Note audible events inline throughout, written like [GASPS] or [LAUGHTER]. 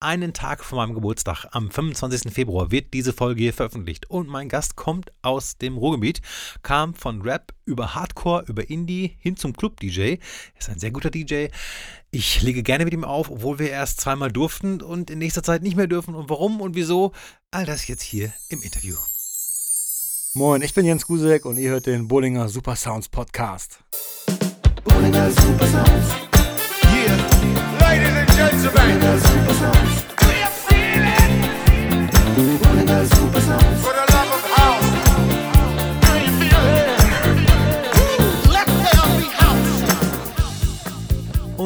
einen Tag vor meinem Geburtstag, am 25. Februar, wird diese Folge hier veröffentlicht. Und mein Gast kommt aus dem Ruhrgebiet, kam von Rap über Hardcore, über Indie hin zum Club-DJ. Er ist ein sehr guter DJ. Ich lege gerne mit ihm auf, obwohl wir erst zweimal durften und in nächster Zeit nicht mehr dürfen. Und warum und wieso? All das jetzt hier im Interview. Moin, ich bin Jens Gusek und ihr hört den Bollinger Super Sounds Podcast. Bollinger Super Sounds. Yeah, ladies and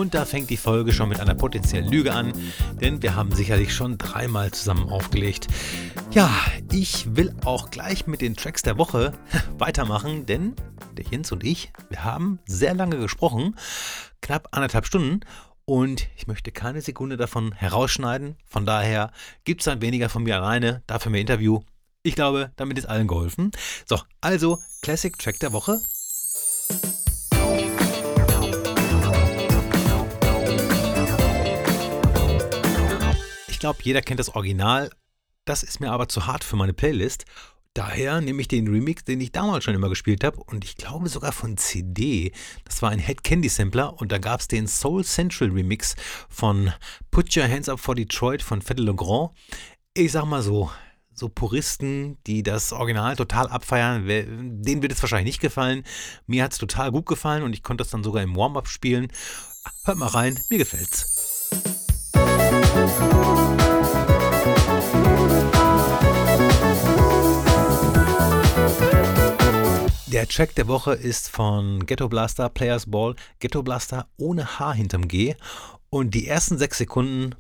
Und da fängt die Folge schon mit einer potenziellen Lüge an, denn wir haben sicherlich schon dreimal zusammen aufgelegt. Ja, ich will auch gleich mit den Tracks der Woche [LAUGHS] weitermachen, denn der Jens und ich, wir haben sehr lange gesprochen, knapp anderthalb Stunden. Und ich möchte keine Sekunde davon herausschneiden. Von daher gibt es dann weniger von mir alleine, dafür mehr Interview. Ich glaube, damit ist allen geholfen. So, also Classic Track der Woche. Ich glaube, jeder kennt das Original. Das ist mir aber zu hart für meine Playlist. Daher nehme ich den Remix, den ich damals schon immer gespielt habe und ich glaube sogar von CD. Das war ein Head Candy Sampler und da gab es den Soul Central Remix von Put Your Hands Up for Detroit von Fede Legrand. Ich sag mal so, so Puristen, die das Original total abfeiern, denen wird es wahrscheinlich nicht gefallen. Mir hat es total gut gefallen und ich konnte das dann sogar im Warm-Up spielen. Hört mal rein, mir gefällt's. Der Track der Woche ist von Ghetto Blaster Players Ball. Ghetto Blaster ohne Haar hinterm G. Und die ersten sechs Sekunden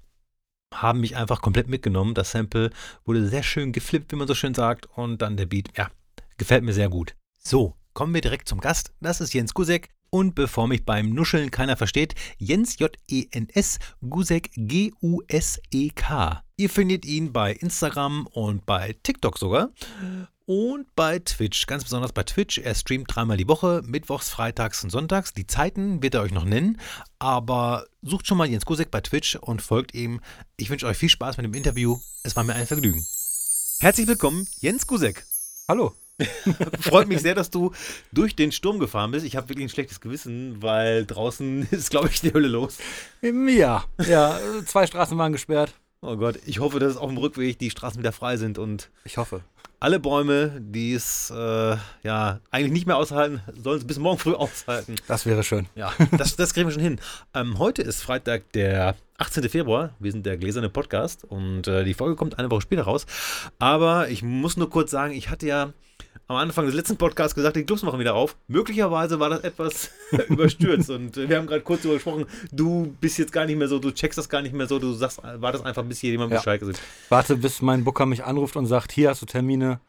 haben mich einfach komplett mitgenommen. Das Sample wurde sehr schön geflippt, wie man so schön sagt. Und dann der Beat, ja, gefällt mir sehr gut. So, kommen wir direkt zum Gast. Das ist Jens Gusek. Und bevor mich beim Nuscheln keiner versteht, Jens J-E-N-S, Gusek G-U-S-E-K. Ihr findet ihn bei Instagram und bei TikTok sogar. Und bei Twitch, ganz besonders bei Twitch. Er streamt dreimal die Woche, mittwochs, freitags und sonntags. Die Zeiten wird er euch noch nennen, aber sucht schon mal Jens Gusek bei Twitch und folgt ihm. Ich wünsche euch viel Spaß mit dem Interview. Es war mir ein Vergnügen. Herzlich willkommen, Jens Gusek. Hallo. [LAUGHS] Freut mich sehr, dass du durch den Sturm gefahren bist. Ich habe wirklich ein schlechtes Gewissen, weil draußen [LAUGHS] ist, glaube ich, die Hölle los. Ja, ja, zwei Straßen waren gesperrt. Oh Gott, ich hoffe, dass auf dem Rückweg die Straßen wieder frei sind und Ich hoffe. alle Bäume, die es äh, ja eigentlich nicht mehr aushalten, sollen es bis morgen früh [LAUGHS] aushalten. Das wäre schön. Ja, das, das kriegen wir schon hin. Ähm, heute ist Freitag, der 18. Februar. Wir sind der gläserne Podcast und äh, die Folge kommt eine Woche später raus. Aber ich muss nur kurz sagen, ich hatte ja am Anfang des letzten Podcasts gesagt, die Clubs machen wieder auf. Möglicherweise war das etwas [LAUGHS] überstürzt und wir haben gerade kurz darüber gesprochen, du bist jetzt gar nicht mehr so, du checkst das gar nicht mehr so, du sagst, war das einfach, bis hier jemand Ja. Bescheid gesagt. Warte, bis mein Booker mich anruft und sagt, hier hast du Termine,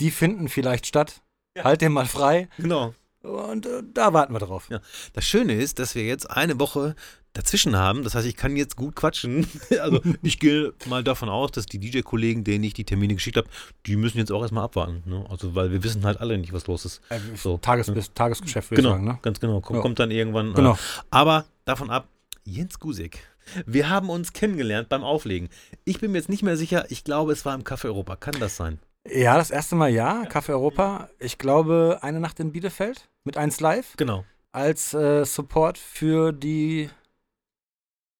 die finden vielleicht statt. Ja. Halt den mal frei. Genau. Und äh, da warten wir drauf. Ja. Das Schöne ist, dass wir jetzt eine Woche dazwischen haben. Das heißt, ich kann jetzt gut quatschen. [LAUGHS] Also ich gehe mal davon aus, dass die DJ-Kollegen, denen ich die Termine geschickt habe, die müssen jetzt auch erstmal abwarten. Ne? Also weil wir wissen halt alle nicht, was los ist. Äh, So. Tages Ja. Tagesgeschäft, würde Genau, ich sagen. Ne? ganz genau. Kommt, Ja. kommt dann irgendwann. äh, Genau. Aber davon ab, Jens Gusek. Wir haben uns kennengelernt beim Auflegen. Ich bin mir jetzt nicht mehr sicher. Ich glaube, es war im Café Europa. Kann das sein? Ja, das erste Mal ja. Café Europa. Ich glaube, eine Nacht in Bielefeld mit 1 Live Genau. als äh, Support für die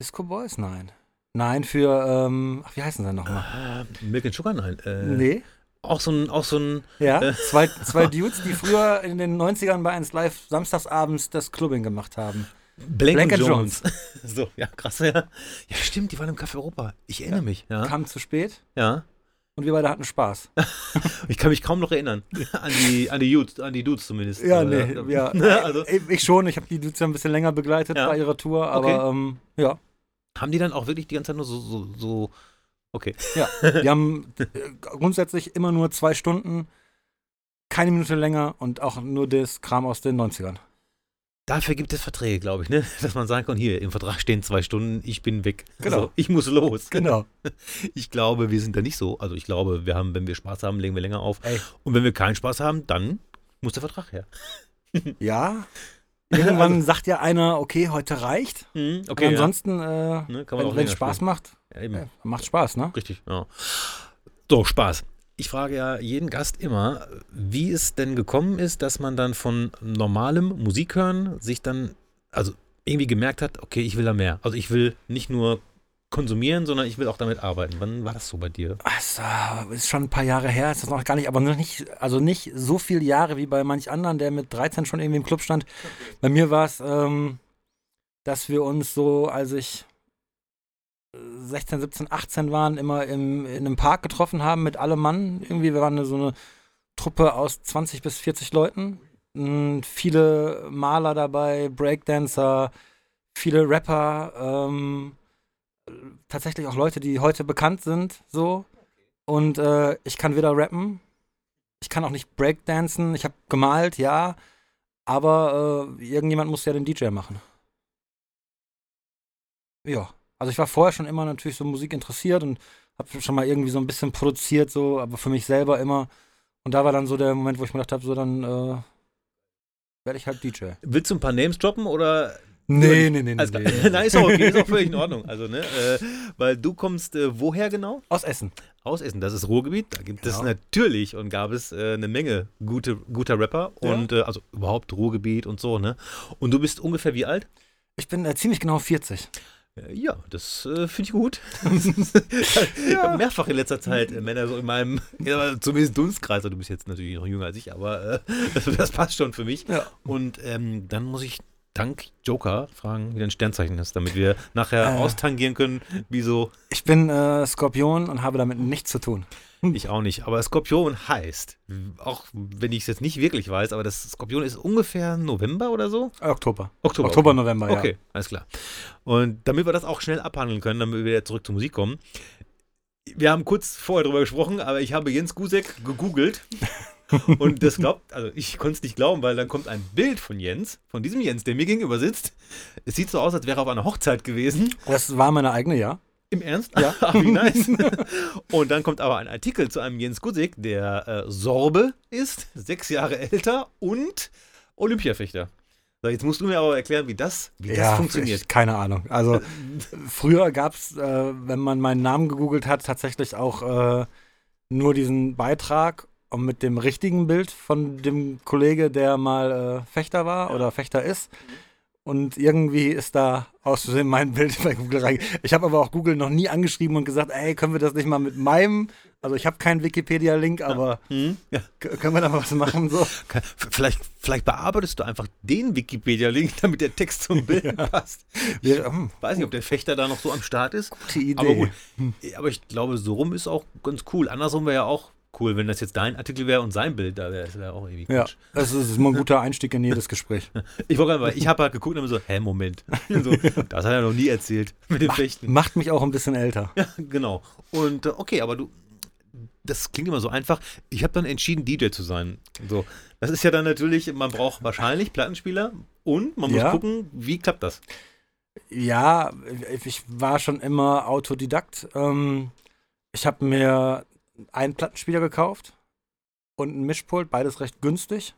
Disco Boys? Nein. Nein, für, ähm, ach, wie heißen sie nochmal? Äh, Milk and Sugar? Nein. Äh, nee. Auch so ein, auch so ein Ja, Äh. zwei, [LAUGHS] zwei Dudes, die früher in den 90ern bei 1 Live samstagsabends das Clubbing gemacht haben. Blank, Blank and Jones. [LAUGHS] so, ja, krass, ja. Ja, stimmt, die waren im Café Europa. Ich erinnere mich, ja. Kamen zu spät ja. Und wir beide hatten Spaß. [LAUGHS] Ich kann mich kaum noch erinnern. [LAUGHS] An die, an die, Dudes, an die Dudes zumindest. Ja, Äh, nee, ja. [LAUGHS] also, Ich schon, ich habe die Dudes ja ein bisschen länger begleitet Ja. bei ihrer Tour, aber ähm, ja. haben die dann auch wirklich die ganze Zeit nur so, so, so okay. Ja, die haben äh, grundsätzlich immer nur zwei Stunden, keine Minute länger und auch nur das Kram aus den 90ern. Dafür gibt es Verträge, glaube ich, ne? [LAUGHS] Dass man sagen kann, hier, im Vertrag stehen zwei Stunden, ich bin weg. Genau. Also, ich muss los. Genau. [LAUGHS] Ich glaube, wir sind da nicht so. Also ich glaube, wir haben, wenn wir Spaß haben, legen wir länger auf. Ey. Und wenn wir keinen Spaß haben, dann muss der Vertrag her. [LAUGHS] Ja, Irgendwann sagt ja einer, okay, heute reicht. Mhm, okay, ansonsten, äh, ja. ne, kann man auch wenn es Spaß spielen. macht, Ja, äh, macht Spaß, ne? Richtig, ja. So, Spaß. Ich frage ja jeden Gast immer, wie es denn gekommen ist, dass man dann von normalem Musik hören sich dann, also irgendwie gemerkt hat, okay, ich will da mehr. Also ich will nicht nur konsumieren, sondern ich will auch damit arbeiten. Wann war das so bei dir? Das äh, ist schon ein paar Jahre her, ist das noch gar nicht, aber noch nicht, also nicht so viele Jahre wie bei manch anderen, der mit 13 schon irgendwie im Club stand. Bei mir war es, ähm, dass wir uns so, als ich 16, 17, 18 waren, immer im, in einem Park getroffen haben mit allem Mann. Irgendwie, wir waren so eine Truppe aus 20 bis 40 Leuten. Mm, viele Maler dabei, Breakdancer, viele Rapper, ähm, tatsächlich auch Leute, die heute bekannt sind, so. Und äh, ich kann weder rappen, ich kann auch nicht Breakdancen, ich habe gemalt, ja, aber äh, irgendjemand muss ja den DJ machen. Ja, also ich war vorher schon immer natürlich so Musik interessiert und habe schon mal irgendwie so ein bisschen produziert, so, aber für mich selber immer. Und da war dann so der Moment, wo ich mir gedacht habe, so dann äh, werde ich halt DJ. Willst du ein paar Names droppen oder? Nee, nee, nee, nee. Klar. nee. [LAUGHS] Nein, ist auch okay, ist auch völlig in Ordnung. Also, ne, äh, weil du kommst äh, woher genau? Aus Essen. Aus Essen, das ist Ruhrgebiet. Da gibt es Genau. natürlich und gab es äh, eine Menge gute, guter Rapper Ja. und äh, also überhaupt Ruhrgebiet und so, ne? Und du bist ungefähr wie alt? Ich bin äh, ziemlich genau 40. Äh, Ja, das äh, finde ich gut. [LAUGHS] Ich habe [LAUGHS] mehrfach in letzter Zeit äh, Männer so in meinem, [LAUGHS] ja, zumindest Dunstkreis, also du bist jetzt natürlich noch jünger als ich, aber äh, das, das passt schon für mich. Ja. Und ähm, dann muss ich dank Joker fragen, wie dein Sternzeichen ist, damit wir nachher Äh. austangieren können, wieso Ich bin äh, Skorpion und habe damit nichts zu tun. [LAUGHS] ich auch nicht. Aber Skorpion heißt, auch wenn ich es jetzt nicht wirklich weiß, aber das Skorpion ist ungefähr November oder so? Oktober. Oktober. Oktober, okay. November, ja. Okay, alles klar. Und damit wir das auch schnell abhandeln können, damit wir wieder zurück zur Musik kommen. Wir haben kurz vorher drüber gesprochen, aber ich habe Jens Gusek gegoogelt. [LAUGHS] [LAUGHS] und das glaubt, also ich konnte es nicht glauben, weil dann kommt ein Bild von Jens, von diesem Jens, der mir gegenüber sitzt. Es sieht so aus, als wäre er auf einer Hochzeit gewesen. Das war meine eigene, ja. Im Ernst? Ja. [LAUGHS] Ach, wie [LAUGHS] nice. Und dann kommt aber ein Artikel zu einem Jens Gusek, der äh, Sorbe ist, sechs Jahre älter und Olympiafechter. So, jetzt musst du mir aber erklären, wie das, wie das ja, funktioniert. Ich, keine Ahnung. Also früher gab es, äh, wenn man meinen Namen gegoogelt hat, tatsächlich auch äh, nur diesen Beitrag und mit dem richtigen Bild von dem Kollege, der mal äh, Fechter war oder Fechter ist. Und irgendwie ist da aus Versehen mein Bild [LAUGHS] bei Google rein. Ich habe aber auch Google noch nie angeschrieben und gesagt, ey, können wir das nicht mal mit meinem, also ich habe keinen Wikipedia-Link, aber Hm? Ja. können wir da mal was machen? So? [LAUGHS] Vielleicht, vielleicht bearbeitest du einfach den Wikipedia-Link, [LAUGHS] damit der Text zum Bild passt. Wir, hm, Weiß nicht, ob der Fechter da noch so am Start ist. gute Idee. Aber gut. Aber ich glaube, so rum ist auch ganz cool. Andersrum wäre ja auch cool, wenn das jetzt dein Artikel wäre und sein Bild da wäre. Das wäre auch irgendwie Ja, das ist immer ein guter Einstieg in jedes Gespräch. [LAUGHS] Ich wollte gerade, ich habe halt geguckt und immer so, hä, Moment. So, [LAUGHS] das hat er noch nie erzählt [LAUGHS] mit dem Fechten. Macht mich auch ein bisschen älter. Ja, genau. Und äh, okay, aber du, das klingt immer so einfach. Ich habe dann entschieden, DJ zu sein. So, das ist ja dann natürlich, man braucht wahrscheinlich Plattenspieler und man muss Ja. gucken, wie klappt das. Ja, ich war schon immer Autodidakt. Ähm, ich habe mir einen Plattenspieler gekauft und ein Mischpult, beides recht günstig.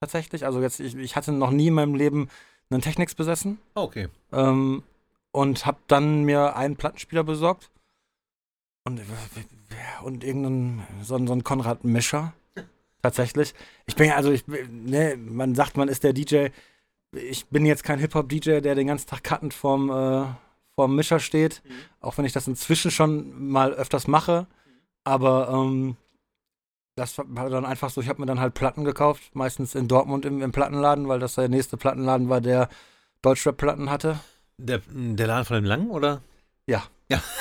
Tatsächlich. Also jetzt, ich, ich hatte noch nie in meinem Leben einen Technics besessen. Okay. Ähm, und habe dann mir einen Plattenspieler besorgt und, und irgendeinen, so, einen- so einen Konrad-Mischer. Tatsächlich. Ich bin ja, also, ich, ne, man sagt, man ist der DJ. Ich bin jetzt kein Hip-Hop-DJ, der den ganzen Tag cuttend vorm, äh, vorm Mischer steht. Auch wenn ich das inzwischen schon mal öfters mache. Aber ähm, das war dann einfach so, ich habe mir dann halt Platten gekauft, meistens in Dortmund im, im Plattenladen, weil das der nächste Plattenladen war, der Deutschrap-Platten hatte. Der, der Laden von dem Langen, oder? Ja. Ja. [LAUGHS]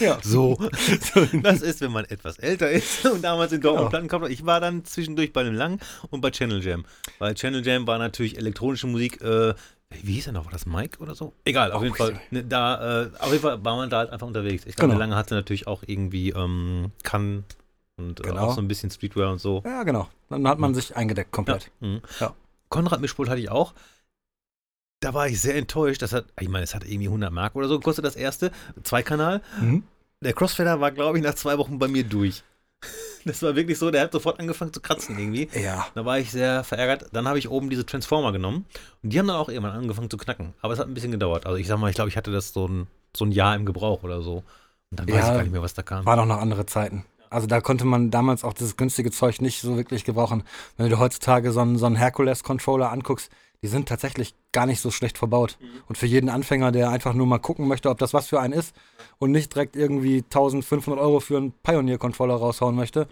Ja. So. [LAUGHS] Das ist, wenn man etwas älter ist [LAUGHS] und damals in Dortmund Genau. Platten gekauft hat. Ich war dann zwischendurch bei dem Lang und bei Channel Jam. Weil Channel Jam war natürlich elektronische Musik. Äh, wie hieß er noch? War das Mike oder so? Egal, auf Oh, jeden Fall. Ne, da, äh, auf jeden Fall war man da halt einfach unterwegs. Ich glaube, Genau. Lange hatte natürlich auch irgendwie ähm, Kann und äh, Genau. auch so ein bisschen Streetwear und so. Ja, genau. Dann hat man sich eingedeckt komplett. Mhm. Ja. Konrad Mischpult hatte ich auch. Da war ich sehr enttäuscht. Das hat, ich meine, es hat irgendwie 100 Mark oder so gekostet, das erste. Zweikanal. Mhm. Der Crossfader war, glaube ich, nach zwei Wochen bei mir durch. [LAUGHS] Das war wirklich so, der hat sofort angefangen zu kratzen irgendwie. Ja. Da war ich sehr verärgert. Dann habe ich oben diese Transformer genommen und die haben dann auch irgendwann angefangen zu knacken. Aber es hat ein bisschen gedauert. Also ich sag mal, ich glaube, ich hatte das so ein, so ein Jahr im Gebrauch oder so. Und dann weiß Ja, ich gar nicht mehr, was da kam. Waren auch noch andere Zeiten. Also da konnte man damals auch das günstige Zeug nicht so wirklich gebrauchen. Wenn du dir heutzutage so einen, so einen Hercules-Controller anguckst, die sind tatsächlich gar nicht so schlecht verbaut. Und für jeden Anfänger, der einfach nur mal gucken möchte, ob das was für einen ist und nicht direkt irgendwie 1500 Euro für einen Pioneer-Controller raushauen möchte,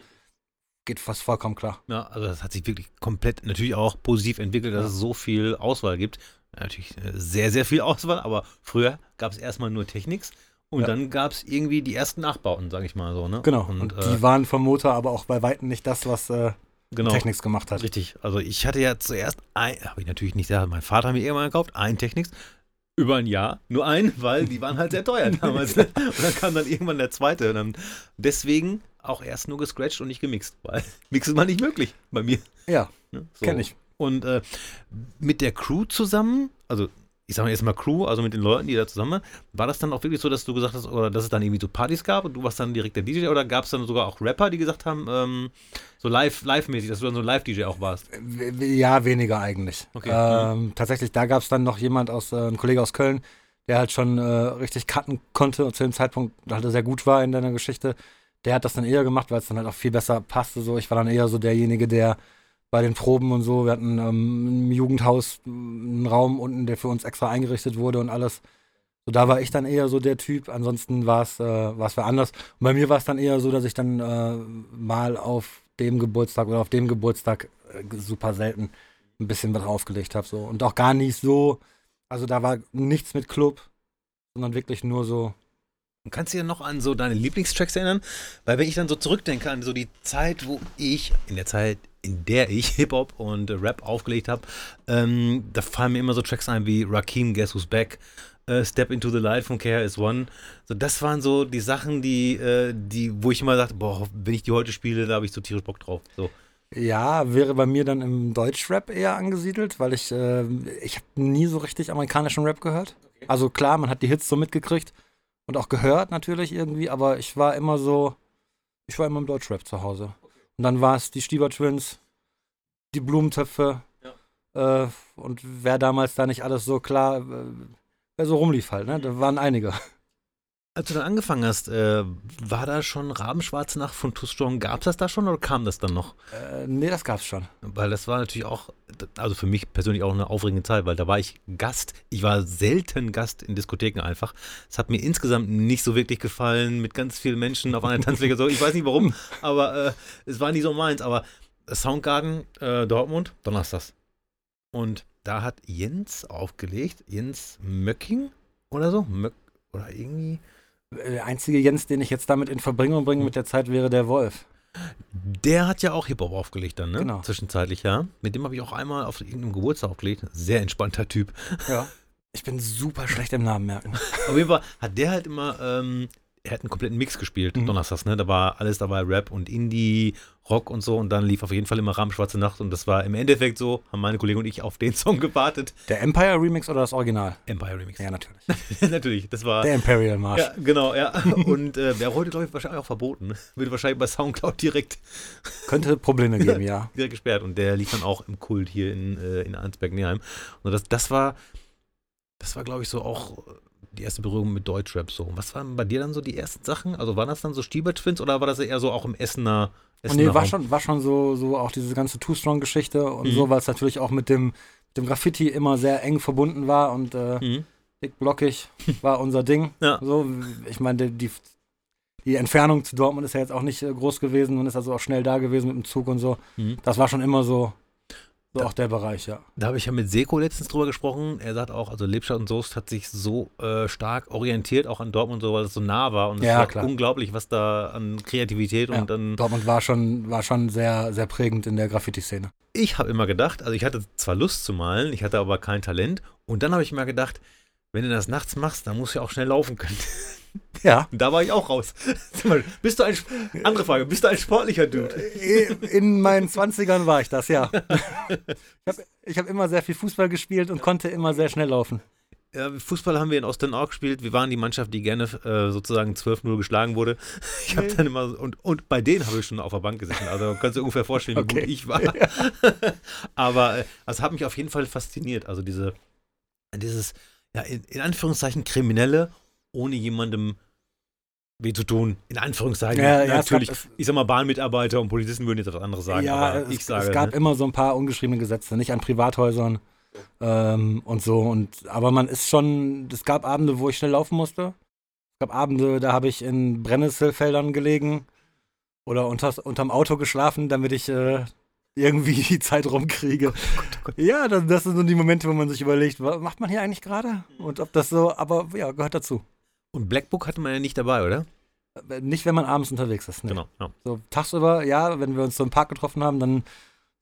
geht fast vollkommen klar. Ja, also das hat sich wirklich komplett natürlich auch positiv entwickelt, dass es so viel Auswahl gibt. Ja, Natürlich äh, sehr, sehr viel Auswahl, aber früher gab es erstmal nur Technics und Ja. dann gab es irgendwie die ersten Nachbauten, sage ich mal so. Ne? Genau. Und, Und, äh, die waren vom Motor aber auch bei Weitem nicht das, was äh, genau. Technics gemacht hat. Richtig. Also ich hatte ja zuerst ein, habe ich natürlich nicht selber, mein Vater hat mir irgendwann gekauft, ein Technics. Über ein Jahr, nur ein, weil die waren halt sehr teuer damals. ne? [LAUGHS] Und dann kam dann irgendwann der zweite. Und dann deswegen auch erst nur gescratcht und nicht gemixt, weil [LAUGHS] Mixen war nicht möglich bei mir. Ja, Ne? So. kenn ich. Und äh, mit der Crew zusammen, also ich sag mal erstmal Crew, also mit den Leuten, die da zusammen waren, war das dann auch wirklich so, dass du gesagt hast, oder dass es dann irgendwie so Partys gab und du warst dann direkt der DJ oder gab es dann sogar auch Rapper, die gesagt haben, ähm, so live, live-mäßig, dass du dann so ein Live-DJ auch warst? Ja, weniger eigentlich. Okay. Ähm, tatsächlich, da gab es dann noch jemand aus, äh, ein Kollege aus Köln, der halt schon äh, richtig cutten konnte und zu dem Zeitpunkt halt sehr gut war in deiner Geschichte. Der hat das dann eher gemacht, weil es dann halt auch viel besser passte. So, ich war dann eher so derjenige, der bei den Proben und so, wir hatten ähm, im Jugendhaus einen Raum unten, der für uns extra eingerichtet wurde und alles. So, da war ich dann eher so der Typ. Ansonsten war es äh, war's anders. Und bei mir war es dann eher so, dass ich dann äh, mal auf dem Geburtstag oder auf dem Geburtstag äh, super selten ein bisschen was aufgelegt habe. So. Und auch gar nicht so, also da war nichts mit Club, sondern wirklich nur so. Und kannst du dir noch an so deine Lieblingstracks erinnern? Weil wenn ich dann so zurückdenke an so die Zeit, wo ich, in der Zeit, in der ich [LAUGHS] Hip-Hop und Rap aufgelegt habe, ähm, da fallen mir immer so Tracks ein wie Rakim, Guess Who's Back, äh, Step Into the Light von KRS-One. So, das waren so die Sachen, die, äh, die, wo ich immer dachte, boah, wenn ich die heute spiele, da habe ich so tierisch Bock drauf. So. Ja, wäre bei mir dann im Deutschrap eher angesiedelt, weil ich, äh, ich habe nie so richtig amerikanischen Rap gehört. Also klar, man hat die Hits so mitgekriegt und auch gehört natürlich irgendwie, aber ich war immer so, ich war immer im Deutschrap zu Hause. Und dann war es die Stieber Twins, die Blumentöpfe äh, und wer damals da nicht alles so klar, äh, wer so rumlief halt, ne? Da waren einige. Als du dann angefangen hast, äh, war da schon Rabenschwarze Nacht von Too Strong? Gab es das da schon oder kam das dann noch? Äh, nee, das gab's schon. Weil das war natürlich auch, also für mich persönlich auch eine aufregende Zeit, weil da war ich Gast. Ich war selten Gast in Diskotheken einfach. Es hat mir insgesamt nicht so wirklich gefallen, mit ganz vielen Menschen auf einer Tanzfläche. So, ich weiß nicht warum, aber äh, es war nicht so meins. Aber Soundgarden äh, Dortmund, Donnerstags. Und da hat Jens aufgelegt, Jens Möcking oder so, Möck, oder irgendwie. Äh, Der einzige Jens, den ich jetzt damit in Verbringung bringe mit der Zeit, wäre der Wolf. Der hat ja auch Hip-Hop aufgelegt dann, ne? Genau. Zwischenzeitlich, ja. Mit dem habe ich auch einmal auf irgendeinem Geburtstag aufgelegt. Sehr entspannter Typ. Ja. Ich bin super schlecht im Namen merken. [LAUGHS] Auf jeden Fall hat der halt immer, ähm, er hat einen kompletten Mix gespielt, Mhm. donnerstags, ne? Da war alles dabei, Rap und Indie, Rock und so. Und dann lief auf jeden Fall immer Rahmen Schwarze Nacht. Und das war im Endeffekt so, haben meine Kollegen und ich auf den [LAUGHS] Song gewartet. Der Empire Remix oder das Original? Empire Remix. Ja, natürlich. [LAUGHS] Natürlich, das war. Der Imperial Marsch. Ja, genau, ja. [LAUGHS] Und äh, wäre heute, glaube ich, wahrscheinlich auch verboten. Würde wahrscheinlich bei Soundcloud direkt, Könnte Probleme geben, ja. direkt gesperrt. Und der lief dann auch im Kult hier in, äh, in Arnsberg-Neheim. Und das, das war, das war, glaube ich, so auch die erste Berührung mit Deutschrap so. Und was waren bei dir dann so die ersten Sachen? Also waren das dann so Stieber-Twins oder war das eher so auch im Essener, Und Essener nee, war Raum? schon, war schon so, so auch diese ganze Two-Strong-Geschichte und Mhm. so, weil es natürlich auch mit dem, dem Graffiti immer sehr eng verbunden war und äh, Mhm. dick blockig [LAUGHS] war unser Ding. Ja. So, ich meine, die, die Entfernung zu Dortmund ist ja jetzt auch nicht äh, groß gewesen. Man ist also auch schnell da gewesen mit dem Zug und so. Mhm. Das war schon immer so, auch der Bereich, ja. Da habe ich ja mit Seko letztens drüber gesprochen. Er sagt auch, also Lebstadt und Soest hat sich so äh, stark orientiert, auch an Dortmund, so, weil es so nah war. Und es Ja, war klar. unglaublich, was da an Kreativität Ja, und an. Dortmund war schon, war schon sehr, sehr prägend in der Graffiti-Szene. Ich habe immer gedacht, also ich hatte zwar Lust zu malen, ich hatte aber kein Talent. Und dann habe ich mir gedacht, wenn du das nachts machst, dann musst du ja auch schnell laufen können. [LAUGHS] Ja. Und da war ich auch raus. Bist du ein, andere Frage, bist du ein sportlicher Dude? In meinen 20ern war ich das, ja. Ich habe hab immer sehr viel Fußball gespielt und konnte immer sehr schnell laufen. Ja, Fußball haben wir in auch gespielt. Wir waren die Mannschaft, die gerne äh, sozusagen 12-0 geschlagen wurde. Ich habe dann immer und, und bei denen habe ich schon auf der Bank gesessen. Also kannst du dir ungefähr vorstellen, wie Okay. gut ich war. [LAUGHS] Aber äh, also hat mich auf jeden Fall fasziniert. Also diese, dieses, ja, in, in Anführungszeichen Kriminelle, ohne jemandem weh zu tun. In Anführungszeichen. Ja, ja, natürlich. gab- ich sag mal, Bahnmitarbeiter und Polizisten würden jetzt was anderes sagen. ja, aber es, ich sage. es gab ne? immer so ein paar ungeschriebene Gesetze, nicht an Privathäusern ähm, und so. Und aber man ist schon, es gab Abende, wo ich schnell laufen musste. Es gab Abende, da habe ich in Brennnesselfeldern gelegen oder unters, unterm Auto geschlafen, damit ich äh, irgendwie die Zeit rumkriege. Ja, das, das sind so die Momente, wo man sich überlegt, was macht man hier eigentlich gerade? Und ob das so, aber ja, gehört dazu. Und Black Book hatte man ja nicht dabei, oder? Äh, Nicht, wenn man abends unterwegs ist. Nee. Genau. Ja. So tagsüber, ja, wenn wir uns so im Park getroffen haben, dann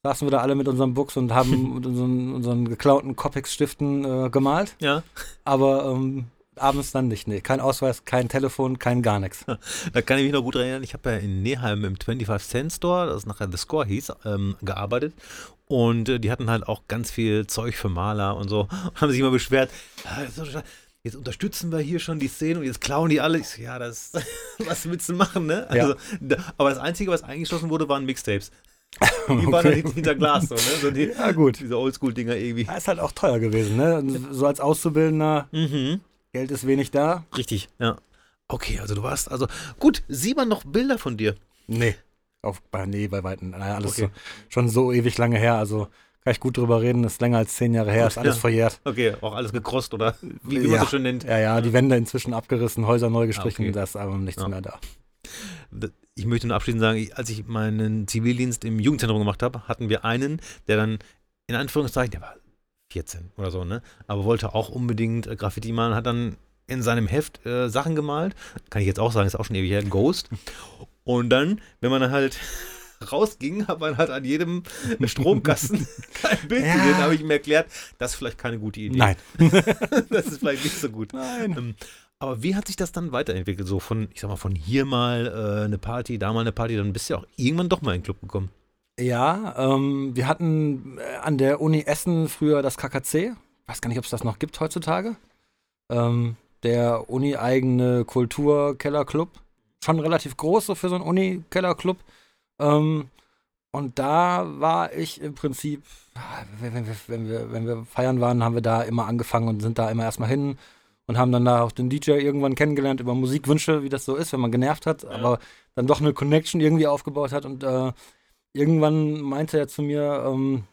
saßen wir da alle mit unseren Books und haben [LAUGHS] mit unseren, unseren geklauten Copics-Stiften äh, gemalt. ja. Aber ähm, abends dann nicht. Nee, kein Ausweis, kein Telefon, kein gar nichts. [LAUGHS] Da kann ich mich noch gut erinnern. Ich habe ja in Neheim im 25 Cent Store, das nachher The Score hieß, ähm, gearbeitet. Und äh, die hatten halt auch ganz viel Zeug für Maler und so. Und [LAUGHS] haben sich immer beschwert, "Ah, das jetzt unterstützen wir hier schon die Szene und jetzt klauen die alle. Ich so, ja, das, [LAUGHS] was willst du machen, ne? Also, da, aber das Einzige, was eingeschlossen wurde, waren Mixtapes. Die waren dann hinter- Glas, so, ne? So die, Ja, gut. diese Oldschool-Dinger irgendwie. Ja, ist halt auch teuer gewesen, ne? So als Auszubildender, Mhm. Geld ist wenig da. Richtig, ja. Okay, also du warst, also gut, sieht man noch Bilder von dir? Nee. Auf, bei, nee, bei Weitem. Naja, alles Okay. so, schon so ewig lange her. Also kann ich gut drüber reden. Ist länger als zehn Jahre her. Ist alles Ja. verjährt. Okay, auch alles gekrost oder wie, wie man Ja. so schön nennt. Ja, ja, die Wände inzwischen abgerissen, Häuser neu gestrichen, okay. da ist aber nichts Ja. mehr da. Ich möchte nur abschließend sagen, als ich meinen Zivildienst im Jugendzentrum gemacht habe, hatten wir einen, der dann in Anführungszeichen, der war 14 oder so, ne? Aber wollte auch unbedingt äh, Graffiti malen, hat dann in seinem Heft äh, Sachen gemalt. Kann ich jetzt auch sagen, ist auch schon ewig her, Ghost. Und dann, wenn man dann halt [LAUGHS] rausging, hat man halt an jedem Stromkasten [LAUGHS] [LAUGHS] ein Bild Ja. gesehen. Da habe ich ihm erklärt, das ist vielleicht keine gute Idee. Nein. das ist vielleicht nicht so gut. Nein. Ähm, aber wie hat sich das dann weiterentwickelt? So von, ich sag mal, von hier mal äh, eine Party, da mal eine Party, dann bist du ja auch irgendwann doch mal in den Club gekommen. Ja, ähm, wir hatten äh, an der Uni Essen früher das KKC. Weiß gar nicht, ob es das noch gibt heutzutage. Ähm, der uni-eigene Kulturkellerclub. Schon relativ groß so für so einen Uni-Kellerclub. Ähm, und da war ich im Prinzip, ah, wenn, wir, wenn, wir, wenn wir feiern waren, haben wir da immer angefangen und sind da immer erstmal hin und haben dann da auch den DJ irgendwann kennengelernt über Musikwünsche, wie das so ist, wenn man genervt hat, aber dann doch eine Connection irgendwie aufgebaut hat und äh, irgendwann meinte er zu mir, ähm,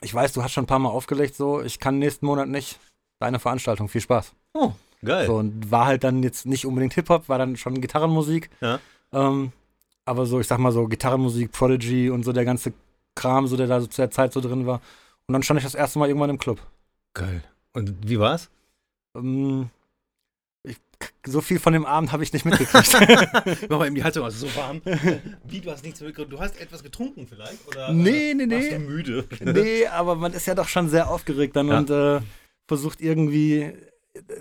ich weiß, du hast schon ein paar Mal aufgelegt, so, ich kann nächsten Monat nicht. Deine Veranstaltung, viel Spaß. Oh, geil. So, und war halt dann jetzt nicht unbedingt Hip-Hop, war dann schon Gitarrenmusik. Ja. Ähm, aber so, ich sag mal so, Gitarrenmusik, Prodigy und so der ganze Kram, so der da so zu der Zeit so drin war. Und dann stand ich das erste Mal irgendwann im Club. Geil. Und wie war's? Ähm, ich, so viel von dem Abend habe ich nicht mitgekriegt. [LAUGHS] [LAUGHS] Mach mal eben die Haltung aus, so warm. Wie, du hast nichts mitgekriegt? Du hast etwas getrunken vielleicht? Oder, Nee, äh, nee, warst nee. du müde? nee, aber man ist ja doch schon sehr aufgeregt dann Ja. und äh, versucht irgendwie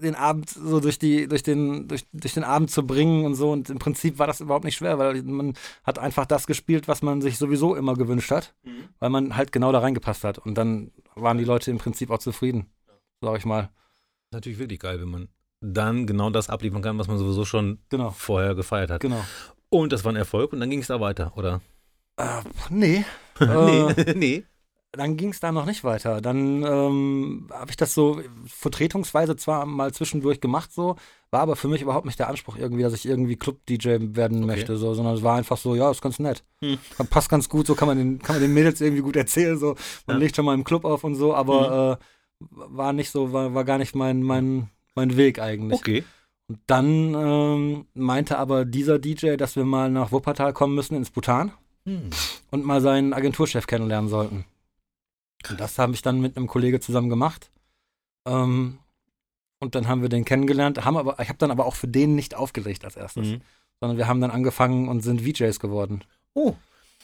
den Abend so durch die durch den durch, durch den Abend zu bringen und so und im Prinzip war das überhaupt nicht schwer, weil man hat einfach das gespielt, was man sich sowieso immer gewünscht hat, Mhm. weil man halt genau da reingepasst hat und dann waren die Leute im Prinzip auch zufrieden, sag ich mal. Natürlich wirklich geil, wenn man dann genau das abliefern kann, was man sowieso schon Genau, vorher gefeiert hat. genau. Und das war ein Erfolg und dann ging es da weiter, oder? Äh, nee, nee, [LAUGHS] Äh, nee. [LAUGHS] dann ging es da noch nicht weiter. Dann ähm, habe ich das so vertretungsweise zwar mal zwischendurch gemacht, so, war aber für mich überhaupt nicht der Anspruch irgendwie, dass ich irgendwie Club-DJ werden Okay. möchte, so, sondern es war einfach so, ja, ist ganz nett. Hm. Passt ganz gut, so kann man, den, kann man den Mädels irgendwie gut erzählen, so, man Ja. Legt schon mal im Club auf und so, aber äh, war nicht so, war, war gar nicht mein, mein, mein Weg eigentlich. Okay. Und dann ähm, meinte aber dieser DJ, dass wir mal nach Wuppertal kommen müssen, ins Bhutan Hm. und mal seinen Agenturchef kennenlernen sollten. Und das habe ich dann mit einem Kollege zusammen gemacht. Ähm, und dann haben wir den kennengelernt. Haben aber, ich habe dann aber auch für den nicht aufgelegt als erstes, Mhm. sondern wir haben dann angefangen und sind VJs geworden. Oh,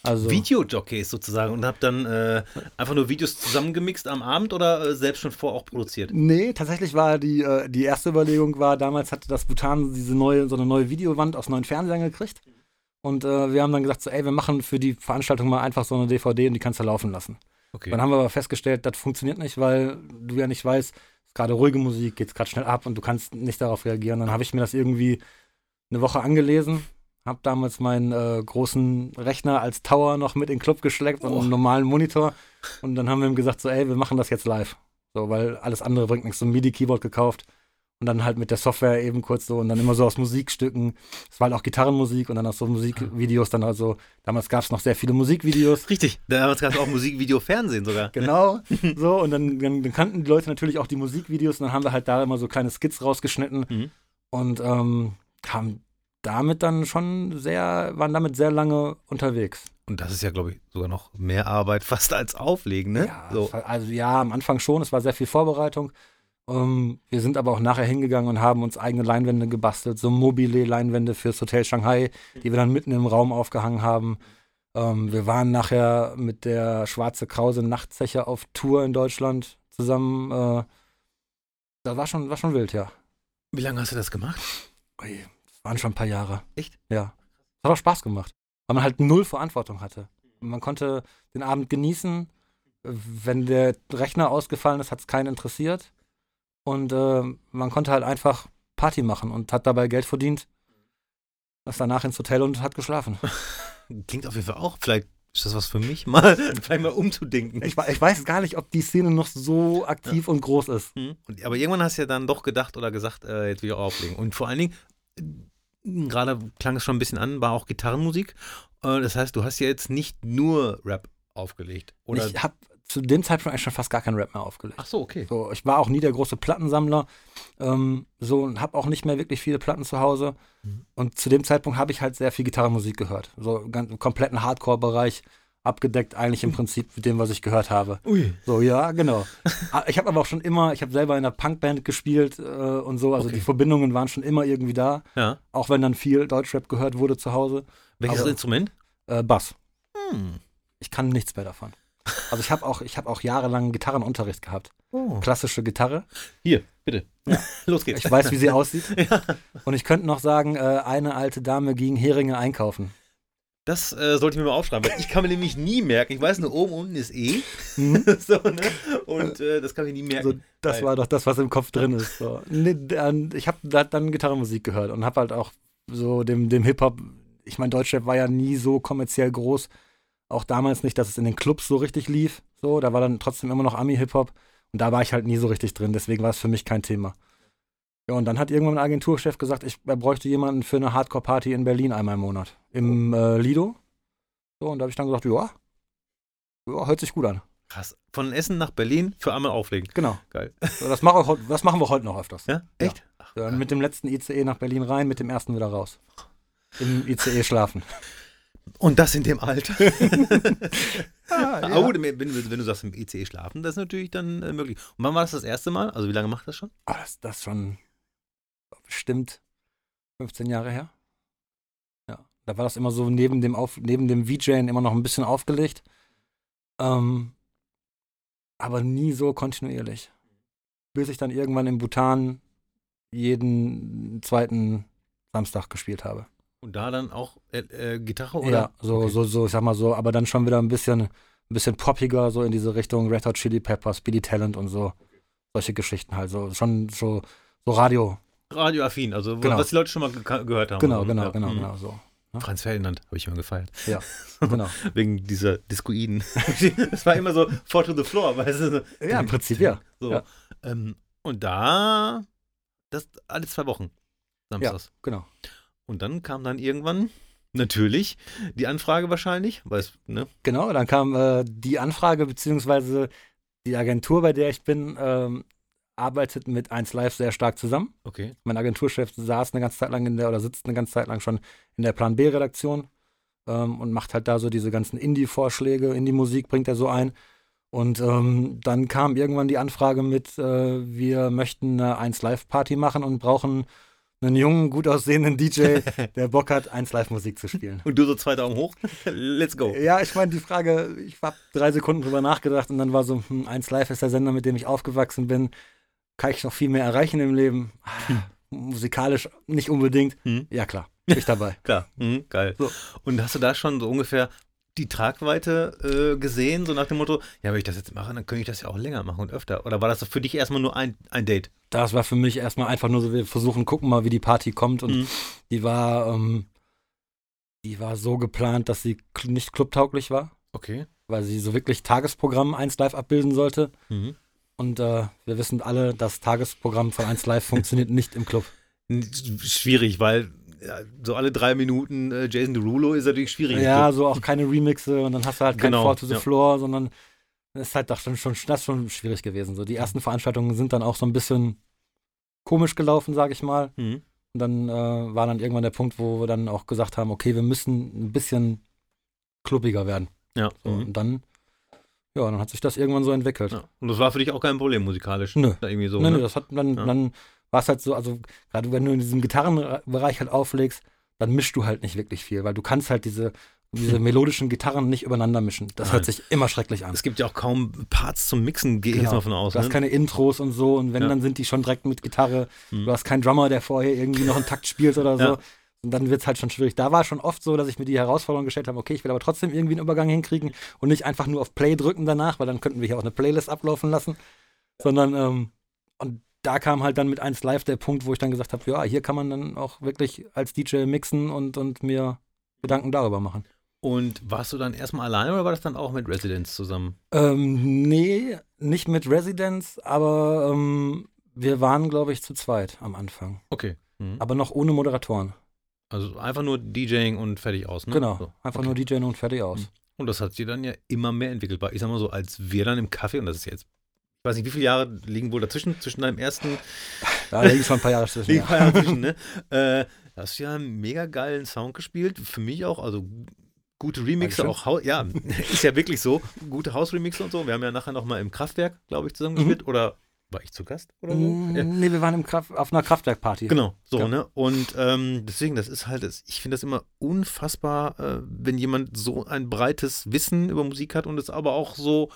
Also Videojockeys sozusagen und hab dann äh, einfach nur Videos zusammengemixt am Abend oder äh, selbst schon vor auch produziert? Nee, tatsächlich war die, äh, die erste Überlegung war, damals hatte das Bhutan diese neue, so eine neue Videowand aus neuen Fernsehern gekriegt. Und äh, wir haben dann gesagt, so, ey, wir machen für die Veranstaltung mal einfach so eine DVD und die kannst du laufen lassen. Okay. Dann haben wir aber festgestellt, das funktioniert nicht, weil du ja nicht weißt, gerade ruhige Musik, geht's gerade schnell ab und du kannst nicht darauf reagieren. Dann habe ich mir das irgendwie eine Woche angelesen, habe damals meinen äh, großen Rechner als Tower noch mit in den Club geschleppt und Oh. einen normalen Monitor. Und dann haben wir ihm gesagt, so, ey, wir machen das jetzt live. So, weil alles andere bringt nichts. So ein MIDI-Keyboard gekauft. Und dann halt mit der Software eben kurz so und dann immer so aus Musikstücken. Es war halt auch Gitarrenmusik und dann auch so Musikvideos. Dann also, damals gab es noch sehr viele Musikvideos. Richtig. Damals gab es auch Musikvideo, Fernsehen sogar. Genau, so und dann, dann, dann kannten die Leute natürlich auch die Musikvideos und dann haben wir halt da immer so kleine Skits rausgeschnitten Mhm. und ähm, haben damit dann schon sehr, waren damit sehr lange unterwegs. Und das ist ja, glaube ich, sogar noch mehr Arbeit [LAUGHS] fast als Auflegen, ne? Ja, so. also ja, am Anfang schon, es war sehr viel Vorbereitung. Ähm, wir sind aber auch nachher hingegangen und haben uns eigene Leinwände gebastelt, so mobile Leinwände fürs Hotel Shanghai, die wir dann mitten im Raum aufgehangen haben. Ähm, wir waren nachher mit der Schwarze Krause Nachtzeche auf Tour in Deutschland zusammen. Äh, das war schon, war schon wild, ja. Wie lange hast du das gemacht? Waren schon ein paar Jahre. Echt? Ja. Das hat auch Spaß gemacht. Weil man halt null Verantwortung hatte. Man konnte den Abend genießen. Wenn der Rechner ausgefallen ist, hat es keinen interessiert. Und äh, man konnte halt einfach Party machen und hat dabei Geld verdient. Ist danach ins Hotel und hat geschlafen. [LAUGHS] Klingt auf jeden Fall auch. Vielleicht ist das was für mich, [LAUGHS] mal, vielleicht mal umzudenken. Ich, ich weiß gar nicht, ob die Szene noch so aktiv und groß ist. Hm. Und, aber irgendwann hast du ja dann doch gedacht oder gesagt, äh, jetzt will ich auch auflegen. Und vor allen Dingen, gerade klang es schon ein bisschen an, war auch Gitarrenmusik. Äh, das heißt, du hast ja jetzt nicht nur Rap aufgelegt. Oder? Ich habe zu dem Zeitpunkt eigentlich schon fast gar keinen Rap mehr aufgelegt. Ach so, okay. So, ich war auch nie der große Plattensammler, ähm, so und habe auch nicht mehr wirklich viele Platten zu Hause. Mhm. Und zu dem Zeitpunkt habe ich halt sehr viel Gitarrenmusik gehört, so ganz im kompletten Hardcore-Bereich abgedeckt eigentlich im Prinzip mit dem, was ich gehört habe. Ui. So ja, genau. [LAUGHS] Ah, ich habe aber auch schon immer, ich habe selber in einer Punkband gespielt äh, und so, also Okay. die Verbindungen waren schon immer irgendwie da, Ja. auch wenn dann viel Deutschrap gehört wurde zu Hause. Welches Aber- Instrument? Äh, Bass. Hm. Ich kann nichts mehr davon. Also ich habe auch, ich habe auch jahrelang Gitarrenunterricht gehabt. Oh. Klassische Gitarre. Hier, bitte. [LAUGHS] Los geht's. Ich weiß, wie sie aussieht. [LAUGHS] ja. Und ich könnte noch sagen, äh, eine alte Dame ging Heringe einkaufen. Das äh, sollte ich mir mal aufschreiben, weil ich kann mir nämlich nie merken. Ich weiß nur, oben unten ist E. Mhm. [LAUGHS] so, ne? Und äh, das kann ich nie merken. So, das Geil. war doch das, was im Kopf drin ist. So. Nee, dann- ich habe da dann Gitarrenmusik gehört und habe halt auch so dem, dem Hip-Hop, ich meine, Deutschrap war ja nie so kommerziell groß. Auch damals nicht, dass es in den Clubs so richtig lief. So, da war dann trotzdem immer noch Ami-Hip-Hop. Und da war ich halt nie so richtig drin, deswegen war es für mich kein Thema. Ja, und dann hat irgendwann ein Agenturchef gesagt, ich, er bräuchte jemanden für eine Hardcore-Party in Berlin einmal im Monat. Im äh, Lido. So, und da habe ich dann gesagt, ja, ja, hört sich gut an. Krass. Von Essen nach Berlin für einmal auflegen. Genau. Geil. So, das, mache ich, heut- das machen wir heute noch öfters. Ja? Echt? Ach, Ja, geil. mit dem letzten ICE nach Berlin rein, mit dem ersten wieder raus. Im ICE schlafen. Und das in dem Alter. [LAUGHS] Ah, Aber gut, wenn, wenn du sagst, im ICE schlafen, das ist natürlich dann äh, möglich. Und wann war das das erste Mal? Also wie lange macht das schon? Ah, das, das ist schon bestimmt 15 Jahre her. Ja, da war das immer so neben dem, Auf, neben dem VJen immer noch ein bisschen aufgelegt. Ähm, aber nie so kontinuierlich. Bis ich dann irgendwann in Bhutan jeden zweiten Samstag gespielt habe. Und da dann auch äh, äh, Gitarre oder? Ja, so, Okay. so, so, ich sag mal so, aber dann schon wieder ein bisschen, ein bisschen poppiger, so in diese Richtung Red Hot Chili Peppers, Billy Talent und so. Solche Geschichten halt, so schon so, so Radio. Radioaffin, also Genau. was die Leute schon mal ge gehört haben. Genau, genau, ja. genau, Mhm. genau, so. Franz Ferdinand habe ich immer gefeiert. Ja, [LAUGHS] genau. Wegen dieser Discoiden. [LAUGHS] das war immer so Four to the Floor, weißt du? Ja, im Prinzip, ja. So. Ja. Ähm, und da, das alle zwei Wochen. Samstags. Genau. Und dann kam dann irgendwann, natürlich, die Anfrage wahrscheinlich, weil es, ne? Genau, dann kam äh, die Anfrage, beziehungsweise die Agentur, bei der ich bin, ähm, arbeitet mit 1 Live sehr stark zusammen. Okay. Mein Agenturchef saß eine ganze Zeit lang in der, oder sitzt eine ganze Zeit lang schon in der Plan B-Redaktion ähm, und macht halt da so diese ganzen Indie-Vorschläge, Indie-Musik bringt er so ein. Und ähm, dann kam irgendwann die Anfrage mit, äh, wir möchten eine 1 Live-Party machen und brauchen einen jungen, gut aussehenden DJ, [LAUGHS] der Bock hat, 1 Live-Musik zu spielen. Und du so zwei Daumen hoch. [LAUGHS] Let's go. Ja, ich meine, die Frage, ich habe drei Sekunden drüber nachgedacht und dann war so, hm, 1 Live ist der Sender, mit dem ich aufgewachsen bin. Kann ich noch viel mehr erreichen im Leben? Ah, Musikalisch nicht unbedingt. Hm. Ja, klar, bin ich dabei. [LAUGHS] Klar. Mhm, geil. So. Und hast du da schon so ungefähr die Tragweite äh, gesehen, so nach dem Motto, ja, wenn ich das jetzt mache, dann könnte ich das ja auch länger machen und öfter. Oder war das für dich erstmal nur ein, ein Date? Das war für mich erstmal einfach nur so, wir versuchen, gucken mal, wie die Party kommt. Und Mhm. die war, ähm, die war so geplant, dass sie nicht clubtauglich war, Okay. weil sie so wirklich Tagesprogramm 1 Live abbilden sollte. Mhm. Und äh, wir wissen alle, das Tagesprogramm von 1 Live funktioniert nicht im Club. Schwierig, weil ja, so alle drei Minuten äh, Jason Derulo ist natürlich schwierig. Ja, so auch keine Remixe und dann hast du halt kein Genau, Four to the ja. Floor, sondern das ist halt doch schon, schon, das schon schwierig gewesen. So die ersten Veranstaltungen sind dann auch so ein bisschen komisch gelaufen, sage ich mal. Mhm. Und dann äh, war dann irgendwann der Punkt, wo wir dann auch gesagt haben, okay, wir müssen ein bisschen klubbiger werden. Ja. So, Mhm. Und dann, ja, dann hat sich das irgendwann so entwickelt. ja. Und das war für dich auch kein Problem musikalisch. Nö. Da irgendwie so. nee, ne? nee, das hat dann, Ja. dann war es halt so, also gerade wenn du in diesem Gitarrenbereich halt auflegst, dann mischst du halt nicht wirklich viel, weil du kannst halt diese, diese [LAUGHS] melodischen Gitarren nicht übereinander mischen. Das Nein. hört sich immer schrecklich an. Es gibt ja auch kaum Parts zum Mixen, gehe ich Genau. jetzt mal von aus. Du hast Ne? keine Intros und so und wenn, Ja. dann sind die schon direkt mit Gitarre. Mhm. Du hast keinen Drummer, der vorher irgendwie noch einen Takt spielt oder so. Und dann wird es halt schon schwierig. Da war schon oft so, dass ich mir die Herausforderung gestellt habe, okay, ich will aber trotzdem irgendwie einen Übergang hinkriegen und nicht einfach nur auf Play drücken danach, weil dann könnten wir hier auch eine Playlist ablaufen lassen. Sondern, ähm, und da kam halt dann mit 1 Live der Punkt, wo ich dann gesagt habe, ja, hier kann man dann auch wirklich als DJ mixen und, und mir Gedanken darüber machen. Und warst du dann erstmal alleine oder war das dann auch mit Residents zusammen? Ähm, nee, nicht mit Residence, aber ähm, wir waren, glaube ich, zu zweit am Anfang. Okay. Mhm. Aber noch ohne Moderatoren. Also einfach nur DJing und fertig aus, ne? Genau. So, Einfach okay. nur DJ und fertig aus. Mhm. Und das hat sich dann ja immer mehr entwickelt. Ich sag mal so, als wir dann im Café, und das ist jetzt, ich weiß nicht, wie viele Jahre liegen wohl dazwischen, zwischen deinem ersten [LAUGHS] Da liegen schon ein paar Jahre [LAUGHS] zwischen. liegen Ja. ein paar Jahre zwischen, [LAUGHS] ne? Äh, hast du ja einen mega geilen Sound gespielt. Für mich auch, also gute Remixe, Dankeschön. auch, ja, ist ja wirklich so. Gute Hausremixe und so. Wir haben ja nachher noch mal im Kraftwerk, glaube ich, zusammen Mhm. Oder war ich zu Gast oder so? Mm. Nee, wir waren im Kraft, auf einer Kraftwerkparty. Genau, so, Ja. ne? Und ähm, deswegen, das ist halt, ich finde das immer unfassbar, äh, wenn jemand so ein breites Wissen über Musik hat und es aber auch so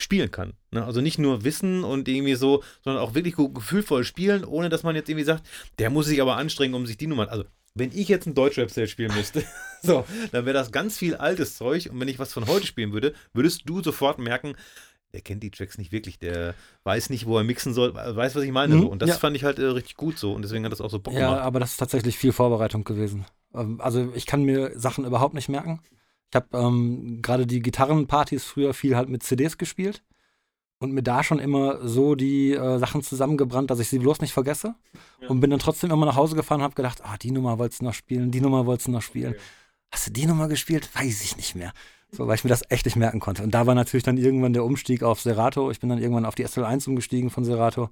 spielen kann. Ne? Also nicht nur Wissen und irgendwie so, sondern auch wirklich gut gefühlvoll spielen, ohne dass man jetzt irgendwie sagt, der muss sich aber anstrengen, um sich die Nummern. Also, wenn ich jetzt ein Deutschrap-Set spielen müsste, [LAUGHS] so, dann wäre das ganz viel altes Zeug und wenn ich was von heute spielen würde, würdest du sofort merken, der kennt die Tracks nicht wirklich, der weiß nicht, wo er mixen soll, weiß, was ich meine. Mhm, so. Und das ja. fand ich halt äh, richtig gut so und deswegen hat das auch so Bock Ja, gemacht. aber das ist tatsächlich viel Vorbereitung gewesen. Ähm, Also ich kann mir Sachen überhaupt nicht merken. Ich habe ähm, gerade die Gitarrenpartys früher viel halt mit CDs gespielt und mir da schon immer so die äh, Sachen zusammengebrannt, dass ich sie bloß nicht vergesse. Ja. Und bin dann trotzdem immer nach Hause gefahren und habe gedacht, ah, die Nummer wolltest du noch spielen, die Nummer wolltest du noch spielen. Hast du die Nummer gespielt? Weiß ich nicht mehr. So, weil ich mir das echt nicht merken konnte. Und da war natürlich dann irgendwann der Umstieg auf Serato. Ich bin dann irgendwann auf die SL1 umgestiegen von Serato.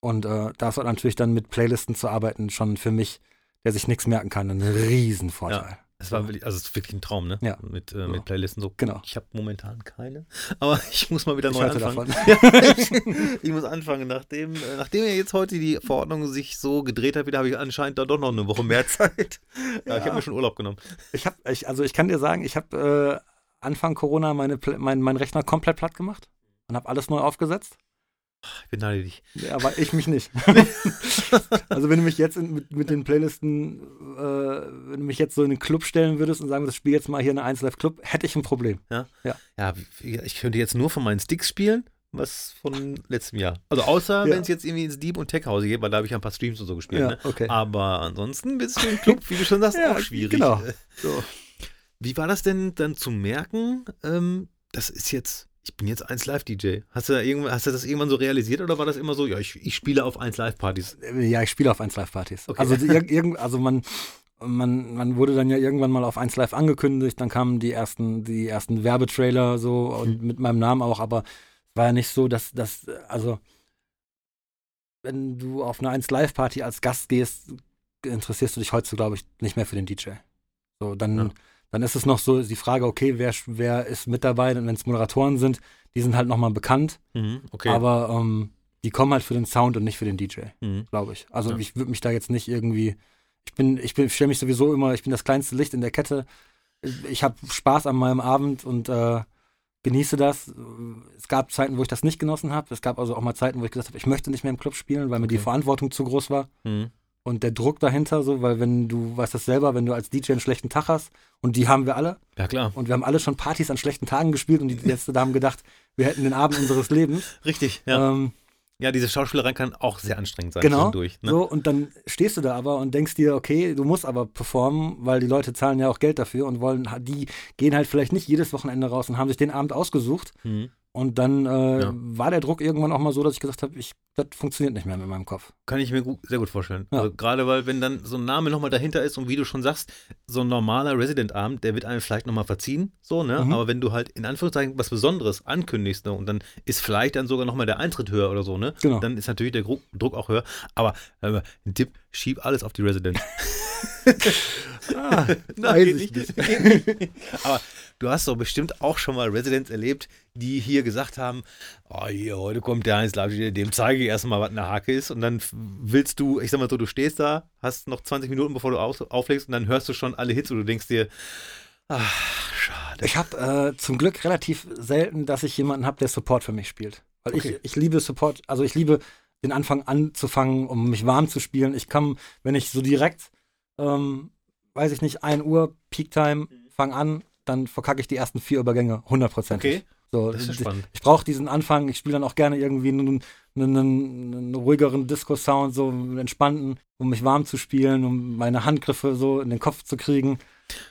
Und äh, da war natürlich dann mit Playlisten zu arbeiten schon für mich, der sich nichts merken kann, ein Riesenvorteil. Es war wirklich, also es ist wirklich ein Traum, ne? Ja. Mit, äh, Ja. mit Playlisten so. Genau. Ich habe momentan keine, aber [LAUGHS] ich muss mal wieder Ich neu anfangen. [LAUGHS] Ja, ich, muss anfangen. Nachdem, äh, nachdem ja jetzt heute die Verordnung sich so gedreht hat, wieder habe ich anscheinend da doch noch eine Woche mehr Zeit. [LAUGHS] Ja, ich habe Ja. mir schon Urlaub genommen. Ich habe, ich, also ich kann dir sagen, ich habe äh, Anfang Corona meine, mein, meinen Rechner komplett platt gemacht und habe alles neu aufgesetzt. Ich beneide dich. Ja, aber ich mich nicht. [LAUGHS] also wenn du mich jetzt in, mit, mit den Playlisten, äh, wenn du mich jetzt so in den Club stellen würdest und sagen würdest, spiel jetzt mal hier eine 1 Live Club, hätte ich ein Problem. Ja, wie- ich könnte jetzt nur von meinen Sticks spielen, was von letztem Jahr. Also außer, Ja. wenn es jetzt irgendwie ins Deep und Tech Hause geht, weil da habe ich ein paar Streams und so gespielt. Ja, ne? okay. Aber ansonsten bist du im Club, wie du schon sagst, Ja, auch schwierig. genau. [LAUGHS] So. Wie war das denn dann zu merken, ähm, das ist jetzt, ich bin jetzt 1 Live-DJ. Hast du, da irgendwann, hast du das irgendwann so realisiert oder war das immer so, ja, ich, ich spiele auf 1 Live-Partys? Ja, ich spiele auf 1 Live Partys. Okay. Also, ir [LAUGHS] irgend, also man, man, man wurde dann ja irgendwann mal auf 1 Live angekündigt, dann kamen die ersten, die ersten Werbetrailer so und mit meinem Namen auch, aber es war ja nicht so, dass, dass, also wenn du auf eine 1 Live Party als Gast gehst, interessierst du dich heute, glaube ich, nicht mehr für den DJ. So, dann, Ja. Dann ist es noch so die Frage, okay, wer, wer ist mit dabei? Und wenn es Moderatoren sind, die sind halt nochmal bekannt, Mhm, okay. aber ähm, die kommen halt für den Sound und nicht für den DJ mhm. glaube ich. Also Ja. ich würde mich da jetzt nicht irgendwie. Ich bin, ich bin, stelle mich sowieso immer, ich bin das kleinste Licht in der Kette. Ich habe Spaß an meinem Abend und äh, genieße das. Es gab Zeiten, wo ich das nicht genossen habe. Es gab also auch mal Zeiten, wo ich gesagt habe, ich möchte nicht mehr im Club spielen, weil mir die Okay. Verantwortung zu groß war. Mhm. Und der Druck dahinter, so, weil wenn du weißt das selber, wenn du als DJ einen schlechten Tag hast, und die haben wir alle, Ja, klar. und wir haben alle schon Partys an schlechten Tagen gespielt und die Letzte da haben gedacht, wir hätten den Abend unseres Lebens. [LAUGHS] Richtig, ja. Ähm, ja, diese Schauspielerei kann auch sehr anstrengend sein genau. zwischendurch. Ne? So, und dann stehst du da aber und denkst dir, okay, du musst aber performen, weil die Leute zahlen ja auch Geld dafür und wollen, die gehen halt vielleicht nicht jedes Wochenende raus und haben sich den Abend ausgesucht. Mhm. Und dann äh, Ja. war der Druck irgendwann auch mal so, dass ich gesagt habe, ich, das funktioniert nicht mehr mit meinem Kopf. Kann ich mir gut, sehr gut vorstellen. Ja. Also, gerade weil, wenn dann so ein Name nochmal dahinter ist und wie du schon sagst, so ein normaler Resident-Abend, der wird einem vielleicht nochmal verziehen, so, ne? Mhm. Aber wenn du halt in Anführungszeichen was Besonderes ankündigst, ne? Und dann ist vielleicht dann sogar nochmal der Eintritt höher oder so, ne? Genau. Dann ist natürlich der Druck auch höher. Aber äh, ein Tipp, schieb alles auf die Resident. [LAUGHS] [LAUGHS] Ah, Nein, geht ich nicht. Geht nicht. Aber du hast doch bestimmt auch schon mal Residents erlebt, die hier gesagt haben, oh hier, heute kommt der Heinz Labsch, dem zeige ich erstmal, was eine Hake ist. Und dann willst du, ich sag mal so, du stehst da, hast noch 20 Minuten, bevor du auf, auflegst und dann hörst du schon alle Hits und du denkst dir, ach, schade. Ich habe äh, zum Glück relativ selten, dass ich jemanden habe, der Support für mich spielt. Weil Okay. ich, ich liebe Support, also ich liebe den Anfang anzufangen, um mich warm zu spielen. Ich kann, wenn ich so direkt, ähm, weiß ich nicht, 1 Uhr, Peak Time, fang an, dann verkacke ich die ersten vier Übergänge hundertprozentig. Okay, So, das ist ich spannend. ich brauche diesen Anfang, ich spiele dann auch gerne irgendwie einen, einen, einen ruhigeren Disco-Sound, so einen entspannten, um mich warm zu spielen, um meine Handgriffe so in den Kopf zu kriegen.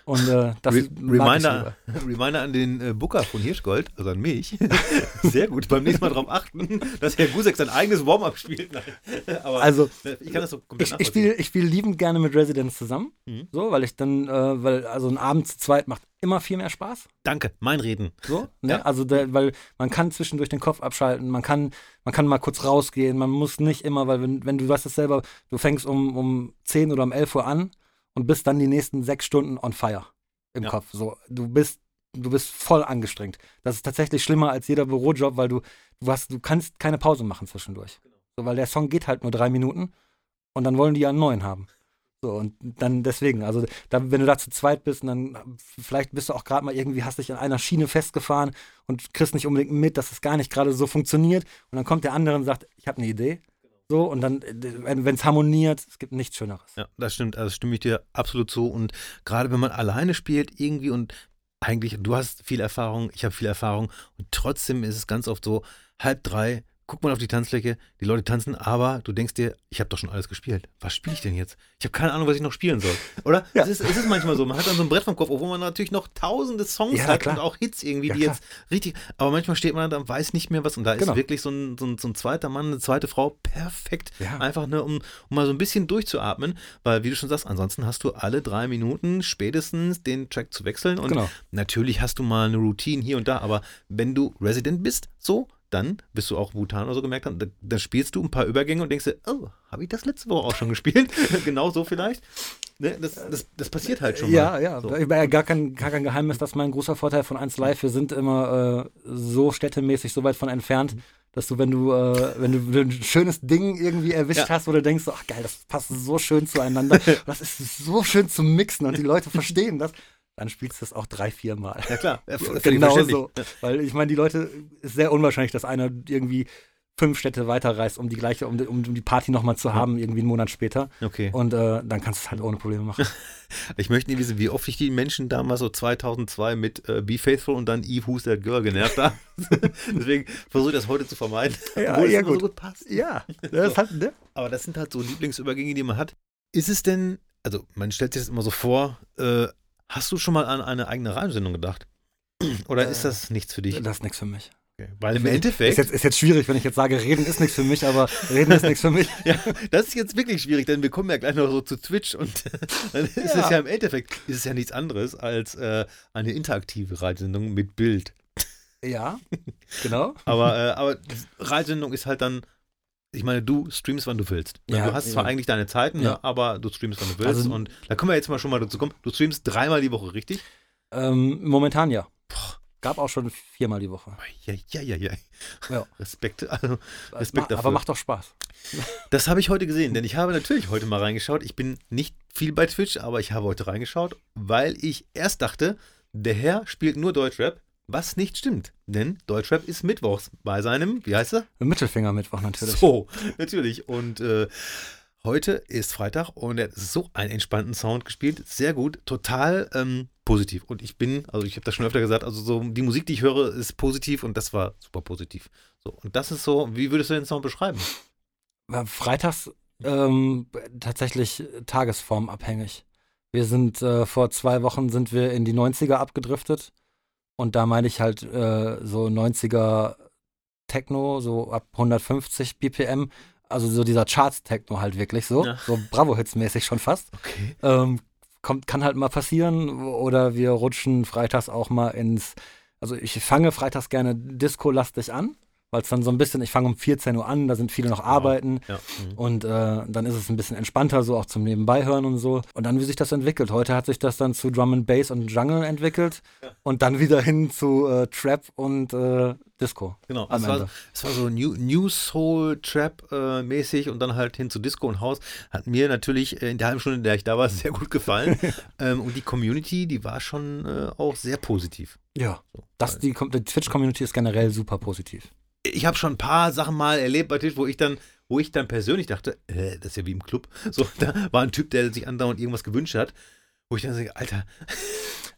Und äh, das Re Reminder. [LAUGHS] Reminder an den äh, Booker von Hirschgold, also an mich. [LAUGHS] Sehr gut. Beim nächsten Mal darauf achten, [LAUGHS] dass Herr Gusek sein eigenes Warm-up spielt. Aber Also, ich kann das so komplett Ich, ich spiele ich spiel liebend gerne mit Residents zusammen, Mhm. so, weil ich dann, äh, weil also ein Abend zu zweit macht immer viel mehr Spaß. Danke, mein Reden. So, ne? Ja. Also, der, weil man kann zwischendurch den Kopf abschalten, man kann, man kann mal kurz rausgehen, man muss nicht immer, weil wenn, wenn du weißt es selber, du fängst um, um 10 oder um 11 Uhr an und bist dann die nächsten sechs Stunden on fire im Ja. Kopf. So, du bist, du bist voll angestrengt. Das ist tatsächlich schlimmer als jeder Bürojob, weil du, du hast, du kannst keine Pause machen zwischendurch. So, weil der Song geht halt nur drei Minuten und dann wollen die ja einen neuen haben. So, und dann deswegen, also da, wenn du da zu zweit bist, und dann vielleicht bist du auch gerade mal irgendwie, hast dich an einer Schiene festgefahren und kriegst nicht unbedingt mit, dass es gar nicht gerade so funktioniert. Und dann kommt der andere und sagt, ich habe eine Idee. So, und dann, wenn es harmoniert, es gibt nichts Schöneres. Ja, das stimmt. Also stimme ich dir absolut zu. Und gerade wenn man alleine spielt, irgendwie und eigentlich, du hast viel Erfahrung, ich habe viel Erfahrung und trotzdem ist es ganz oft so, halb drei, guck mal auf die Tanzfläche, die Leute tanzen, aber du denkst dir, ich habe doch schon alles gespielt. Was spiele ich denn jetzt? Ich habe keine Ahnung, was ich noch spielen soll. Oder? Ja. Es, ist, es ist manchmal so, man hat dann so ein Brett vom Kopf, obwohl man natürlich noch tausende Songs Ja, hat klar. und auch Hits irgendwie, Ja, die klar. jetzt richtig, aber manchmal steht man da und weiß nicht mehr was und da Genau. ist wirklich so ein, so, ein, so ein zweiter Mann, eine zweite Frau perfekt. Einfach ne, um, um mal so ein bisschen durchzuatmen, weil wie du schon sagst, ansonsten hast du alle drei Minuten spätestens den Track zu wechseln und Genau. natürlich hast du mal eine Routine hier und da, aber wenn du Resident bist, so, dann bist du auch Wutan oder so gemerkt haben, dann, dann spielst du ein paar Übergänge und denkst dir, oh, habe ich das letzte Woche auch schon gespielt? [LAUGHS] [LAUGHS] genau so vielleicht. Ne, das, das, das passiert halt schon Ja, mal. ja. So. War ja gar kein, gar kein Geheimnis, dass mein großer Vorteil von 1 Live, wir sind immer äh, so städtemäßig so weit von entfernt, dass du, wenn du, äh, wenn du ein schönes Ding irgendwie erwischt Ja. hast, wo du denkst, ach geil, das passt so schön zueinander, [LAUGHS] das ist so schön zum Mixen und die Leute verstehen das, dann spielst du es auch drei, vier Mal. Ja klar, ja, Genau so. Weil ich meine, die Leute, ist sehr unwahrscheinlich, dass einer irgendwie fünf Städte weiterreist, um die gleiche, um, die- um die Party nochmal zu haben, irgendwie einen Monat später. Okay. Und äh, dann kannst du es halt ohne Probleme machen. [LAUGHS] Ich möchte nicht wissen, wie oft ich die Menschen damals so 2002 mit äh, Be Faithful und dann Eve Who's That Girl genervt habe. [LAUGHS] Deswegen versuche ich das heute zu vermeiden. [LAUGHS] Ja, obwohl es ja, so gut. gut passt. ja, das ist halt, ne? Aber das sind halt so Lieblingsübergänge, die man hat. Ist es denn, also man stellt sich das immer so vor, äh, hast du schon mal an eine eigene Radiosendung gedacht? [CLEARS THROAT] Oder ist Äh, das nichts für dich? Das ist nichts für mich. Okay. Weil im Ist Endeffekt, jetzt, ist jetzt schwierig, wenn ich jetzt sage, reden ist nichts für mich, aber reden ist nichts für mich. [LAUGHS] ja, das ist jetzt wirklich schwierig, denn wir kommen ja gleich noch so zu Twitch und [LAUGHS] dann ist es Ja. ja im Endeffekt, ist es ja nichts anderes als äh, eine interaktive Radiosendung mit Bild. Ja, genau. [LAUGHS] Aber, äh, aber Radiosendung ist halt dann, ich meine, du streamst, wann du willst. Ne? Ja, du hast zwar ja. eigentlich deine Zeiten, Ja. ne? aber du streamst, wann du willst. Also- und da können wir jetzt mal schon mal dazu kommen. Du streamst dreimal die Woche, richtig? Ähm, momentan ja. Gab auch schon viermal die Woche. Ja, ja, ja, ja. Ja. Respekt, also, Ma- Respekt dafür. aber macht doch Spaß. [LAUGHS] Das habe ich heute gesehen, denn ich habe natürlich heute mal reingeschaut. Ich bin nicht viel bei Twitch, aber ich habe heute reingeschaut, weil ich erst dachte, der Herr spielt nur Deutschrap, was nicht stimmt. Denn Deutschrap ist mittwochs bei seinem, wie heißt er? Mittelfinger Mittwoch natürlich. So, [LAUGHS] natürlich. Und äh, heute ist Freitag und er hat so einen entspannten Sound gespielt. Sehr gut, total ähm, positiv. Und ich bin, also ich habe das schon öfter gesagt, also so die Musik, die ich höre, ist positiv und das war super positiv. So, und das ist so, wie würdest du den Sound beschreiben? War Freitags ähm, tatsächlich tagesformabhängig. Wir sind äh, vor zwei Wochen sind wir in die 90er abgedriftet und da meine ich halt äh, so 90er Techno, so ab 150 BPM, also so dieser Charts-Techno halt wirklich so, Ja. so Bravo-Hits-mäßig schon fast. Okay. Ähm, kommt, kann halt mal passieren. Oder wir rutschen freitags auch mal ins. Also ich fange freitags gerne Disco-lastig an, weil es dann so ein bisschen, ich fange um 14 Uhr an, da sind viele noch arbeiten. Ja. mhm. Und äh, dann ist es ein bisschen entspannter, so auch zum Nebenbeihören und so. Und dann, wie sich das entwickelt. Heute hat sich das dann zu Drum and Bass und Jungle entwickelt. Und dann wieder hin zu äh, Trap und äh, Disco. Genau, es war, es war so New, New Soul Trap äh, mäßig und dann halt hin zu Disco und House. Hat mir natürlich äh, in der halben Stunde, in der ich da war, [LAUGHS] sehr gut gefallen. ähm, und die Community, die war schon äh, auch sehr positiv. Ja. So, Das, die, die Twitch-Community ist generell super positiv. Ich habe schon ein paar Sachen mal erlebt bei Tisch, wo ich dann, wo ich dann persönlich dachte, äh, das ist ja wie im Club. So, [LAUGHS] da war ein Typ, der sich andauernd irgendwas gewünscht hat, wo ich dann sage, Alter,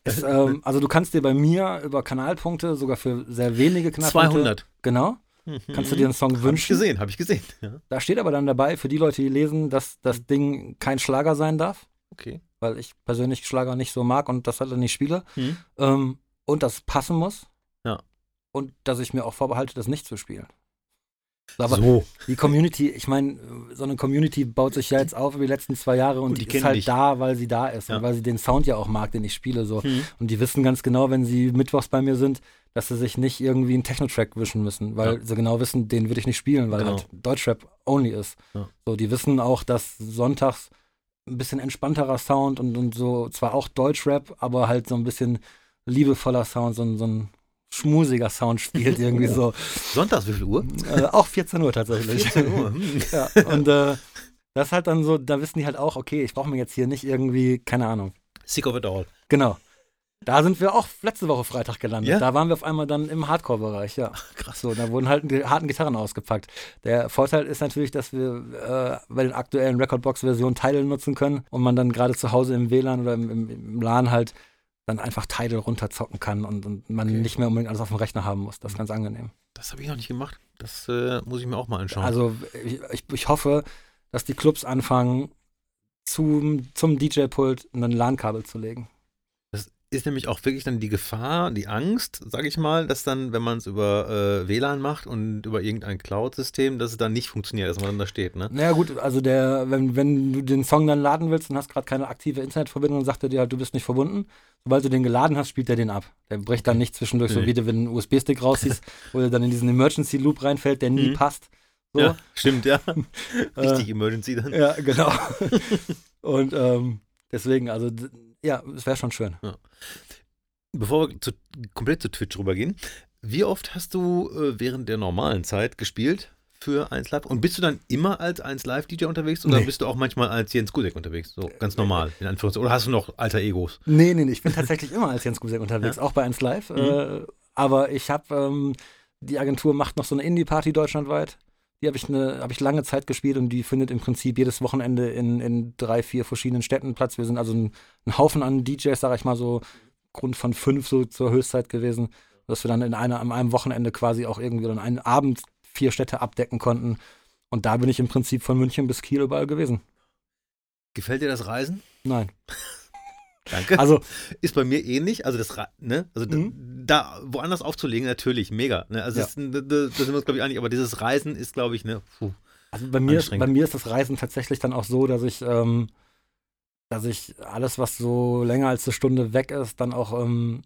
Es, [LAUGHS] ähm, also du kannst dir bei mir über Kanalpunkte, sogar für sehr wenige Kanalpunkte. 200. Genau. Kannst du dir einen Song Habe ich wünschen? gesehen, habe ich gesehen. Ja, Da steht aber dann dabei, für die Leute, die lesen, dass das Ding kein Schlager sein darf, okay. weil ich persönlich Schlager nicht so mag und das halt nicht spiele. Hm. Ähm, und das passen muss. Und dass ich mir auch vorbehalte, das nicht zu spielen. Aber so. die Community, ich meine, so eine Community baut sich ja jetzt auf über die letzten zwei Jahre und Gut, die die, ist halt dich. da, weil sie da ist Ja. und weil sie den Sound ja auch mag, den ich spiele. So. Hm. Und die wissen ganz genau, wenn sie mittwochs bei mir sind, dass sie sich nicht irgendwie einen Techno-Track wischen müssen, weil Ja. sie genau wissen, den würde ich nicht spielen, weil Genau. halt Deutschrap only ist. Ja. So, die wissen auch, dass sonntags ein bisschen entspannterer Sound und, und so, zwar auch Deutschrap, aber halt so ein bisschen liebevoller Sound, so, so ein schmusiger Sound spielt irgendwie so. Sonntags, wie viel Uhr? Äh, auch 14 Uhr tatsächlich. 14 Uhr. Hm. [LAUGHS] ja, und äh, das ist halt dann so, da wissen die halt auch, okay, ich brauche mir jetzt hier nicht irgendwie, keine Ahnung. Sick of it all. Genau. Da sind wir auch letzte Woche Freitag gelandet. Ja? Da waren wir auf einmal dann im Hardcore-Bereich, ja. Krass. So, da wurden halt die harten Gitarren ausgepackt. Der Vorteil ist natürlich, dass wir äh, bei den aktuellen Recordbox-Versionen Tidal nutzen können und man dann gerade zu Hause im WLAN oder im, im, im LAN halt dann einfach Tidal runterzocken kann und, und man Okay. nicht mehr unbedingt alles auf dem Rechner haben muss. Das ist ganz angenehm. Das habe ich noch nicht gemacht. Das äh, muss ich mir auch mal anschauen. Also ich, ich, ich hoffe, dass die Clubs anfangen, zum, zum DJ-Pult ein LAN-Kabel zu legen. Ist nämlich auch wirklich dann die Gefahr, die Angst, sage ich mal, dass dann, wenn man es über äh, WLAN macht und über irgendein Cloud-System, dass es dann nicht funktioniert, dass man dann da steht, ne? Naja gut, also der, wenn, wenn du den Song dann laden willst und hast gerade keine aktive Internetverbindung, dann sagt er dir halt, du bist nicht verbunden. Sobald du den geladen hast, spielt er den ab. Der bricht dann nicht zwischendurch, so Nee. wie du, wenn du einen USB-Stick rausziehst, [LAUGHS] wo er dann in diesen Emergency Loop reinfällt, der nie Mhm. passt. So. Ja, stimmt, ja. [LAUGHS] Äh, Richtig Emergency dann. Ja, genau. [LAUGHS] und ähm, deswegen, also ja, es wäre schon schön. Bevor wir zu, komplett zu Twitch rübergehen, wie oft hast du äh, während der normalen Zeit gespielt für 1 Live? Und bist du dann immer als 1 Live DJ unterwegs oder Nee. bist du auch manchmal als Jens Gudek unterwegs? So ganz normal, in Anführungszeichen. Oder hast du noch alter Egos? Nee, nee, nee, ich bin tatsächlich immer als Jens Gusek unterwegs, auch bei 1 Live. Mhm. Äh, aber ich habe, ähm, die Agentur macht noch so eine Indie-Party deutschlandweit. Die habe ich, ne, hab ich lange Zeit gespielt und die findet im Prinzip jedes Wochenende in, in drei, vier verschiedenen Städten Platz. Wir sind also ein, ein Haufen an DJs, sag ich mal so, Grund von fünf so zur Höchstzeit gewesen, dass wir dann in einer, an einem Wochenende quasi auch irgendwie dann einen Abend vier Städte abdecken konnten. Und da bin ich im Prinzip von München bis Kiel überall gewesen. Gefällt dir das Reisen? Nein. [LAUGHS] Danke. Also, [LAUGHS] ist bei mir ähnlich. Also das, ne? Also da- Mhm. da woanders aufzulegen, natürlich, mega. Ne? Also Ja. das, da, da da sind wir uns, glaube ich, einig. Aber dieses Reisen ist, glaube ich, ne? Puh. Also bei mir, bei mir ist das Reisen tatsächlich dann auch so, dass ich, ähm, dass ich alles, was so länger als eine Stunde weg ist, dann auch ähm,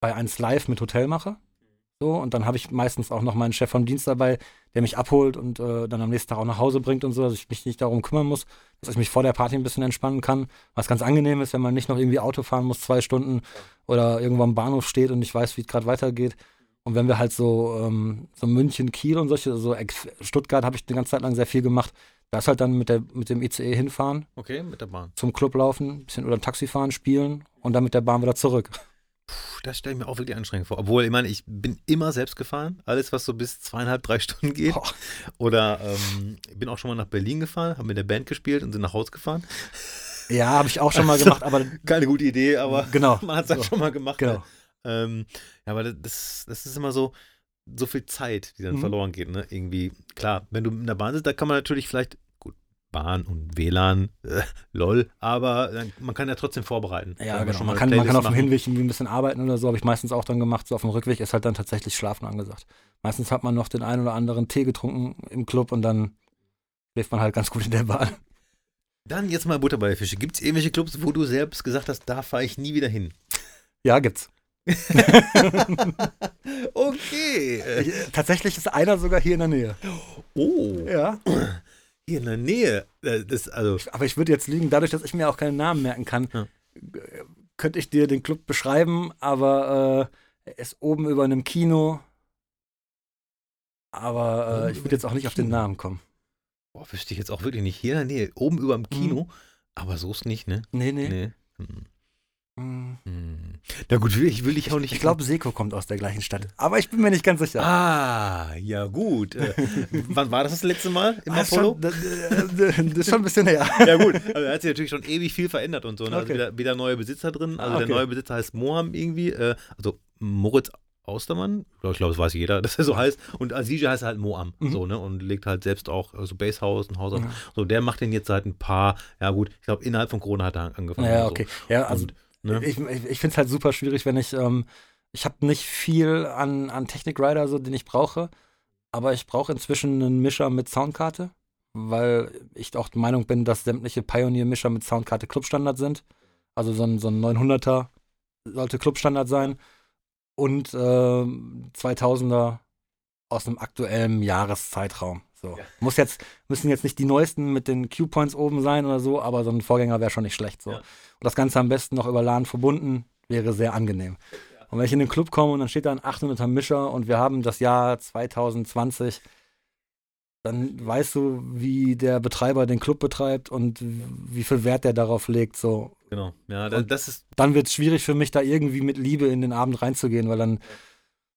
bei 1 Live mit Hotel mache. So, und dann habe ich meistens auch noch meinen Chef vom Dienst dabei, der mich abholt und äh, dann am nächsten Tag auch nach Hause bringt und so, dass ich mich nicht darum kümmern muss, dass ich mich vor der Party ein bisschen entspannen kann. Was ganz angenehm ist, wenn man nicht noch irgendwie Auto fahren muss, zwei Stunden oder irgendwo am Bahnhof steht und nicht weiß, wie es gerade weitergeht. Und wenn wir halt so, ähm, so München, Kiel und solche, so Stuttgart habe ich eine ganze Zeit lang sehr viel gemacht. Da ist halt dann mit, der, mit dem ICE hinfahren, Okay, mit der Bahn. zum Club laufen, bisschen oder Taxi fahren, spielen und dann mit der Bahn wieder zurück. Puh, das stelle ich mir auch wirklich anstrengend vor. Obwohl, ich meine, ich bin immer selbst gefahren. Alles, was so bis zweieinhalb, drei [LAUGHS] Stunden geht. Boah. Oder ähm, ich bin auch schon mal nach Berlin gefahren, habe mit der Band gespielt und sind nach Hause gefahren. Ja, habe ich auch schon mal gemacht, aber Keine gute Idee, aber genau. [LAUGHS] man hat es halt So. schon mal gemacht. Genau. Ne? Ähm, ja, aber das, das ist immer so, so viel Zeit, die dann Mhm. verloren geht. Ne? Irgendwie, klar, wenn du in der Bahn sitzt, da kann man natürlich vielleicht, Bahn und WLAN, äh, lol, aber dann, man kann ja trotzdem vorbereiten. Ja, genau. schon Man kann, man kann auf dem. Hinweg irgendwie ein bisschen arbeiten oder so, habe ich meistens auch dann gemacht. So auf dem Rückweg ist halt dann tatsächlich Schlafen angesagt. Meistens hat man noch den einen oder anderen Tee getrunken im Club und dann schläft man halt ganz gut in der Bahn. Dann jetzt mal Butter bei Fische. Gibt es irgendwelche Clubs, wo du selbst gesagt hast, da fahre ich nie wieder hin? Ja, gibt's. [LAUGHS] okay. Äh, Ich, tatsächlich ist einer sogar hier in der Nähe. Oh, Ja. Hier in der Nähe. Äh, Das, also, Aber ich würde jetzt lügen, dadurch, dass ich mir auch keinen Namen merken kann, Ja. könnte ich dir den Club beschreiben, aber äh, er ist oben über einem Kino. Aber äh, ich würde jetzt auch nicht auf den. Namen kommen. boah, wüsste ich jetzt auch wirklich nicht. Hier in der Nähe, oben über dem Kino, aber so ist nicht, ne? Nee, nee. Nee. Hm. Hm. Hm. Na gut, ich will dich auch nicht. Ich glaube, Seko kommt aus der gleichen Stadt. Aber ich bin mir nicht ganz sicher. Ah, ja gut. Äh, [LAUGHS] wann war das das letzte Mal im Ah, Apollo? schon, das, das ist schon ein bisschen her. [LAUGHS] Ja gut, also da hat sich natürlich schon ewig viel verändert und so. Ne? Also Okay. wieder, wieder neue Besitzer drin. Also Ah, der okay. neue Besitzer heißt Moham irgendwie. Äh, also Moritz Austermann. Ich glaube, das weiß jeder, [LAUGHS] dass er so heißt. Und DJ heißt er halt Moam. Mhm. So, ne? Und legt halt selbst auch so Basshaus, ein Haus auf. Ja. So, der macht den jetzt seit ein paar, ja gut, ich glaube, innerhalb von Corona hat er angefangen. Ja, und okay. Ja, also Und, ne? ich, ich, ich finde es halt super schwierig, wenn ich, ähm, ich habe nicht viel an, an Technik-Rider, so, den ich brauche, aber ich brauche inzwischen einen Mischer mit Soundkarte, weil ich auch der Meinung bin, dass sämtliche Pioneer-Mischer mit Soundkarte Clubstandard sind. Also so ein, so ein 900er sollte Clubstandard sein und ähm, 2000er aus einem aktuellen Jahreszeitraum. So. Ja. Muss jetzt, müssen jetzt nicht die neuesten mit den Q-Points oben sein oder so, aber so ein Vorgänger wäre schon nicht schlecht. So. Ja. Und das Ganze am besten noch über LAN verbunden, wäre sehr angenehm. Und wenn ich in den Club komme und dann steht da ein 800er Mischer und wir haben das Jahr 2020, dann weißt du, wie der Betreiber den Club betreibt und wie viel Wert der darauf legt. So. Genau. Ja, Und- das ist. Dann wird es schwierig für mich, da irgendwie mit Liebe in den Abend reinzugehen, weil dann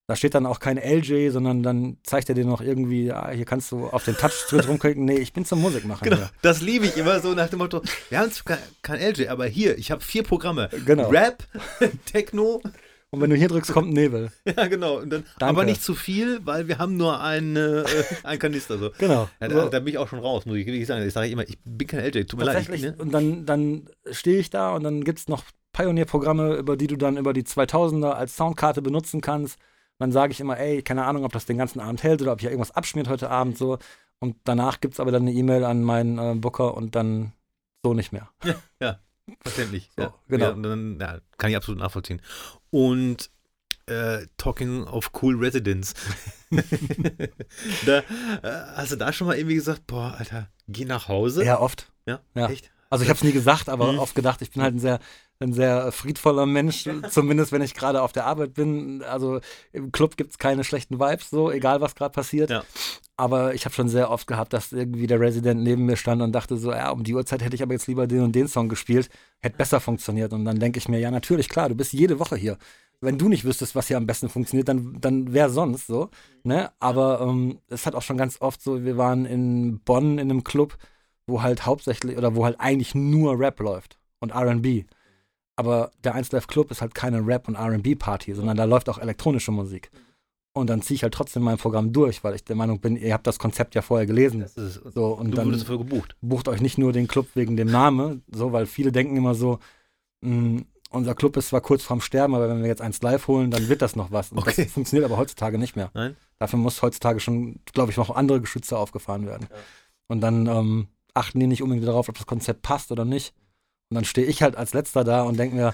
da steht dann auch kein LJ, sondern dann zeigt er dir noch irgendwie, ja, hier kannst du auf den Touchscreen rumklicken. Nee, ich bin zum Musikmachen Genau, hier. das liebe ich immer so nach dem Motto, wir haben zwar kein LJ, aber hier, ich habe vier Programme. Genau. Rap, [LAUGHS] Techno, Und wenn du hier drückst, kommt Nebel. [LAUGHS] ja genau. Dann, aber nicht zu viel, weil wir haben nur einen, äh, einen Kanister. So. Genau. Ja, So. da, da bin ich auch schon raus, muss ich wirklich sagen. Ich sage immer, ich bin kein LJ, tut mir leid. Ne? Und dann, dann stehe ich da und dann gibt es noch Pioneer-Programme, über die du dann über die 2000er als Soundkarte benutzen kannst. Dann sage ich immer, ey, keine Ahnung, ob das den ganzen Abend hält oder ob hier irgendwas abschmiert heute Abend so. Und danach gibt es aber dann eine E-Mail an meinen äh, Booker und dann so nicht mehr. [LAUGHS] Verständlich. So, ja. genau. Ja, dann, ja, kann ich absolut nachvollziehen. Und äh, talking of cool residents. [LAUGHS] [LAUGHS] da, äh, hast du da schon mal irgendwie gesagt, boah, Alter, geh nach Hause? Ja, oft. Ja, Ja. echt? Also ich habe es nie gesagt, aber Mhm. oft gedacht, ich bin halt ein sehr, ein sehr friedvoller Mensch, zumindest wenn ich gerade auf der Arbeit bin. Also im Club gibt es keine schlechten Vibes, so egal was gerade passiert. Ja. Aber ich habe schon sehr oft gehabt, dass irgendwie der Resident neben mir stand und dachte so, ja, um die Uhrzeit hätte ich aber jetzt lieber den und den Song gespielt, hätte besser funktioniert. Und dann denke ich mir, ja, natürlich, klar, du bist jede Woche hier. Wenn du nicht wüsstest, was hier am besten funktioniert, dann, dann wer sonst so. Ne? Aber ähm, es hat auch schon ganz oft so, wir waren in Bonn in einem Club, wo halt hauptsächlich oder wo halt eigentlich nur Rap läuft und RB. Aber der 1 Live Club ist halt keine Rap- und RB-Party, sondern da läuft auch elektronische Musik. Und dann ziehe ich halt trotzdem mein Programm durch, weil ich der Meinung bin, ihr habt das Konzept ja vorher gelesen. Das ist, So, und du dann wurdest dafür gebucht. bucht euch nicht nur den Club wegen dem Namen, so, weil viele denken immer so, mh, unser Club ist zwar kurz vorm Sterben, aber wenn wir jetzt eins live holen, dann wird das noch was. Und Okay. das funktioniert aber heutzutage nicht mehr. Nein? Dafür muss heutzutage schon, glaube ich, noch andere Geschütze aufgefahren werden. Und dann ähm, achten die nicht unbedingt darauf, ob das Konzept passt oder nicht. Und dann stehe ich halt als letzter da und denke mir,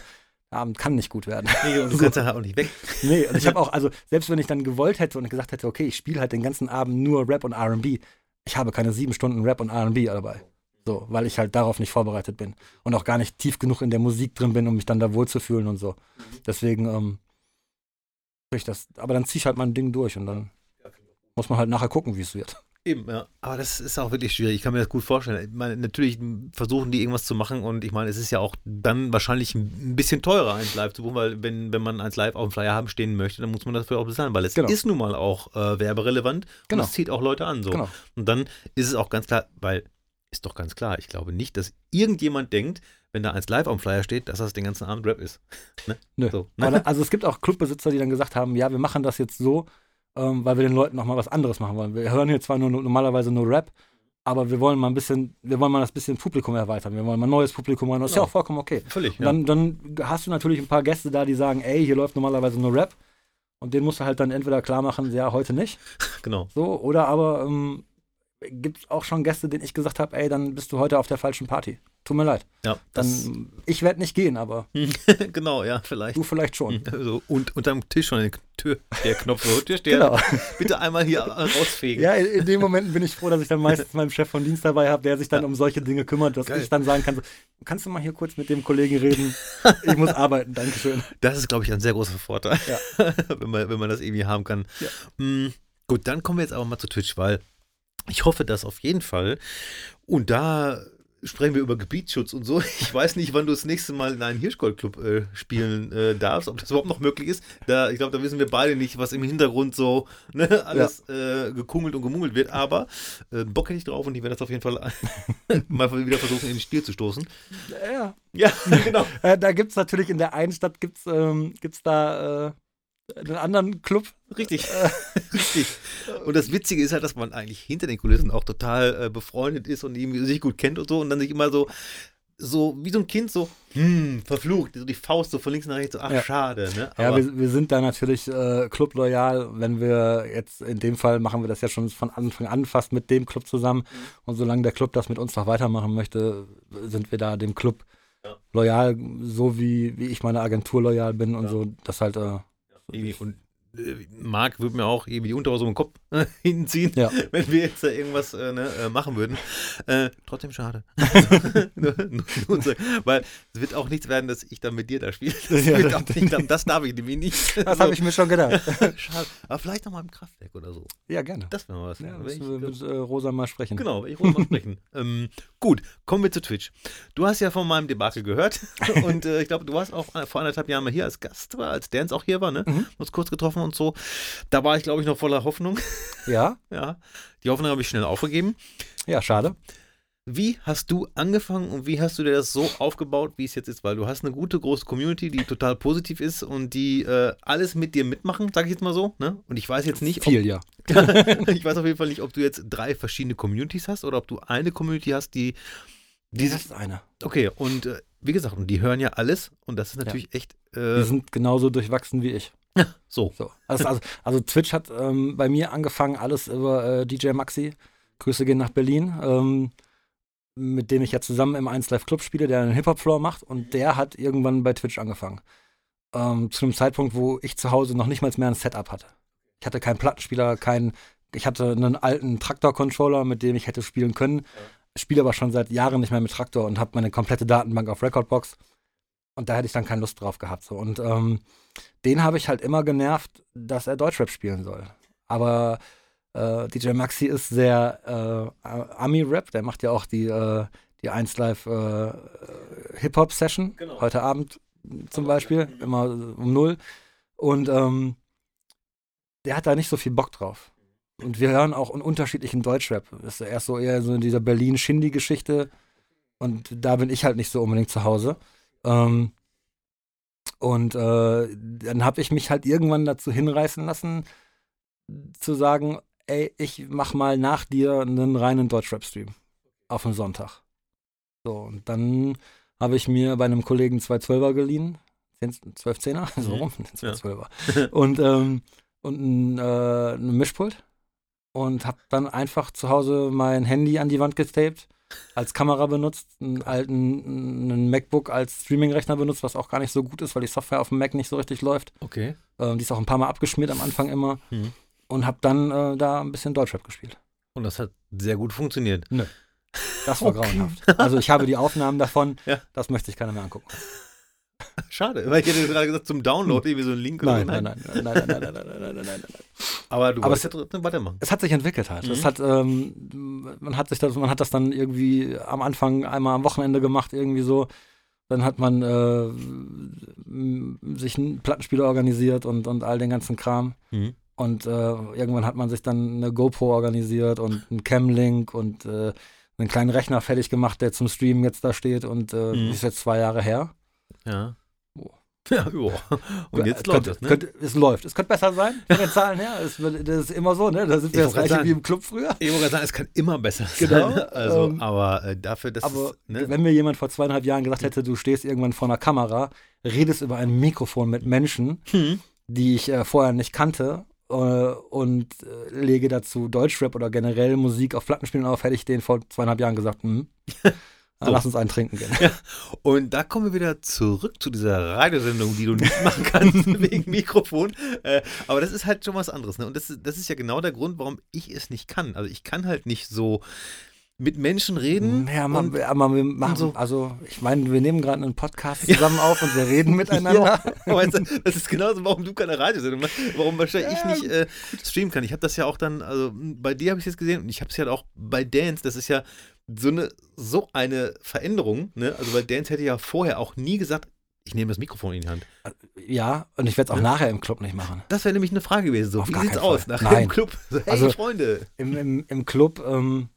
der Abend kann nicht gut werden. Nee, und du kannst dann halt auch nicht weg. [LAUGHS] Nee, und ich habe auch, also selbst wenn ich dann gewollt hätte und gesagt hätte, okay, ich spiele halt den ganzen Abend nur Rap und RB, ich habe keine sieben Stunden Rap und RB dabei. So, weil ich halt darauf nicht vorbereitet bin und auch gar nicht tief genug in der Musik drin bin, um mich dann da wohlzufühlen und so. Deswegen, ähm, ich das, aber dann ziehe ich halt mein Ding durch und dann muss man halt nachher gucken, wie es wird. Eben, ja. Aber das ist auch wirklich schwierig. Ich kann mir das gut vorstellen. Ich meine, natürlich versuchen die irgendwas zu machen und ich meine, es ist ja auch dann wahrscheinlich ein bisschen teurer, eins live zu buchen, weil wenn, wenn man eins live auf dem Flyer haben stehen möchte, dann muss man dafür auch bezahlen, weil es Genau. ist nun mal auch äh, werberelevant Genau. und es zieht auch Leute an. So. Genau. Und dann ist es auch ganz klar, weil, ist doch ganz klar, ich glaube nicht, dass irgendjemand denkt, wenn da eins live auf dem Flyer steht, dass das den ganzen Abend Rap ist. [LAUGHS] Ne? Nö. So, ne? Also es gibt auch Clubbesitzer, die dann gesagt haben, ja, wir machen das jetzt so, ähm, weil wir den Leuten noch mal was anderes machen wollen. Wir hören hier zwar nur, normalerweise nur Rap, aber wir wollen mal ein bisschen, wir wollen mal das bisschen Publikum erweitern. Wir wollen mal ein neues Publikum rein. Das ist ja Genau. auch vollkommen okay. Völlig. Und dann, dann hast du natürlich ein paar Gäste da, die sagen, ey, hier läuft normalerweise nur Rap. Und den musst du halt dann entweder klar machen, ja, heute nicht. ja, [LAUGHS] genau. So, oder aber ähm, gibt es auch schon Gäste, denen ich gesagt habe, ey, dann bist du heute auf der falschen Party. Tut mir leid. Ja, das, Dann, ich werde nicht gehen, aber [LAUGHS] genau, ja, vielleicht. du vielleicht schon. [LAUGHS] So, und unterm Tisch schon der, Tür, der Knopf so, Türsteher, Genau. [LAUGHS] bitte einmal hier rausfegen. Ja, in, in dem Moment bin ich froh, dass ich dann meistens meinen Chef von Dienst dabei habe, der sich dann um solche Dinge kümmert, dass Geil. ich dann sagen kann, so, kannst du mal hier kurz mit dem Kollegen reden? Ich muss arbeiten, Dankeschön. Das ist, glaube ich, ein sehr großer Vorteil, Ja. wenn, man, wenn man das irgendwie haben kann. Ja. Mm, gut, dann kommen wir jetzt aber mal zu Twitch, weil ich hoffe, dass auf jeden Fall, und da sprechen wir über Gebietsschutz und so. [LAUGHS] Ich weiß nicht, wann du das nächste Mal in einen Hirschgold-Club äh, spielen äh, darfst, ob das überhaupt noch möglich ist. Da, ich glaube, da wissen wir beide nicht, was im Hintergrund so ne, [LAUGHS] alles äh, gekungelt und gemungelt wird. Aber äh, Bock hätte ich drauf und ich werde das auf jeden Fall [LAUGHS] mal wieder versuchen, in den Stiel zu stoßen. Ja. Ja, genau. Äh, da gibt es natürlich in der einen Stadt gibt's, ähm, gibt's da äh, einen anderen Club. Richtig, [LAUGHS] richtig. Und das Witzige ist halt, dass man eigentlich hinter den Kulissen auch total äh, befreundet ist und irgendwie sich gut kennt und so und dann sich immer so, so wie so ein Kind so, hm, verflucht, so die Faust so von links nach rechts, so, ach, Ja. schade, ne? Ja, wir, wir sind da natürlich äh, clubloyal, wenn wir jetzt in dem Fall machen wir das ja schon von Anfang an fast mit dem Club zusammen. Und solange der Club das mit uns noch weitermachen möchte, sind wir da dem Club Ja. loyal, so wie, wie ich meiner Agentur loyal bin und so. Das halt, äh, irgendwie, und äh, Marc würde mir auch irgendwie die Unterhose im Kopf äh, [LAUGHS] hinziehen, Ja. wenn wir jetzt da irgendwas äh, ne, äh, machen würden. Äh, trotzdem schade. nur, [LAUGHS] [LAUGHS] nur, nur so, weil es wird auch nichts werden, dass ich dann mit dir da spiele. Das, Ja, nicht, das darf ich nämlich nicht. das So, habe ich mir schon gedacht. Schade. Aber vielleicht noch mal im Kraftwerk oder so. ja, gerne. Das wäre mal was. Ja, ich- wir mit äh, Rosa mal sprechen. Genau, ich wollte mal sprechen. ähm, gut, kommen wir zu Twitch. Du hast ja von meinem Debakel gehört [LAUGHS] und äh, ich glaube, du warst auch vor anderthalb Jahren mal hier als Gast, war, als Dance auch hier war, ne? Mhm. Uns kurz getroffen und so. Da war ich, glaube ich, noch voller Hoffnung. Ja, [LAUGHS] ja, die Hoffnung habe ich schnell aufgegeben. ja, schade. Wie hast du angefangen und wie hast du dir das so aufgebaut, wie es jetzt ist? Weil du hast eine gute, große Community, die total positiv ist und die äh, alles mit dir mitmachen, sage ich jetzt mal so. Ne? Und ich weiß jetzt nicht, ob, Viel, ja. [LAUGHS] ich weiß auf jeden Fall nicht, ob du jetzt drei verschiedene Communities hast oder ob du eine Community hast, die, die Das ist eine. Okay, und äh, wie gesagt, und die hören ja alles und das ist natürlich echt Die äh, sind genauso durchwachsen wie ich. [LAUGHS] so. So. Also, also, also Twitch hat ähm, bei mir angefangen, alles über äh, DJ Maxi. Grüße gehen nach Berlin. Ähm, mit dem ich ja zusammen im 1 Live Club spiele, der einen Hip-Hop-Floor macht und der hat irgendwann bei Twitch angefangen. Ähm, zu einem Zeitpunkt, wo ich zu Hause noch nicht mal mehr ein Setup hatte. Ich hatte keinen Plattenspieler, keinen, ich hatte einen alten Traktor-Controller, mit dem ich hätte spielen können. Spiele aber schon seit Jahren nicht mehr mit Traktor und habe meine komplette Datenbank auf Recordbox. Und da hätte ich dann keine Lust drauf gehabt. So. Und ähm, den habe ich halt immer genervt, dass er Deutschrap spielen soll. Aber äh, DJ Maxi ist sehr äh, Ami-Rap, der macht ja auch die, äh, die 1 Live äh, Hip-Hop-Session, Genau. heute Abend zum Beispiel, immer um null. Und ähm, der hat da nicht so viel Bock drauf. Und wir hören auch einen unterschiedlichen Deutschrap. Das ist erst so eher so in dieser Berlin-Shindy-Geschichte. Und da bin ich halt nicht so unbedingt zu Hause. Ähm, und äh, dann habe ich mich halt irgendwann dazu hinreißen lassen, zu sagen, ey, ich mach mal nach dir einen reinen Deutschrap-Stream auf einen Sonntag. So, und dann habe ich mir bei einem Kollegen zwei Zwölfer geliehen, 10, 12 Zehner, [LAUGHS] so Mhm. rum, zwei Ja. Zwölfer. [LAUGHS] Und, ähm, und ein, äh, ein Mischpult und habe dann einfach zu Hause mein Handy an die Wand getaped, als Kamera benutzt, einen alten einen MacBook als Streaming-Rechner benutzt, was auch gar nicht so gut ist, weil die Software auf dem Mac nicht so richtig läuft. Okay. Ähm, die ist auch ein paar Mal abgeschmiert am Anfang immer. Mhm. Und habe dann äh, da ein bisschen Deutschrap gespielt. Und das hat sehr gut funktioniert. Das war Okay. grauenhaft. Also ich habe die Aufnahmen davon, Ja. das möchte ich keiner mehr angucken. Schade, weil ich hätte gerade gesagt, zum Download irgendwie so einen Link Nein, oder nein, nein, nein, nein, nein, nein, nein, nein, nein, nein, nein. Aber du Aber ja trotzdem weitermachen. es hat sich entwickelt halt. Mhm. Es hat, ähm, man hat sich das, man hat das dann irgendwie am Anfang einmal am Wochenende gemacht, irgendwie so. Dann hat man äh, sich einen Plattenspieler organisiert und, und all den ganzen Kram. Mhm. Und äh, irgendwann hat man sich dann eine GoPro organisiert und einen Camlink und äh, einen kleinen Rechner fertig gemacht, der zum Streamen jetzt da steht und äh, Mhm. ist jetzt zwei Jahre her. Ja. Boah. [LAUGHS] Ja, ja. Und jetzt Es läuft das, ne? Könnte, es läuft. Es könnte besser sein, von den Zahlen her. Es, das ist immer so, ne? Da sind wir das gleiche wie im Club früher. ich wollte gerade sagen, es kann immer besser Genau, sein. [LAUGHS] Also, ähm, aber äh, dafür, dass Aber es, ne? wenn mir jemand vor zweieinhalb Jahren gesagt hätte, du stehst irgendwann vor einer Kamera, redest über ein Mikrofon mit Menschen, Hm. die ich äh, vorher nicht kannte und äh, lege dazu Deutschrap oder generell Musik auf Plattenspielen auf, hätte ich den vor zweieinhalb Jahren gesagt, hm, [LAUGHS] So. lass uns einen trinken gehen. Und da kommen wir wieder zurück zu dieser Radiosendung, die du nicht [LAUGHS] machen kannst [LAUGHS] wegen Mikrofon. Äh, aber das ist halt schon was anderes. Ne? Und das ist, das ist ja genau der Grund, warum ich es nicht kann. Also ich kann halt nicht so mit Menschen reden. Ja, ma, und, aber wir machen so. also ich meine, wir nehmen gerade einen Podcast zusammen auf und wir reden [LAUGHS] miteinander. Ja, weißt du, das ist genauso, warum du keine Radiosendung machst, warum wahrscheinlich ich nicht äh, streamen kann. Ich habe das ja auch dann, also bei dir habe ich es jetzt gesehen und ich habe es ja auch bei Dance, das ist ja so eine, so eine Veränderung. Ne? Also bei Dance hätte ich ja vorher auch nie gesagt, ich nehme das Mikrofon in die Hand. Ja, und ich werde es auch Ja. nachher im Club nicht machen. Das wäre nämlich eine Frage gewesen. So, Auf wie sieht's aus nachher Nein. im Club? So, [LAUGHS] hey, Also- Freunde. Im, im, im Club ähm,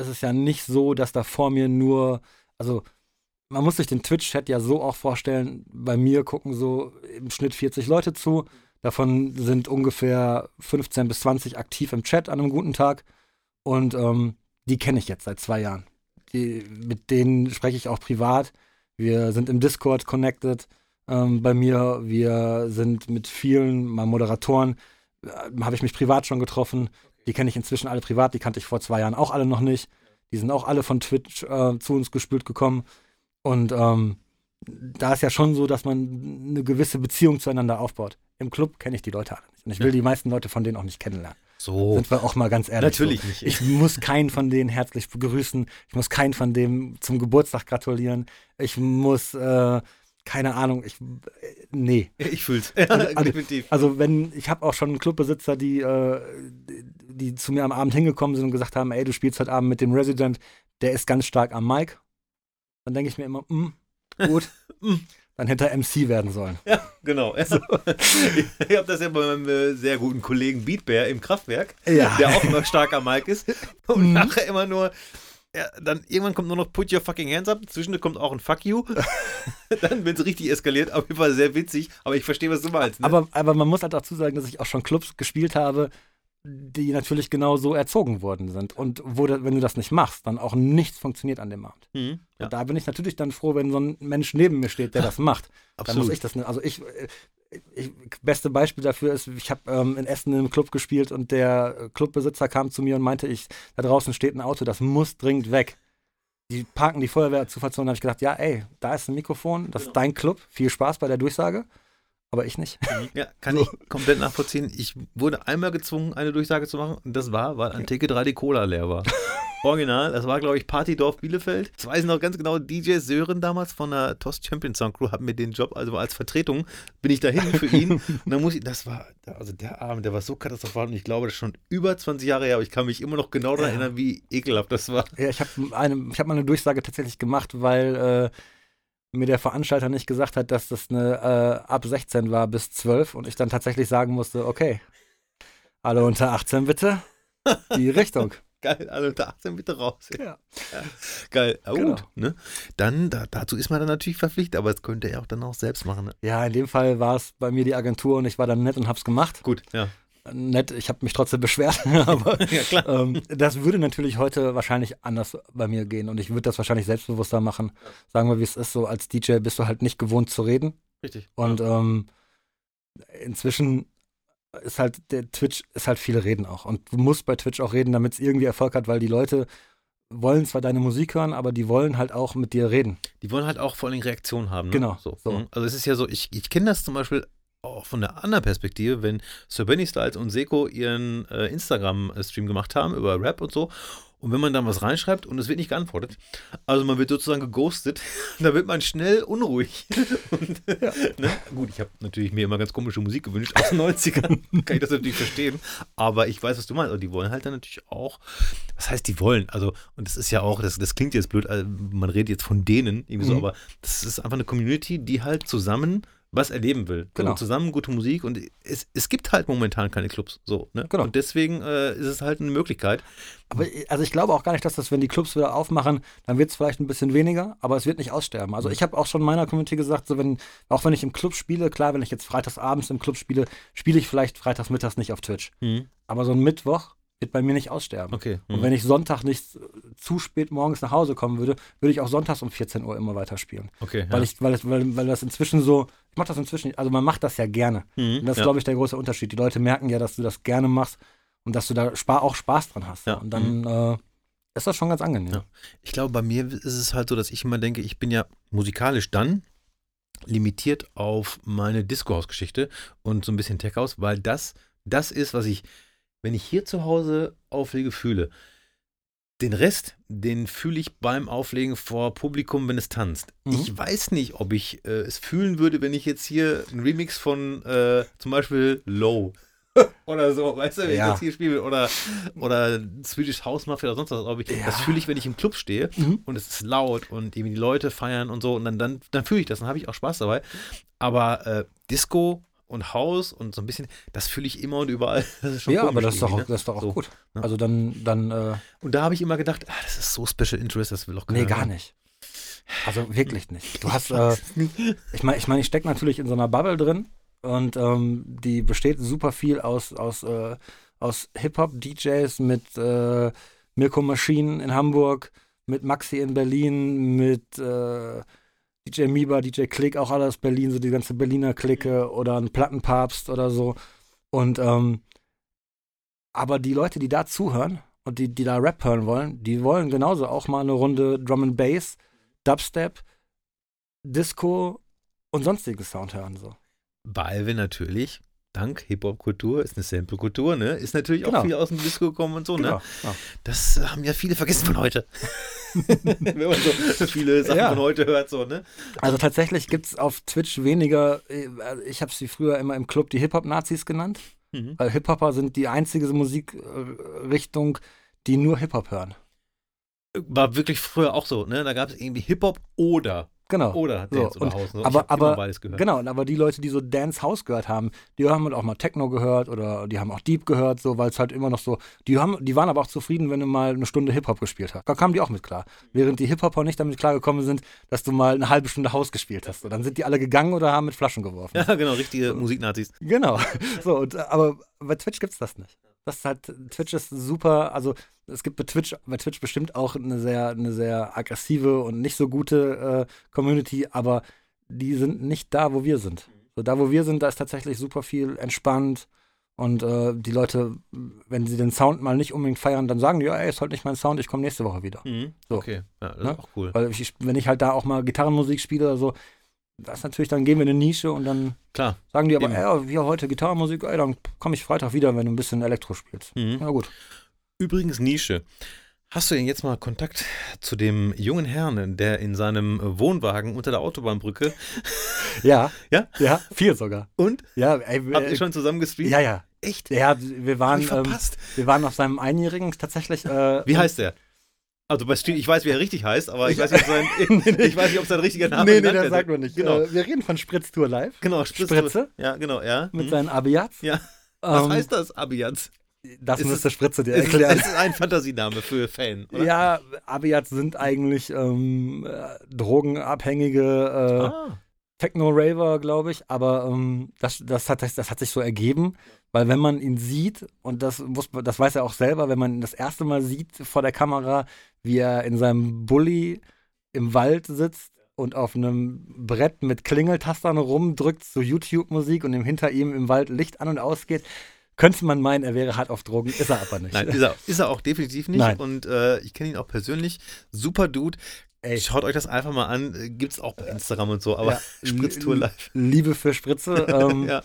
ist es ja nicht so, dass da vor mir nur, also man muss sich den Twitch-Chat ja so auch vorstellen, bei mir gucken so im Schnitt 40 Leute zu, davon sind ungefähr 15 bis 20 aktiv im Chat an einem guten Tag und ähm, die kenne ich jetzt seit zwei Jahren. Die, mit denen spreche ich auch privat. Wir sind im Discord connected ähm, bei mir. Wir sind mit vielen, mal Moderatoren, äh, habe ich mich privat schon getroffen. Die kenne ich inzwischen alle privat, die kannte ich vor zwei Jahren auch alle noch nicht. Die sind auch alle von Twitch äh, zu uns gespült gekommen. Und ähm, da ist ja schon so, dass man eine gewisse Beziehung zueinander aufbaut. Im Club kenne ich die Leute alle nicht. Und ich will Ja. die meisten Leute von denen auch nicht kennenlernen. So. Sind wir auch mal ganz ehrlich. Natürlich so. nicht. Ich muss keinen von denen herzlich begrüßen. Ich muss keinen von dem zum Geburtstag gratulieren. Ich muss, äh, keine Ahnung, ich, äh, nee. [LAUGHS] Ich fühl's. Ja, [LAUGHS] Also- [LAUGHS] definitiv. Also wenn, ich habe auch schon Clubbesitzer, die, äh, die, die zu mir am Abend hingekommen sind und gesagt haben, ey, du spielst heute Abend mit dem Resident, der ist ganz stark am Mic. Dann denke ich mir immer, mm, gut, Mm. dann hätte er MC werden sollen. Ja, genau. Also, ich habe das ja bei meinem äh, sehr guten Kollegen Beatbear im Kraftwerk, Ja. der auch immer stark am Mic ist. Und Mhm. nachher immer nur, ja, dann irgendwann kommt nur noch Put your fucking hands up. Zwischendurch kommt auch ein Fuck you. [LAUGHS] dann wird es richtig eskaliert. Auf jeden Fall sehr witzig. Aber ich verstehe, was du meinst. Ne? Aber, aber man muss halt dazu sagen, dass ich auch schon Clubs gespielt habe, die natürlich genau so erzogen worden sind. Und wo, wenn du das nicht machst, dann auch nichts funktioniert an dem Abend. Mhm. Ja, Und da bin ich natürlich dann froh, wenn so ein Mensch neben mir steht, der das macht. Dann absolut. muss ich das nicht. Also ich, äh, ich beste Beispiel dafür ist, ich habe ähm, in Essen in einem Club gespielt und der äh, Clubbesitzer kam zu mir und meinte, ich, da draußen steht ein Auto, das muss dringend weg. Die parken die Feuerwehrzufahrzone, da habe ich gedacht, ja, ey, da ist ein Mikrofon, das ist dein Club, viel Spaß bei der Durchsage, aber ich nicht. Ja, kann ich komplett nachvollziehen. Ich wurde einmal gezwungen, eine Durchsage zu machen. Und das war, weil an Theke 3 die Cola leer war. [LAUGHS] Original, das war, glaube ich, Partydorf Bielefeld. Das weiß ich noch ganz genau. DJ Sören damals von der TOS Champion Sound Crew hat mir den Job, also als Vertretung, bin ich dahin für ihn. [LAUGHS] Und dann muss ich, das war, also der Abend, der war so katastrophal. Und ich glaube, das ist schon über 20 Jahre her, aber ich kann mich immer noch genau daran Ja. erinnern, wie ekelhaft das war. Ja, ich habe eine, ich hab mal eine Durchsage tatsächlich gemacht, weil äh, mir der Veranstalter nicht gesagt hat, dass das eine äh, ab 16 war bis 12 und ich dann tatsächlich sagen musste, okay, alle unter 18 bitte, die [LAUGHS] Richtung. Geil, alle unter 18 bitte raus. Ja. Geil, aber Genau. gut. Ne? Dann, da, dazu ist man dann natürlich verpflichtet, aber das könnte er auch dann auch selbst machen. Ne? Ja, in dem Fall war es bei mir die Agentur und ich war dann nett und hab's gemacht. Gut, ja. Nett, ich habe mich trotzdem beschwert, [LAUGHS] aber [LAUGHS] Ja, klar. ähm, das würde natürlich heute wahrscheinlich anders bei mir gehen und ich würde das wahrscheinlich selbstbewusster machen. Sagen wir, wie es ist, so als DJ bist du halt nicht gewohnt zu reden. Richtig. Und ähm, inzwischen ist halt der Twitch ist halt viele reden auch. Und du musst bei Twitch auch reden, damit es irgendwie Erfolg hat, weil die Leute wollen zwar deine Musik hören, aber die wollen halt auch mit dir reden. Die wollen halt auch vor allem Reaktionen haben. Ne? Genau, So. so. Mhm. Also es ist ja so, ich, ich kenne das zum Beispiel auch von der anderen Perspektive, wenn Sir Benny Styles und Seko ihren äh, Instagram-Stream gemacht haben über Rap und so. Und wenn man dann was reinschreibt und es wird nicht geantwortet, also man wird sozusagen geghostet, [LAUGHS] da wird man schnell unruhig. [LAUGHS] Und, ne? Gut, ich habe natürlich mir immer ganz komische Musik gewünscht aus den 90ern, [LAUGHS] kann ich das natürlich verstehen. Aber ich weiß, was du meinst. Also die wollen halt dann natürlich auch, was heißt die wollen? Also, und das ist ja auch, das, das klingt jetzt blöd, also man redet jetzt von denen, irgendwie so, Mhm. aber das ist einfach eine Community, die halt zusammen was erleben will. Genau. So, zusammen gute Musik und es, es gibt halt momentan keine Clubs. So, ne? Genau. Und deswegen äh, ist es halt eine Möglichkeit. Aber also ich glaube auch gar nicht, dass das, wenn die Clubs wieder aufmachen, dann wird es vielleicht ein bisschen weniger, aber es wird nicht aussterben. Also ich habe auch schon meiner Community gesagt, so wenn, auch wenn ich im Club spiele, klar, wenn ich jetzt freitagsabends im Club spiele, spiele ich vielleicht freitagsmittags nicht auf Twitch. Aber so ein Mittwoch wird bei mir nicht aussterben. Okay. Und Mhm. wenn ich Sonntag nicht äh, zu spät morgens nach Hause kommen würde, würde ich auch sonntags um 14 Uhr immer weiter spielen. Okay. Weil ja. ich, weil, weil, weil das inzwischen so, ich mache das inzwischen, also man macht das ja gerne. Mhm, Und das ist, ja. glaube ich, der große Unterschied. Die Leute merken ja, dass du das gerne machst und dass du da auch Spaß dran hast. Ja, Mhm. Und dann äh, ist das schon ganz angenehm. Ja. Ich glaube, bei mir ist es halt so, dass ich immer denke, ich bin ja musikalisch dann limitiert auf meine Disco-Haus-Geschichte und so ein bisschen Tech-House, weil das das ist, was ich, wenn ich hier zu Hause auflege, fühle. Den Rest, den fühle ich beim Auflegen vor Publikum, wenn es tanzt. Mhm. Ich weiß nicht, ob ich äh, es fühlen würde, wenn ich jetzt hier einen Remix von äh, zum Beispiel Low [LAUGHS] oder so, weißt du, wenn Ja. ich das hier spiele oder, oder Swedish House Mafia oder sonst was. Ob ich, Ja. Das fühle ich, wenn ich im Club stehe Mhm. und es ist laut und eben die Leute feiern und so und dann, dann, dann fühle ich das, dann habe ich auch Spaß dabei. Aber äh, Disco und Haus und so ein bisschen, das fühle ich immer und überall. [LAUGHS] Das ist schon Ja, aber das ist doch, auch, ne? das ist doch auch So. gut. Ja. Also dann, dann äh, Und da habe ich immer gedacht, ah, das ist so Special Interest, das will doch keiner. nee, gar nicht. Also wirklich nicht. Du hast, äh, ich meine, ich, mein, ich stecke natürlich in so einer Bubble drin und ähm, die besteht super viel aus, aus, äh, aus Hip-Hop-DJs mit äh, Mirko Maschinen in Hamburg, mit Maxi in Berlin, mit äh, DJ Miba, DJ Click, auch alle aus Berlin, so die ganze Berliner Clique oder ein Plattenpapst oder so. Und ähm, aber die Leute, die da zuhören und die, die da Rap hören wollen, die wollen genauso auch mal eine Runde Drum and Bass, Dubstep, Disco und sonstige Sound hören. So. Weil wir natürlich, dank Hip-Hop-Kultur, ist eine Sample-Kultur, ne? Ist natürlich Genau. auch viel aus dem Disco gekommen und so, ne? Genau. Ja. Das äh, haben ja viele vergessen von heute. [LAUGHS] Wenn man so viele Sachen Ja. von heute hört, so, ne? Also tatsächlich gibt es auf Twitch weniger, äh, ich habe sie früher immer im Club die Hip-Hop-Nazis genannt, Mhm. weil Hip-Hopper sind die einzige Musikrichtung, die nur Hip-Hop hören. War wirklich früher auch so, ne? Da gab es irgendwie Hip-Hop oder, Genau. oder So, Dance oder House. So. aber- ich aber- beides gehört. Genau, aber die Leute, die so Dance House gehört haben, die haben halt auch mal Techno gehört oder die haben auch Deep gehört, so, weil es halt immer noch so, die haben, die waren aber auch zufrieden, wenn du mal eine Stunde Hip-Hop gespielt hast. Da kamen die auch mit klar. Während die Hip-Hopper nicht damit klargekommen sind, dass du mal eine halbe Stunde Haus gespielt hast. So, dann sind die alle gegangen oder haben mit Flaschen geworfen. Ja, genau, richtige Musiknazis. Genau. [LAUGHS] So, und, aber bei Twitch gibt's das nicht. Das ist halt, Twitch ist super, also es gibt bei Twitch, bei Twitch bestimmt auch eine sehr, eine sehr aggressive und nicht so gute äh, Community, aber die sind nicht da, wo wir sind. So, da, wo wir sind, da ist tatsächlich super viel entspannt und äh, die Leute, wenn sie den Sound mal nicht unbedingt feiern, dann sagen die, ja, ey, ist halt nicht mein Sound, ich komme nächste Woche wieder. Mhm. So. Okay, ja, das Ne? ist auch cool. Weil ich, wenn ich halt da auch mal Gitarrenmusik spiele oder so, das ist natürlich, dann gehen wir in eine Nische und dann Klar. Sagen die aber, Eben. ey, wir heute Gitarrenmusik, ey, dann komme ich Freitag wieder, wenn du ein bisschen Elektro spielst. Mhm. Na gut. Übrigens Nische. Hast du denn jetzt mal Kontakt zu dem jungen Herrn, der in seinem Wohnwagen unter der Autobahnbrücke [LAUGHS] Ja. Ja? Ja, viel sogar. und? Ja, ey, wir- Habt ihr schon zusammen gestreamt? Ja, ja. Echt? Ja, wir waren, ähm, verpasst. wir waren auf seinem Einjährigen tatsächlich. Äh, Wie heißt der? Also bei Street, ich weiß, wie er richtig heißt, aber ich weiß nicht, ob sein, [LAUGHS] ich weiß nicht, ob sein richtiger Name Nee, nee, genannt das sagt man nicht. Genau. Äh, wir reden von Spritztour live Genau, Spritze. Spritze? Ja, genau, ja. mit Hm. seinen Abiats. Ja. Was Ähm, heißt das, Abiaz? Das Ist müsste Spritze dir ist, erklären. es ist ein Fantasiename für Fan, oder? Ja, Abiats sind eigentlich ähm, äh, drogenabhängige äh, Ah. Techno-Raver, glaube ich, aber ähm, das, das, hat, das hat sich so ergeben, weil wenn man ihn sieht, und das, muss, das weiß er auch selber, wenn man ihn das erste Mal sieht vor der Kamera, wie er in seinem Bulli im Wald sitzt und auf einem Brett mit Klingeltastern rumdrückt zu YouTube-Musik und ihm hinter ihm im Wald Licht an und ausgeht, könnte man meinen, er wäre hart auf Drogen, ist er aber nicht. Nein, ist er, ist er auch definitiv nicht. Nein. Und äh, ich kenne ihn auch persönlich. Super Dude. Ey. Schaut euch das einfach mal an. Äh, Gibt's auch bei Instagram und so, aber Ja, [LAUGHS] Spritztour li- live. Liebe für Spritze. [LAUGHS] Ähm, ja.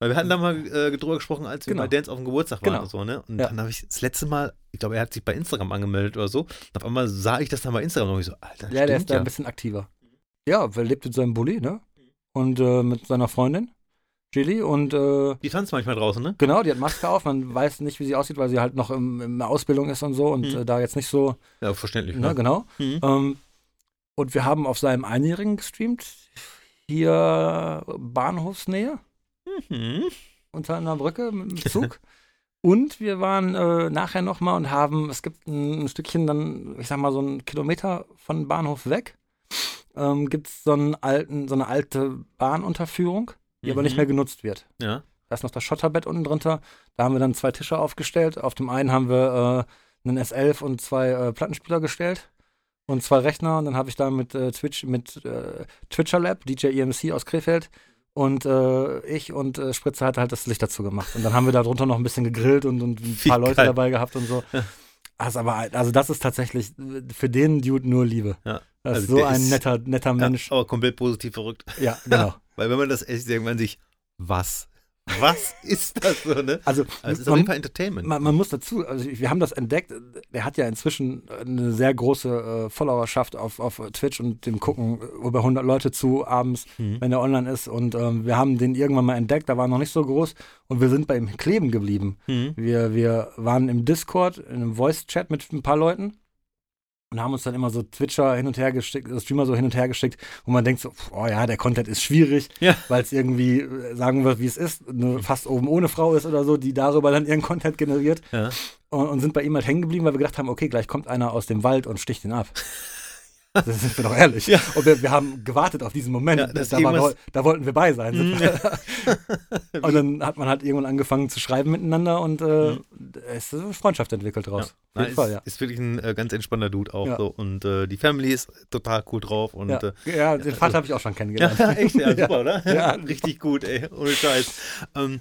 Weil wir hatten da mal äh, drüber gesprochen, als wir Genau. bei Dance auf dem Geburtstag waren Genau. und so, ne? Und Ja. dann habe ich das letzte Mal, ich glaube, er hat sich bei Instagram angemeldet oder so. Und auf einmal sah ich das dann bei Instagram und ich so, Alter, Ja, der ist da ja. ein bisschen aktiver. Ja, er lebt in seinem Bulli, ne? Und äh, mit seiner Freundin, Gilly. Und äh, Die tanzt manchmal draußen, ne? genau, die hat Maske auf. Man weiß nicht, wie sie aussieht, weil sie halt noch im, in der Ausbildung ist und so und Mhm. äh, da jetzt nicht so, Ja, verständlich. ne, Ne? genau. Mhm. Ähm, und wir haben auf seinem Einjährigen gestreamt. Hier Bahnhofsnähe. Mhm. unter einer Brücke mit dem Zug. [LAUGHS] und wir waren äh, nachher nochmal und haben, es gibt ein, ein Stückchen dann, ich sag mal, so einen Kilometer von Bahnhof weg, ähm, gibt es so, einen alten, so eine alte Bahnunterführung, die aber nicht Mhm. mehr genutzt wird. Ja. Da ist noch das Schotterbett unten drunter. Da haben wir dann zwei Tische aufgestellt. Auf dem einen haben wir äh, einen S11 und zwei äh, Plattenspieler gestellt und zwei Rechner. Und dann habe ich da mit äh, Twitch, mit äh, Twitcher Lab, DJ EMC aus Krefeld und äh, ich und äh, Spritze hat halt das Licht dazu gemacht. Und dann haben wir da drunter noch ein bisschen gegrillt und, und ein [LAUGHS] Wie paar Leute geil. dabei gehabt und so. Also, aber, also das ist tatsächlich für den Dude nur Liebe. Ja. Das Also ist so ein ist- netter, netter Mensch. Ja, aber komplett positiv verrückt. Ja, genau. [LAUGHS] Weil wenn man das echt denkt, man sich, was? Was [LAUGHS] ist das so, ne? Also, Also es ist auf man- jeden Fall Entertainment. Man, man muss dazu, also wir haben das entdeckt, der hat ja inzwischen eine sehr große äh, Followerschaft auf, auf Twitch und dem gucken über 100 Leute zu abends, Mhm. wenn er online ist und ähm, wir haben den irgendwann mal entdeckt, da war er noch nicht so groß und wir sind bei ihm kleben geblieben. Mhm. Wir, wir waren im Discord, in einem Voice-Chat mit ein paar Leuten und haben uns dann immer so Twitcher hin und her geschickt, äh, Streamer so hin und her geschickt, wo man denkt so, oh ja, der Content ist schwierig, Ja. weil es irgendwie, äh, sagen wir, wie es ist, eine fast oben ohne Frau ist oder so, die darüber dann ihren Content generiert Ja. und, und sind bei ihm halt hängen geblieben, weil wir gedacht haben, okay, gleich kommt einer aus dem Wald und sticht ihn ab. [LAUGHS] [LAUGHS] Das sind wir doch ehrlich. Ja. Und wir, wir haben gewartet auf diesen Moment. Ja, da, irgendwas- da wollten wir bei sein. Mhm. [LAUGHS] [LAUGHS] und dann hat man halt irgendwann angefangen zu schreiben miteinander und äh, es ist eine Freundschaft entwickelt draus. Auf Nein, jeden Fall, ist, ja. ist wirklich ein äh, ganz entspannter Dude auch Ja. so. Und äh, die Family ist total cool drauf. Und, Ja, äh, ja, den Vater habe ich auch schon ja, kennengelernt. echt, ja, super, oder? Ja. Richtig gut, ey. Ohne Scheiß. Ähm,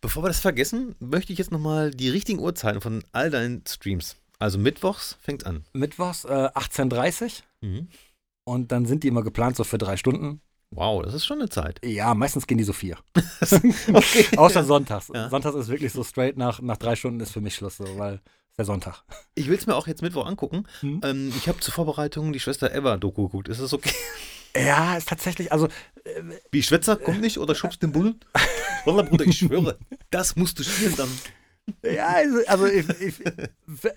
bevor wir das vergessen, möchte ich jetzt nochmal die richtigen Uhrzeiten von all deinen Streams. Also mittwochs fängt's an. Mittwochs äh, 18.30 Mhm. und dann sind die immer geplant so für drei Stunden. Wow, das ist schon eine Zeit. Ja, meistens gehen die so vier. [LAUGHS] Okay. Außer sonntags. Ja. Sonntags ist wirklich so straight nach, nach drei Stunden ist für mich Schluss, so, weil ist der Sonntag. Ich will es mir auch jetzt Mittwoch angucken. Mhm. Ähm, ich habe zur Vorbereitung die Schwester Eva-Doku geguckt. Ist das okay? Ja, ist tatsächlich, also Wie Schwätzer, komm nicht oder schubst den Bullen? Wallah, Bruder, ich schwöre, das musst du spielen dann. Ja, also, also ich, ich,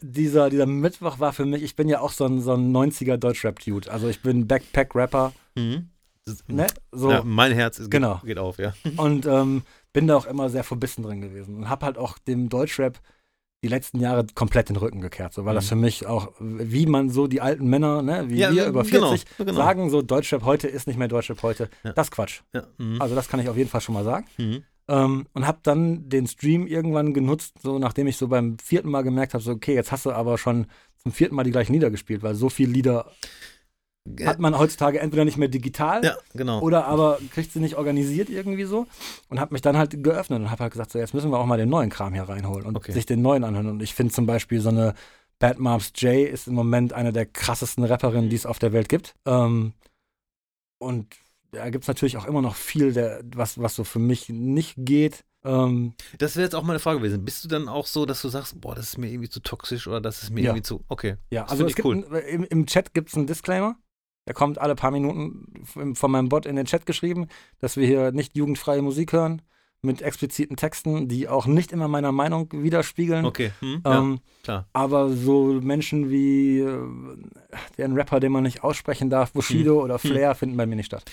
dieser, dieser Mittwoch war für mich, ich bin ja auch so ein, so ein 90er Deutschrap-Dude. Also ich bin Backpack-Rapper, Mhm. Ne? So. Ja, mein Herz ist, Genau. geht, auf, ja. Und ähm, bin da auch immer sehr verbissen drin gewesen. Und habe halt auch dem Deutschrap die letzten Jahre komplett den Rücken gekehrt. So, weil das für mich auch, wie man so die alten Männer, ne, wie Mhm. Ja, wir über genau, 40 genau. sagen, so Deutschrap heute ist nicht mehr Deutschrap heute. Ja. Das ist Quatsch. Mhm. Also das kann ich auf jeden Fall schon mal sagen. Mhm. Ähm, und habe dann den Stream irgendwann genutzt, so nachdem ich so beim vierten Mal gemerkt habe, so okay, jetzt hast du aber schon zum vierten Mal die gleichen Lieder gespielt, weil so viele Lieder hat man heutzutage entweder nicht mehr digital Ja, genau. oder aber kriegt sie nicht organisiert irgendwie so und habe mich dann halt geöffnet und habe halt gesagt, so jetzt müssen wir auch mal den neuen Kram hier reinholen und Okay. sich den neuen anhören. Und ich finde zum Beispiel so eine Bad Moms J ist im Moment eine der krassesten Rapperinnen, die es auf der Welt gibt. Ähm, und da gibt es natürlich auch immer noch viel, der, was, was so für mich nicht geht. Ähm, Das wäre jetzt auch meine Frage gewesen. Bist du dann auch so, dass du sagst, boah, das ist mir irgendwie zu toxisch oder das ist mir Ja. irgendwie zu. Okay. ja, Das also es gibt cool. ein, im, im Chat gibt es einen Disclaimer. Der kommt alle paar Minuten von meinem Bot in den Chat geschrieben, dass wir hier nicht jugendfreie Musik hören mit expliziten Texten, die auch nicht immer meiner Meinung widerspiegeln. Okay. Hm? Ja, Ähm, klar. aber so Menschen wie äh, der Rapper, den man nicht aussprechen darf, Bushido oder Flair, finden bei mir nicht statt.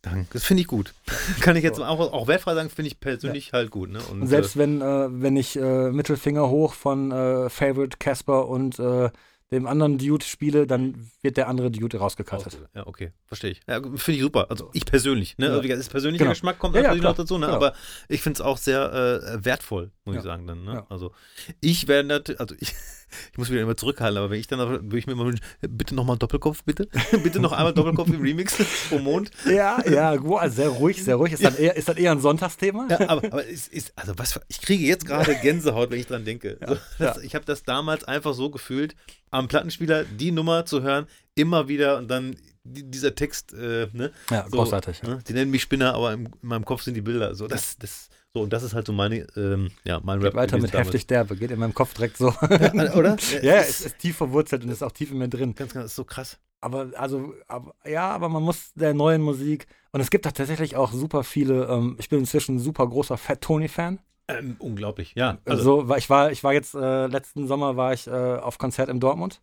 Danke. Das finde ich gut. [LAUGHS] Kann ich jetzt auch, auch wertfrei sagen, finde ich persönlich halt gut. Ne? Und, Und selbst wenn, äh, wenn ich äh, Mittelfinger hoch von äh, Favorite Casper und äh, dem anderen Dude spiele, dann wird der andere Dude rausgekattet. Ja, okay, verstehe ich. Ja, finde ich super. Also ich persönlich, ne? Ja. Also ist persönlicher Genau. Geschmack kommt Ja, natürlich noch dazu, ne? Genau. Aber ich finde es auch sehr äh, wertvoll, muss ich sagen dann. Ne? Also ich werde natürlich, also ich, [LAUGHS] ich muss wieder immer zurückhalten, aber wenn ich dann würde ich mir immer wünschen, bitte nochmal Doppelkopf, bitte. [LAUGHS] bitte noch einmal Doppelkopf im Remix [LAUGHS] pro Mond. Ja, ja, also sehr ruhig, sehr ruhig. Ist dann eher, ist dann eher ein Sonntagsthema? Ja, aber, aber es ist, also was ich kriege jetzt gerade Gänsehaut, wenn ich dran denke. So, das, Ich habe das damals einfach so gefühlt, am Plattenspieler die Nummer zu hören, immer wieder und dann die, dieser Text, äh, ne? Ja, So, großartig. Ne? Die nennen mich Spinner, aber im, in meinem Kopf sind die Bilder. So, das, das, so, und das ist halt so meine, ähm, ja, mein Rap. Weiter mit damals. heftig derbe. Geht in meinem Kopf direkt so. Ja, oder? [LAUGHS] ja, es ist tief verwurzelt und ist auch tief in mir drin. ganz, ganz, ist so krass. Aber also, aber, ja, aber man muss der neuen Musik und es gibt da tatsächlich auch super viele. Ähm, ich bin inzwischen ein super großer Fat Tony Fan. Ähm, unglaublich, ja. Also, Also, weil ich war, ich war jetzt äh, letzten Sommer war ich äh, auf Konzert in Dortmund.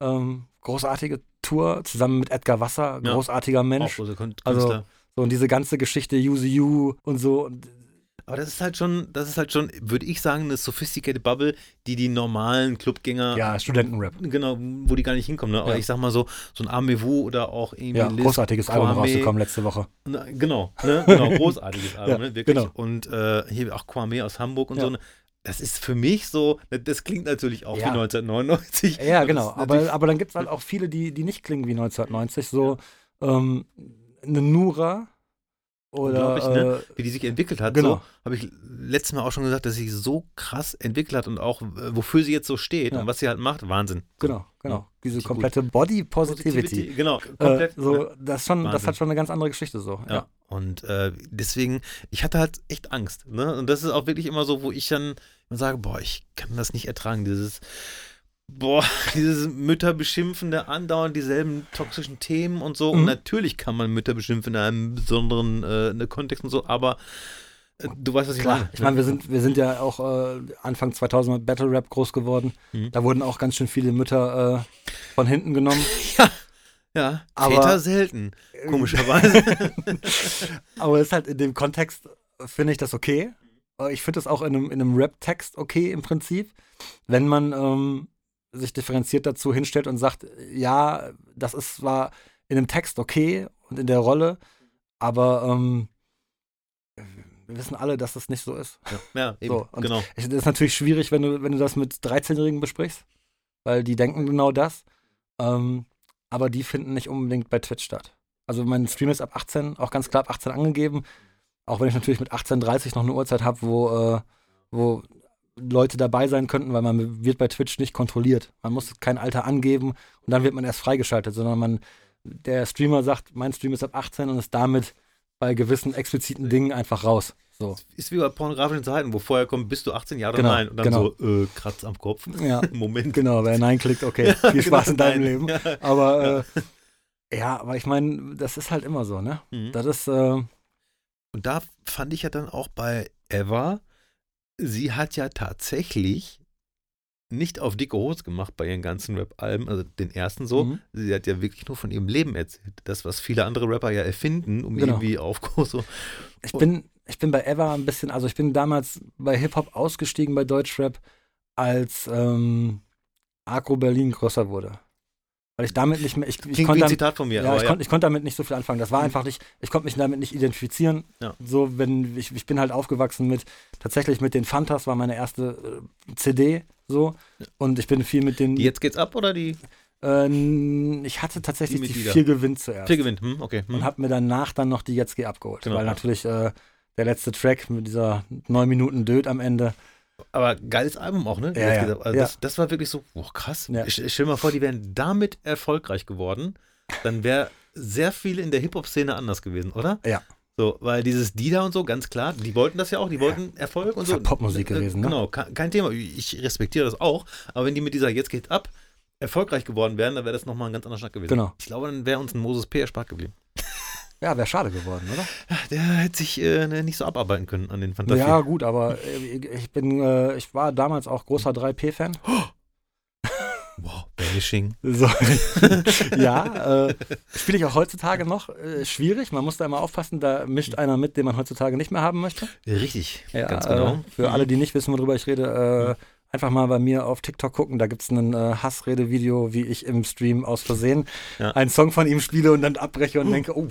Ähm, großartige Tour zusammen mit Edgar Wasser, Ja. großartiger auch Mensch. große Kun- Also, Künstler. So und diese ganze Geschichte Use You und so. Und, aber das ist halt schon, das ist halt schon, würde ich sagen, eine sophisticated Bubble, die die normalen Clubgänger ja, Studentenrap. Genau, wo die gar nicht hinkommen. Ne? Aber Ja. ich sag mal so, so ein Amewu oder auch irgendwie Ja, Liz, großartiges Album Kwame, rausgekommen letzte Woche. Na, genau, ne? [LAUGHS] genau, großartiges Album, Ja, ne? wirklich. genau. Und äh, hier auch Kwame aus Hamburg und Ja. so. Ne? Das ist für mich so, das klingt natürlich auch Ja. wie 1999. Ja, genau. Aber, aber dann gibt es halt auch viele, die, die nicht klingen wie 1990. So ähm, eine Nura oder. Unglaublich, ne? Äh, wie die sich entwickelt hat. Genau. So habe ich letztes Mal auch schon gesagt, dass sie sich so krass entwickelt hat und auch äh, wofür sie jetzt so steht Ja. und was sie halt macht. Wahnsinn. genau, genau. Diese komplette Body Positivity. Genau, Äh, komplett. so, ne? das, schon, das hat schon eine ganz andere Geschichte so. Ja. Ja. Und äh, deswegen, ich hatte halt echt Angst. Ne? Und das ist auch wirklich immer so, wo ich dann sage, boah, ich kann das nicht ertragen, dieses, boah, [LAUGHS] dieses Mütter beschimpfende, andauernd dieselben toxischen Themen und so. Und Mhm. natürlich kann man Mütter beschimpfen in einem besonderen äh, Kontext und so, aber äh, du weißt, was ich Klar, meine. ich meine, wir sind, wir sind ja auch äh, Anfang 2000 mit Battle Rap groß geworden. Mhm. Da wurden auch ganz schön viele Mütter äh, von hinten genommen. [LAUGHS] Ja, Aber- Väter selten, komischerweise. [LAUGHS] Aber es ist halt in dem Kontext, äh, finde ich das okay. Äh, Ich finde das auch in einem, in einem Rap-Text okay im Prinzip, wenn man ähm, sich differenziert dazu hinstellt und sagt, ja, das ist zwar in einem Text okay und in der Rolle, aber ähm, wir wissen alle, dass das nicht so ist. ja, [LAUGHS] eben, So, genau. Es ist natürlich schwierig, wenn du, wenn du das mit 13-Jährigen besprichst, weil die denken genau das. Ähm, aber die finden nicht unbedingt bei Twitch statt. Also mein Stream ist ab 18, auch ganz klar ab 18 angegeben. Auch wenn ich natürlich mit 18.30 noch eine Uhrzeit habe, wo, äh, wo Leute dabei sein könnten, weil man wird bei Twitch nicht kontrolliert. Man muss kein Alter angeben und dann wird man erst freigeschaltet, sondern man, der Streamer sagt, mein Stream ist ab 18 und ist damit bei gewissen expliziten Dingen einfach raus. So. Ist wie bei pornografischen Seiten, wo vorher kommt, bist du 18 Jahre Genau, nein und dann genau. so, äh, Kratz am Kopf. [LAUGHS] Ja, [LAUGHS] Moment. genau, wer Nein klickt, okay, [LAUGHS] viel Spaß in deinem Nein. Leben. Ja. Aber äh, ja, aber ich meine, das ist halt immer so, ne? Mhm. Das ist, äh, Und da fand ich ja dann auch bei Eva, sie hat ja tatsächlich nicht auf dicke Hose gemacht bei ihren ganzen Rap-Alben, also den ersten so. Mhm. Sie hat ja wirklich nur von ihrem Leben erzählt. Das, was viele andere Rapper ja erfinden, um Genau. irgendwie auf [LAUGHS] so. ich bin, ich bin bei Eva ein bisschen, also ich bin damals bei Hip-Hop ausgestiegen bei Deutschrap, als ähm, Agro Berlin größer wurde. Weil ich damit nicht mehr, ich, ich konnte Zitat von mir, ja, ich, ja. Konnt, ich konnte damit nicht so viel anfangen. Das war einfach nicht, ich konnte mich damit nicht identifizieren. Ja. So, wenn, ich, ich bin halt aufgewachsen mit, tatsächlich mit den Fantas war meine erste äh, CD, so. Und ich bin viel mit den, Die jetzt geht's ab oder die äh, ich hatte tatsächlich Die die, vier Gewinn zuerst. Vier gewinnt? Hm, okay. Hm. Und habe mir danach dann noch die Jetzt geh abgeholt. Genau, weil ja. natürlich äh, der letzte Track mit dieser neun Minuten Död am Ende. Aber geiles Album auch, ne? Ja, ja. geht's. Also Ja. das, das war wirklich so, boah, krass. Ja. Ich, ich stell dir mal vor, die wären damit erfolgreich geworden. Dann wäre sehr viel in der Hip-Hop-Szene anders gewesen, oder? Ja. So, weil dieses Dida und so, ganz klar, die wollten das ja auch, die wollten Erfolg und Ist so. ja Popmusik Äh, gewesen, ne? Genau, kein, kein Thema. Ich respektiere das auch. Aber wenn die mit dieser Jetzt geht ab erfolgreich geworden wären, dann wäre das nochmal ein ganz anderer Schnack gewesen. Genau. Ich glaube, dann wäre uns ein Moses P. erspart geblieben. Ja, wäre schade geworden, oder? Der hätte sich äh, nicht so abarbeiten können an den Fantasien. Ja, gut, aber äh, ich bin, äh, ich war damals auch großer 3P-Fan. [GASPS] Wow, Bashing. So. [LAUGHS] ja, äh, spiele ich auch heutzutage noch. Äh, schwierig, man muss da immer aufpassen, da mischt einer mit, den man heutzutage nicht mehr haben möchte. Richtig, Ja, ganz genau. Äh, für alle, die nicht wissen, worüber ich rede, einfach mal bei mir auf TikTok gucken. Da gibt es ein äh, Hassrede-Video, wie ich im Stream aus Versehen Ja. einen Song von ihm spiele und dann abbreche und denke, oh,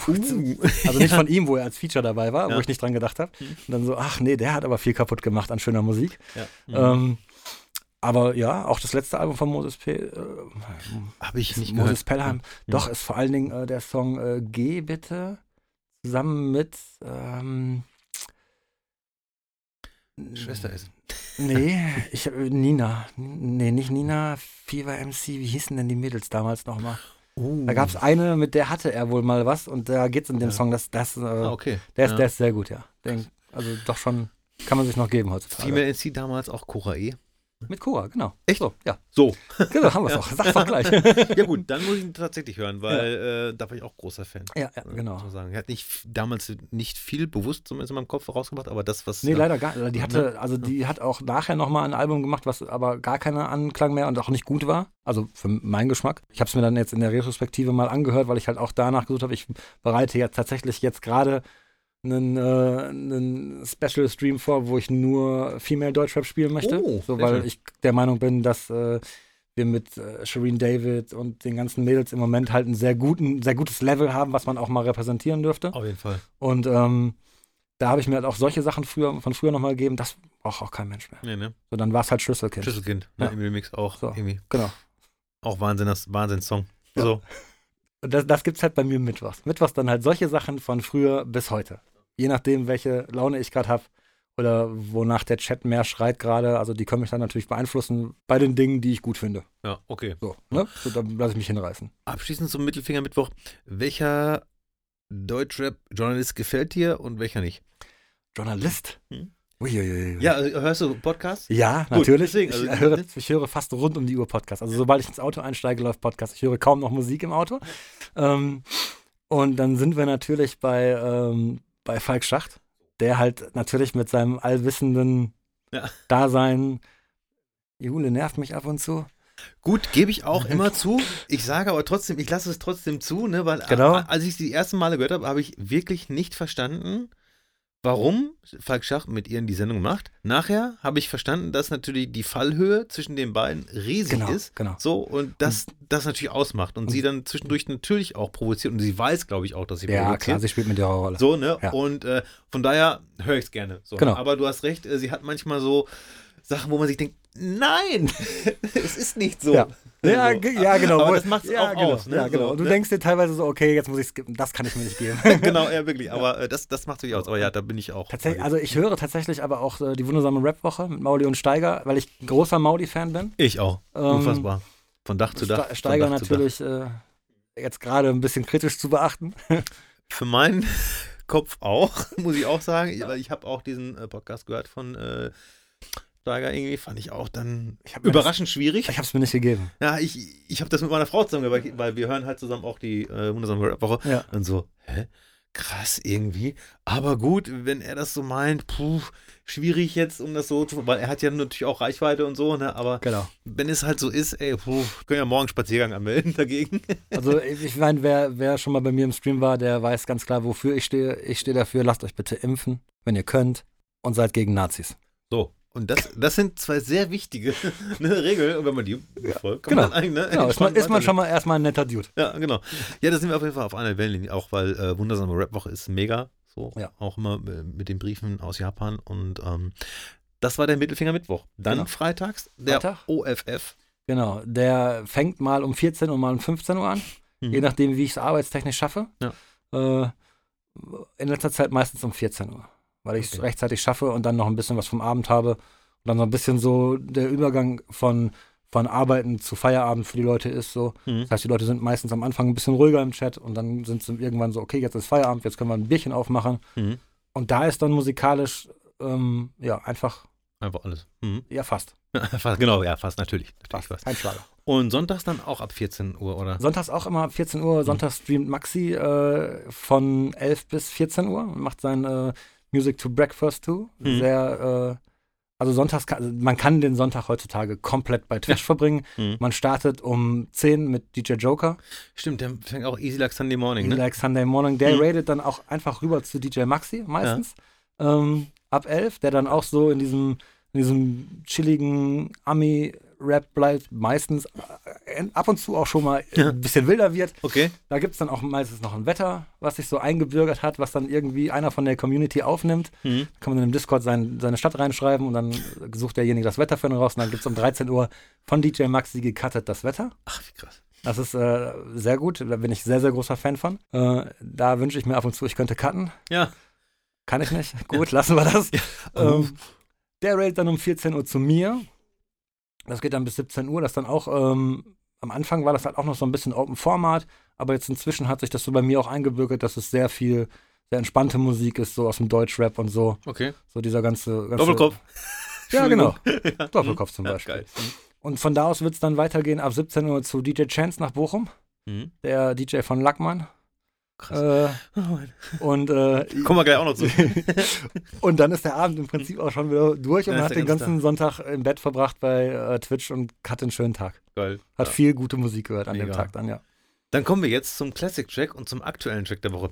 also nicht von ihm, wo er als Feature dabei war, Ja. wo ich nicht dran gedacht habe. Und dann so, ach nee, der hat aber viel kaputt gemacht an schöner Musik. Ja. Ähm, aber ja, auch das letzte Album von Moses P. Äh, Habe ich nicht Moses gehört. Pelham. Ja. Doch, ist vor allen Dingen äh, der Song äh, Geh bitte zusammen mit ähm, Schwester ist. Nee, ich äh, Nina. Nee, nicht Nina, Fever MC. Wie hießen denn die Mädels damals nochmal? Uh. Da gab es eine, mit der hatte er wohl mal was und da geht's in dem Ja. Song, das, das, äh, Ah, okay. der, ist, ja. der ist sehr gut, ja. Den, also doch schon, kann man sich noch geben heutzutage. Female NC damals auch Cora E. Mit Cora, genau. Echt? So, ja, So. genau, haben wir es auch. [LAUGHS] Sag's doch gleich. Ja gut, dann muss ich ihn tatsächlich hören, weil äh, da war ich auch großer Fan. ja, ja, Muss genau. man sagen. Er hat nicht damals nicht viel bewusst zumindest in meinem Kopf rausgebracht, aber das, was. Nee, äh, leider gar nicht. Die Ne? hatte, also die hat auch nachher nochmal ein Album gemacht, was aber gar keinen Anklang mehr und auch nicht gut war. Also für meinen Geschmack. Ich habe es mir dann jetzt in der Retrospektive mal angehört, weil ich halt auch danach gesucht habe. Ich bereite jetzt tatsächlich jetzt gerade einen, äh, einen Special Stream vor, wo ich nur Female Deutschrap spielen möchte. Oh, so, weil schön. ich der Meinung bin, dass äh, wir mit äh, Shireen David und den ganzen Mädels im Moment halt ein sehr guten, sehr gutes Level haben, was man auch mal repräsentieren dürfte. Auf jeden Fall. Und ähm, da habe ich mir halt auch solche Sachen früher, von früher nochmal gegeben, das braucht auch kein Mensch mehr. Nee, ne? So, dann war es halt Schlüsselkind. Schlüsselkind. Ja. Ja. Im Remix auch. So. Irgendwie. Genau. Auch Wahnsinn, das Wahnsinns-Song. Ja. So. Und das, das gibt's halt bei mir mittwochs. Mittwochs dann halt solche Sachen von früher bis heute. Je nachdem, welche Laune ich gerade habe oder wonach der Chat mehr schreit gerade. Also die können mich dann natürlich beeinflussen bei den Dingen, die ich gut finde. Ja, okay. So, ne? so dann lasse ich mich hinreißen. Abschließend zum Mittelfinger-Mittwoch. Welcher Deutschrap-Journalist gefällt dir und welcher nicht? Journalist. Hm. Uiuiui. Ja, also, hörst du Podcast? Ja, Gut, natürlich. deswegen, also- ich, höre, ich höre fast rund um die Uhr Podcast. Also sobald ich ins Auto einsteige, läuft Podcast. Ich höre kaum noch Musik im Auto. Ähm, und dann sind wir natürlich bei, ähm, bei Falk Schacht, der halt natürlich mit seinem allwissenden Ja. Dasein, Jule nervt mich ab und zu. Gut, gebe ich auch [LAUGHS] immer zu. Ich sage aber trotzdem, ich lasse es trotzdem zu, ne, weil Genau. als ich es die ersten Male gehört habe, habe ich wirklich nicht verstanden, warum Falk Schacht mit ihr die Sendung macht. Nachher habe ich verstanden, dass natürlich die Fallhöhe zwischen den beiden riesig Genau, ist. genau. So, und das, das natürlich ausmacht. Und sie dann zwischendurch natürlich auch provoziert. Und sie weiß, glaube ich, auch, dass sie Ja, provoziert. klar, sie spielt mit der Rolle. So, ne? Ja. Und äh, von daher höre ich es gerne. So. Genau. Aber du hast recht, äh, sie hat manchmal so Sachen, wo man sich denkt, nein, [LAUGHS] es ist nicht so. Ja. Ja, So. ge- ja, genau. Aber das macht es ja, auch genau, aus. Ne? Ja, genau. So, Und du ne? denkst dir teilweise so, okay, jetzt muss ich skippen. Das kann ich mir nicht geben. [LAUGHS] genau, ja, wirklich. Aber äh, das, das macht natürlich aus. Aber ja, da bin ich auch. Tatsächlich, also ich höre tatsächlich aber auch äh, die wundersame Rap-Woche mit Mauli und Steiger, weil ich ein großer Mauli-Fan bin. ich auch. Ähm, Unfassbar. Von Dach zu Dach. Ste- Steiger Dach zu Dach. natürlich äh, jetzt gerade ein bisschen kritisch zu beachten. [LAUGHS] Für meinen [LAUGHS] Kopf auch, muss ich auch sagen. Weil ich habe auch diesen äh, Podcast gehört von äh, Steiger irgendwie. Fand ich auch dann überraschend schwierig. Ich habe es mir nicht gegeben. Ja, ich, ich habe das mit meiner Frau zusammen weil, weil wir hören halt zusammen auch die äh, wundersame Rap-Woche. Ja. Und so, hä? Krass irgendwie. Aber gut, wenn er das so meint, puh, schwierig jetzt, um das so zu, weil er hat ja natürlich auch Reichweite und so, ne? Aber Genau. wenn es halt so ist, ey, puh, können ja morgen Spaziergang anmelden [LAUGHS] dagegen. Also ich meine, wer, wer schon mal bei mir im Stream war, der weiß ganz klar, wofür ich stehe. Ich stehe dafür, lasst euch bitte impfen, wenn ihr könnt und seid gegen Nazis. So. Und das, das sind zwei sehr wichtige [LAUGHS] ne, Regeln. Und wenn man die befolgt, kann Genau. man eigentlich, ne, Genau, ist man, ist man schon mal erstmal ein netter Dude. Ja, genau. Ja, da sind wir auf jeden Fall auf einer Wellenlinie, auch weil äh, Wundersame Rap-Woche ist mega. So, Ja. auch immer äh, mit den Briefen aus Japan. Und ähm, das war der Mittelfinger Mittwoch. Dann Genau. freitags der Freitag? OFF. Genau, der fängt mal um 14 und mal um 15 Uhr an, Mhm. je nachdem, wie ich es arbeitstechnisch schaffe. Ja. Äh, in letzter Zeit meistens um 14 Uhr, weil ich es Okay. rechtzeitig schaffe und dann noch ein bisschen was vom Abend habe. Und dann so ein bisschen so der Übergang von, von Arbeiten zu Feierabend für die Leute ist so. Mhm. Das heißt, die Leute sind meistens am Anfang ein bisschen ruhiger im Chat und dann sind sie irgendwann so, okay, jetzt ist Feierabend, jetzt können wir ein Bierchen aufmachen. Mhm. Und da ist dann musikalisch, ähm, ja, einfach, Einfach alles. Mhm. ja, fast. [LAUGHS] genau, ja, fast natürlich. natürlich Fast. fast. Kein Schlager. Und sonntags dann auch ab 14 Uhr, oder? Sonntags auch immer ab 14 Uhr. Sonntags streamt Maxi äh, von 11 bis 14 Uhr und macht sein äh, Music to Breakfast to. Mhm. Sehr, äh, also sonntags, kann, also man kann den Sonntag heutzutage komplett bei Twitch verbringen. Mhm. Man startet um 10 mit DJ Joker, Stimmt, der fängt auch Easy Like Sunday Morning, Easy ne? like Sunday Morning. Der Mhm. radet dann auch einfach rüber zu DJ Maxi meistens. Ähm, ab 11, der dann auch so in diesem, in diesem chilligen Ami-Rap bleibt, meistens äh, ab und zu auch schon mal Ja. ein bisschen wilder wird. Okay. Da gibt es dann auch meistens noch ein Wetter, was sich so eingebürgert hat, was dann irgendwie einer von der Community aufnimmt. Mhm. Da kann man dann im Discord sein, seine Stadt reinschreiben und dann sucht derjenige das Wetter für ihn raus und dann gibt es um 13 Uhr von DJ Maxi gecuttet das Wetter. Ach, wie krass. Das ist äh, sehr gut, da bin ich sehr, sehr großer Fan von. Äh, da wünsche ich mir ab und zu, ich könnte cutten. Ja. Kann ich nicht. Gut, lassen wir das. Ähm, Der railt dann um 14 Uhr zu mir. Das geht dann bis 17 Uhr. Das dann auch, ähm, am Anfang war das halt auch noch so ein bisschen Open Format, aber jetzt inzwischen hat sich das so bei mir auch eingebürgert, dass es sehr viel, sehr entspannte Musik ist, so aus dem Deutschrap und so. Okay. So dieser ganze. ganze Doppelkopf. [LAUGHS] Ja, genau. [LAUGHS] ja. Doppelkopf zum Ja, Beispiel. geil. Und von da aus wird es dann weitergehen ab 17 Uhr zu DJ Chance nach Bochum, Mhm. der DJ von Lackmann. Krass. Äh, und, äh, Kommen wir gleich auch noch zu. [LAUGHS] und dann ist der Abend im Prinzip auch schon wieder durch und man hat den ganze ganzen Sonntag im Bett verbracht bei äh, Twitch und hatte einen schönen Tag. Geil. Hat Ja. viel gute Musik gehört an dem Mega. Tag dann, ja. Dann kommen wir jetzt zum Classic-Track und zum aktuellen Track der Woche.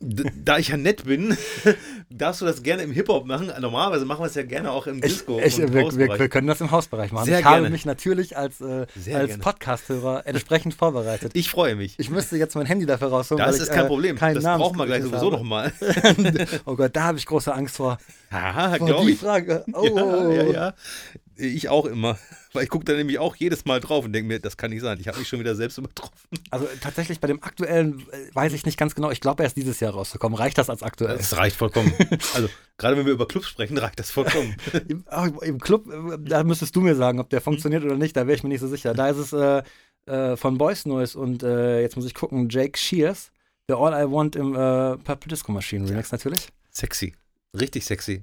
Da ich ja nett bin, [LAUGHS] darfst du das gerne im Hip-Hop machen. Normalerweise machen wir es ja gerne auch im Ich, Disco. ich, und wir, wir, wir können das im Hausbereich machen. Sehr ich habe gerne. mich natürlich als, äh, als. Podcast-Hörer entsprechend vorbereitet. Ich freue mich. Ich müsste jetzt mein Handy dafür rausholen. Das ist ich, kein äh, Problem. Das Namen brauchen wir gleich sowieso nochmal. [LAUGHS] oh Gott, da habe ich große Angst vor. Haha, glaube die ich. Frage. [LAUGHS] Oh, Ja, ja, ja. Ich auch immer. Weil ich gucke da nämlich auch jedes Mal drauf und denke mir, das kann nicht sein. Ich habe mich schon wieder selbst übertroffen. Also tatsächlich bei dem aktuellen äh, weiß ich nicht ganz genau. Ich glaube, er ist dieses Jahr rausgekommen. Reicht das als aktuell? Das reicht vollkommen. [LAUGHS] Also, gerade wenn wir über Clubs sprechen, reicht das vollkommen. Im, Im Club, äh, da müsstest du mir sagen, ob der funktioniert oder nicht. Da wäre ich mir nicht so sicher. Da ist es äh, äh, von Boys Noise und äh, jetzt muss ich gucken, Jake Shears. The All I Want im äh, Purple Disco Machine Remix natürlich. Sexy. Richtig sexy.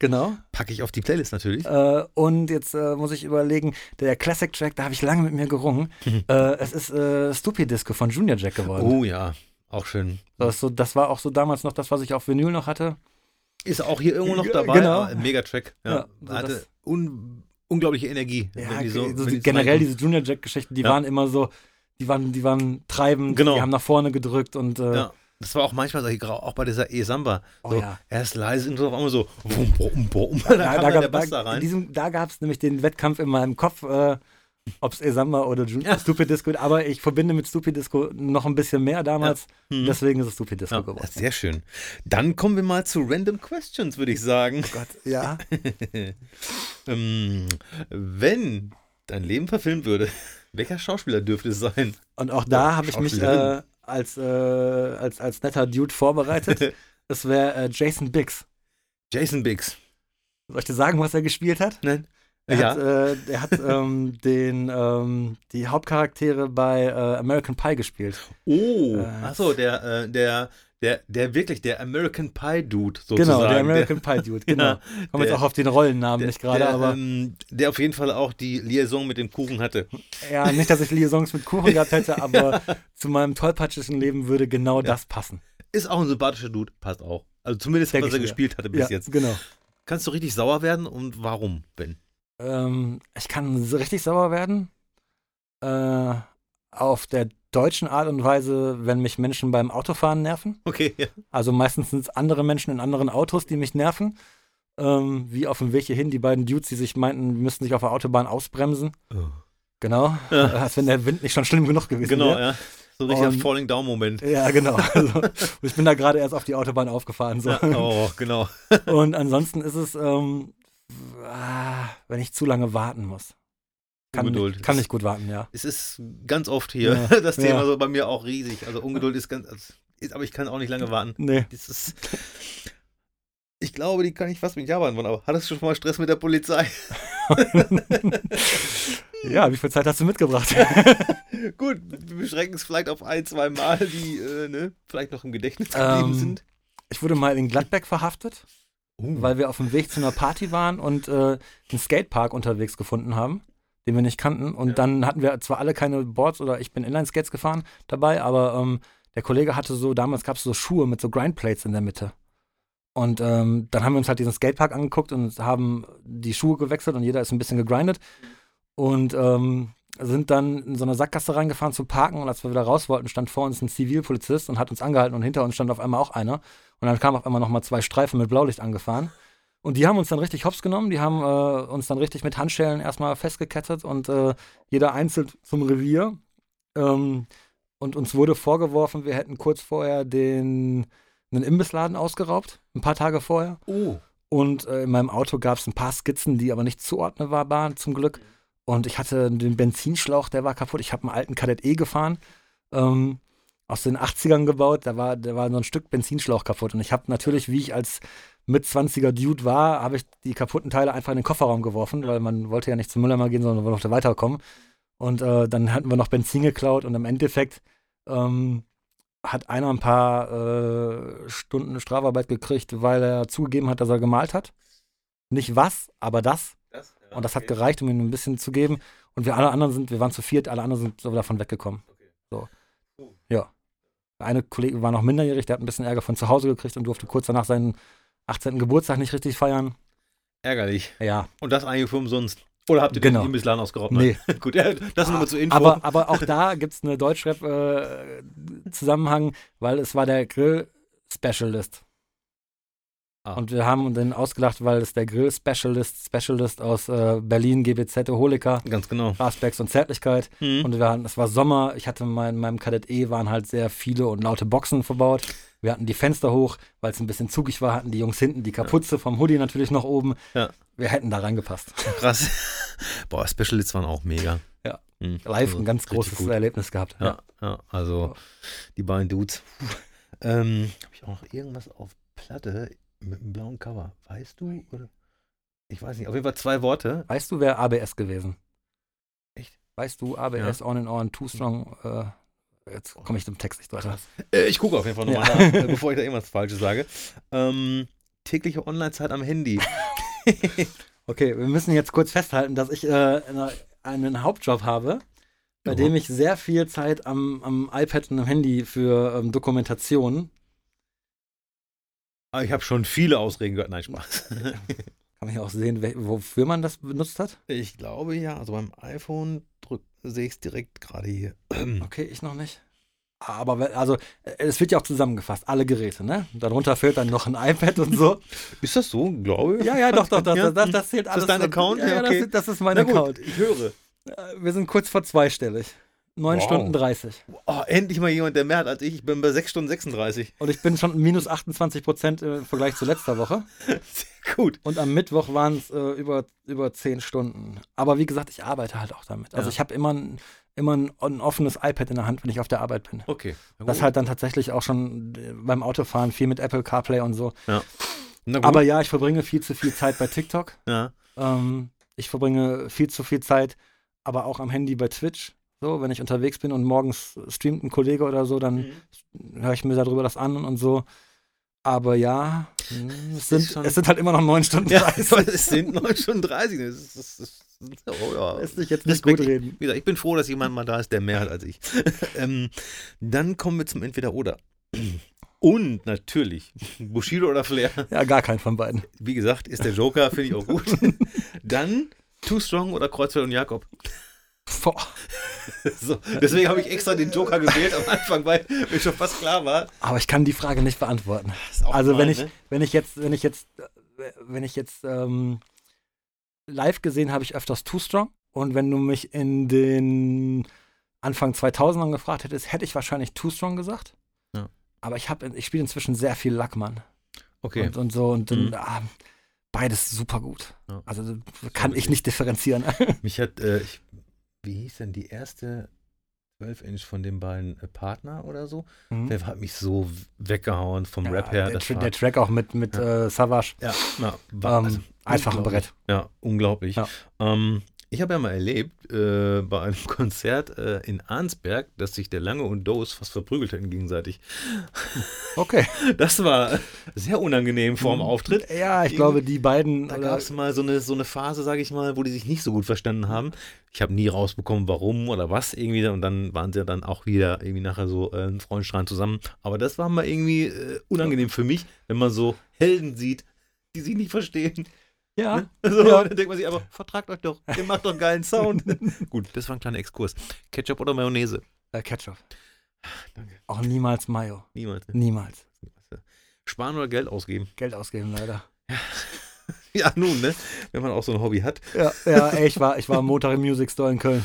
genau. Packe ich auf die Playlist natürlich. Äh, und jetzt äh, muss ich überlegen, der Classic Track, da habe ich lange mit mir gerungen. [LAUGHS] äh, es ist äh, Stupid Disco von Junior Jack geworden. Oh ja, auch schön. Das, so, das war auch so damals noch das, was ich auf Vinyl noch hatte. Ist auch hier irgendwo noch dabei. genau. Megatrack. Ja. Ja, so Hatte un unglaubliche Energie. Ja, die so, wenn die, generell diese Junior Jack-Geschichten, die Ja. waren immer so, die waren, die waren treibend, Genau. die haben nach vorne gedrückt und äh, Ja. Das war auch manchmal so, grau- auch bei dieser E-Samba. Oh so, ja. Erst leise und so auf einmal so, bum, bum, bum. [LAUGHS] Da, da, da gab es nämlich den Wettkampf in meinem Kopf, äh, ob es Esamba oder Jun Ja. Stupid Disco, aber ich verbinde mit Stupid Disco noch ein bisschen mehr damals, Mhm. deswegen ist es Stupid Disco Ja, geworden. sehr schön. Dann kommen wir mal zu Random Questions, würde ich sagen. Gott, ja. [LAUGHS] ähm, wenn dein Leben verfilmt würde, [LAUGHS] welcher Schauspieler dürfte es sein? Und auch da habe ich mich äh, als, äh, als, als netter Dude vorbereitet. [LAUGHS] Es wäre äh, Jason Biggs. Jason Biggs. Soll ich dir sagen, was er gespielt hat? Nein? Er ja. hat, äh, er hat ähm, [LAUGHS] den, ähm, die Hauptcharaktere bei äh, American Pie gespielt. oh, äh, achso, der, äh, der, der, der wirklich, der American Pie Dude sozusagen. Genau, der American Pie Dude, [LAUGHS] genau. Ja, Komme jetzt der- auch auf den Rollennamen der, nicht gerade, der, aber ähm, der auf jeden Fall auch die Liaison mit dem Kuchen hatte. ja, nicht, dass ich Liaisons mit Kuchen gehabt hätte, [LAUGHS] aber zu meinem tollpatschigen Leben würde genau das passen. Ist auch ein sympathischer Dude, passt auch. Also zumindest, was er gespielt hatte bis ja, jetzt. genau. Kannst du richtig sauer werden und warum, Ben? Ähm, ich kann richtig sauer werden. Äh, auf der deutschen Art und Weise, wenn mich Menschen beim Autofahren nerven. Okay, ja. Also meistens sind es andere Menschen in anderen Autos, die mich nerven. Ähm, wie auf dem Weg hierhin, die beiden Dudes, die sich meinten, müssten sich auf der Autobahn ausbremsen. Genau. Ja. [LAUGHS] Als wenn der Wind nicht schon schlimm genug gewesen Genau, wäre. ja. So ein richtiger Falling Down Moment. Ja, genau. [LAUGHS] Also, ich bin da gerade erst auf die Autobahn aufgefahren. So. Ja, oh, genau. [LAUGHS] Und ansonsten ist es, ähm, wenn ich zu lange warten muss. Kann, Ungeduld. nicht, kann nicht gut warten, ja. Es ist ganz oft hier Ja, [LAUGHS] das Thema ja. so bei mir auch riesig. Also Ungeduld ist ganz, also, ist, aber ich kann auch nicht lange warten. Nee. Ist, ich glaube, die kann ich fast mit Ja beantworten, aber hattest du schon mal Stress mit der Polizei? [LAUGHS] Ja, wie viel Zeit hast du mitgebracht? [LAUGHS] Gut, wir beschränken es vielleicht auf ein, zwei Mal, die äh, ne, vielleicht noch im Gedächtnis geblieben Ähm, sind. Ich wurde mal in Gladbeck verhaftet, Uh, weil wir auf dem Weg zu einer Party waren und äh, einen Skatepark unterwegs gefunden haben, den wir nicht kannten. Und dann hatten wir zwar alle keine Boards oder ich bin Inline-Skates gefahren dabei, aber ähm, der Kollege hatte so, damals gab es so Schuhe mit so Grindplates in der Mitte. Und ähm, dann haben wir uns halt diesen Skatepark angeguckt und haben die Schuhe gewechselt und jeder ist ein bisschen gegrindet. Und ähm, sind dann in so eine Sackgasse reingefahren zu parken und als wir wieder raus wollten, stand vor uns ein Zivilpolizist und hat uns angehalten und hinter uns stand auf einmal auch einer. Und dann kamen auf einmal nochmal zwei Streifen mit Blaulicht angefahren. Und die haben uns dann richtig hops genommen, die haben äh, uns dann richtig mit Handschellen erstmal festgekettet und äh, jeder einzeln zum Revier. Ähm, und uns wurde vorgeworfen, wir hätten kurz vorher den einen Imbissladen ausgeraubt, ein paar Tage vorher. oh. Und äh, in meinem Auto gab es ein paar Skizzen, die aber nicht zuordnen war- waren, zum Glück. Und ich hatte den Benzinschlauch, der war kaputt. Ich habe einen alten Kadett E gefahren, ähm, aus den 80ern gebaut. Da war, da war so ein Stück Benzinschlauch kaputt. Und ich habe natürlich, wie ich als mit 20er Dude war, habe ich die kaputten Teile einfach in den Kofferraum geworfen, weil man wollte ja nicht zum Mülleimer gehen, sondern wollte weiterkommen. Und äh, dann hatten wir noch Benzin geklaut und im Endeffekt ähm, hat einer ein paar äh, Stunden Strafarbeit gekriegt, weil er zugegeben hat, dass er gemalt hat. Nicht was, aber das. Und das hat gereicht, um ihm ein bisschen zu geben. Und wir alle anderen sind, wir waren zu viert, alle anderen sind so davon weggekommen. So. Ja. Eine Kollege war noch minderjährig, der hat ein bisschen Ärger von zu Hause gekriegt und durfte kurz danach seinen 18. Geburtstag nicht richtig feiern. Ärgerlich. Ja. Und das eigentlich für umsonst. Oder habt ihr Genau. den Imbisladen ausgeraubt? Nee. [LAUGHS] Gut, das nur mal zur Info. Aber, aber auch da gibt es eine Deutschrap-Zusammenhang, weil es war der Grill-Specialist. Ah. Und wir haben den ausgelacht, weil es der Grill-Specialist Specialist aus äh, Berlin, GBZ, Holika, Ganz genau. Rasbacks und Zärtlichkeit. Mhm. Und wir hatten, es war Sommer, ich hatte mein, in meinem Kadett E waren halt sehr viele und laute Boxen verbaut. Wir hatten die Fenster hoch, weil es ein bisschen zugig war, hatten die Jungs hinten die Kapuze vom Hoodie natürlich noch oben. Ja. Wir hätten da reingepasst. Krass. [LAUGHS] Boah, Specialists waren auch mega. Ja. Mhm. Live Also, ein ganz großes gut. Erlebnis gehabt. Ja, ja, also Ja. die beiden Dudes. [LAUGHS] ähm, Habe ich auch noch irgendwas auf Platte mit einem blauen Cover? Weißt du? Oder? Ich weiß nicht. Auf jeden Fall zwei Worte. Weißt du, wer ABS gewesen? Echt? Weißt du, ABS, On and On, Too Strong, äh, jetzt komme ich zum Text nicht weiter. Äh, ich gucke auf jeden Fall nochmal Ja. nach, äh, bevor ich da irgendwas Falsches sage. Ähm, tägliche Online-Zeit am Handy. [LAUGHS] Okay, wir müssen jetzt kurz festhalten, dass ich äh, eine, einen Hauptjob habe, bei Ja. dem ich sehr viel Zeit am, am iPad und am Handy für ähm, Dokumentation, Aber ich habe schon viele Ausreden gehört. Nein, Spaß. [LAUGHS] kann man hier auch sehen, wofür man das benutzt hat. Ich glaube ja. Also beim iPhone sehe ich es direkt gerade hier. [CLEARS THROAT] Okay, ich noch nicht. Aber also, äh, es wird ja auch zusammengefasst, alle Geräte, ne? Darunter fehlt dann noch ein [LAUGHS] iPad und so. Ist das so? Glaube ich. Ja, ja, doch, doch, das, Ja? das, das zählt das alles. dein Account? Ja, ja, Ja, okay. das, das ist mein Na gut, Account. ich höre. Äh, Wir sind kurz vor zweistellig. 9 Wow. Stunden 30. Oh, endlich mal jemand, der mehr hat als ich. Ich bin bei 6 Stunden 36. Und ich bin schon minus 28 Prozent im Vergleich zu letzter Woche. [LAUGHS] Sehr gut. Und am Mittwoch waren es äh, über, über 10 Stunden. Aber wie gesagt, ich arbeite halt auch damit. Also Ja. ich habe immer, ein, immer ein, ein offenes iPad in der Hand, wenn ich auf der Arbeit bin. Okay. Das halt dann tatsächlich auch schon äh, beim Autofahren viel mit Apple CarPlay und so. Gut. Aber ja, ich verbringe viel zu viel Zeit bei TikTok. ja. Ähm, ich verbringe viel zu viel Zeit, aber auch am Handy bei Twitch. So, wenn ich unterwegs bin und morgens streamt ein Kollege oder so, dann höre ich mir darüber das an und so. Aber ja, mh, es sind, schon- es sind halt immer noch neun Stunden. Ja, 30. es sind 9 Stunden 30. Das ist, das ist, oh ja. Lässt sich jetzt nicht gut reden. Wie gesagt, ich bin froh, dass jemand mal da ist, der mehr hat als ich. [LAUGHS] ähm, dann kommen wir zum Entweder-Oder. Und natürlich, Bushido oder Flair, Ja, gar kein von beiden. wie gesagt, ist der Joker, finde ich auch gut. [LAUGHS] dann Too Strong oder Kreuzfeld und Jakob. Boah. [LAUGHS] So, deswegen habe ich extra den Joker gewählt am Anfang, weil mir schon fast klar war. Aber ich kann die Frage nicht beantworten. Also wenn gemein, ich, ne? wenn ich jetzt, wenn ich jetzt, wenn ich jetzt ähm, live gesehen habe ich öfters Too Strong. Und wenn du mich in den Anfang 2000ern gefragt hättest, hätte ich wahrscheinlich Too Strong gesagt. Ja. Aber ich habe, ich spiele inzwischen sehr viel Lackmann Okay. und, und so und dann, Mhm. ah, beides super gut. Ja. Also kann ich nicht differenzieren. [LAUGHS] Mich hat, äh, ich, wie hieß denn die erste 12-Inch von den beiden äh, Partner oder so? Mhm. Der hat mich so weggehauen vom Rap her. der, Tra war- der Track auch mit, mit äh, Savage. Ja, na, war, Ähm, also, einfach ein. Brett. Ja, unglaublich. Ja. Ähm, ich habe ja mal erlebt äh, bei einem [LAUGHS] Konzert äh, in Arnsberg, dass sich der Lange und Dose fast verprügelt hätten gegenseitig. [LAUGHS] Okay. Das war sehr unangenehm vor dem Auftritt. Ja, ich glaube, die beiden. Da gab es mal so eine, so eine Phase, sage ich mal, wo die sich nicht so gut verstanden haben. Ich habe nie rausbekommen, warum oder was irgendwie. Und dann waren sie dann auch wieder irgendwie nachher so äh, ein Freundstrahlen zusammen. Aber das war mal irgendwie äh, unangenehm für mich, wenn man so Helden sieht, die sich nicht verstehen. Ja. Ne? [LAUGHS] So, Ja. Dann denkt man sich aber, vertragt euch doch, ihr macht doch einen geilen Sound. [LAUGHS] Gut, das war ein kleiner Exkurs. Ketchup oder Mayonnaise? Äh, Ketchup. Danke. Auch niemals Mayo. Niemals. Ne? Niemals. Sparen oder Geld ausgeben? Geld ausgeben, leider. Ja, [LAUGHS] nun, ne? Wenn man auch so ein Hobby hat. Ja, ja ey, ich war, ich war am Montag im Music Store in Köln.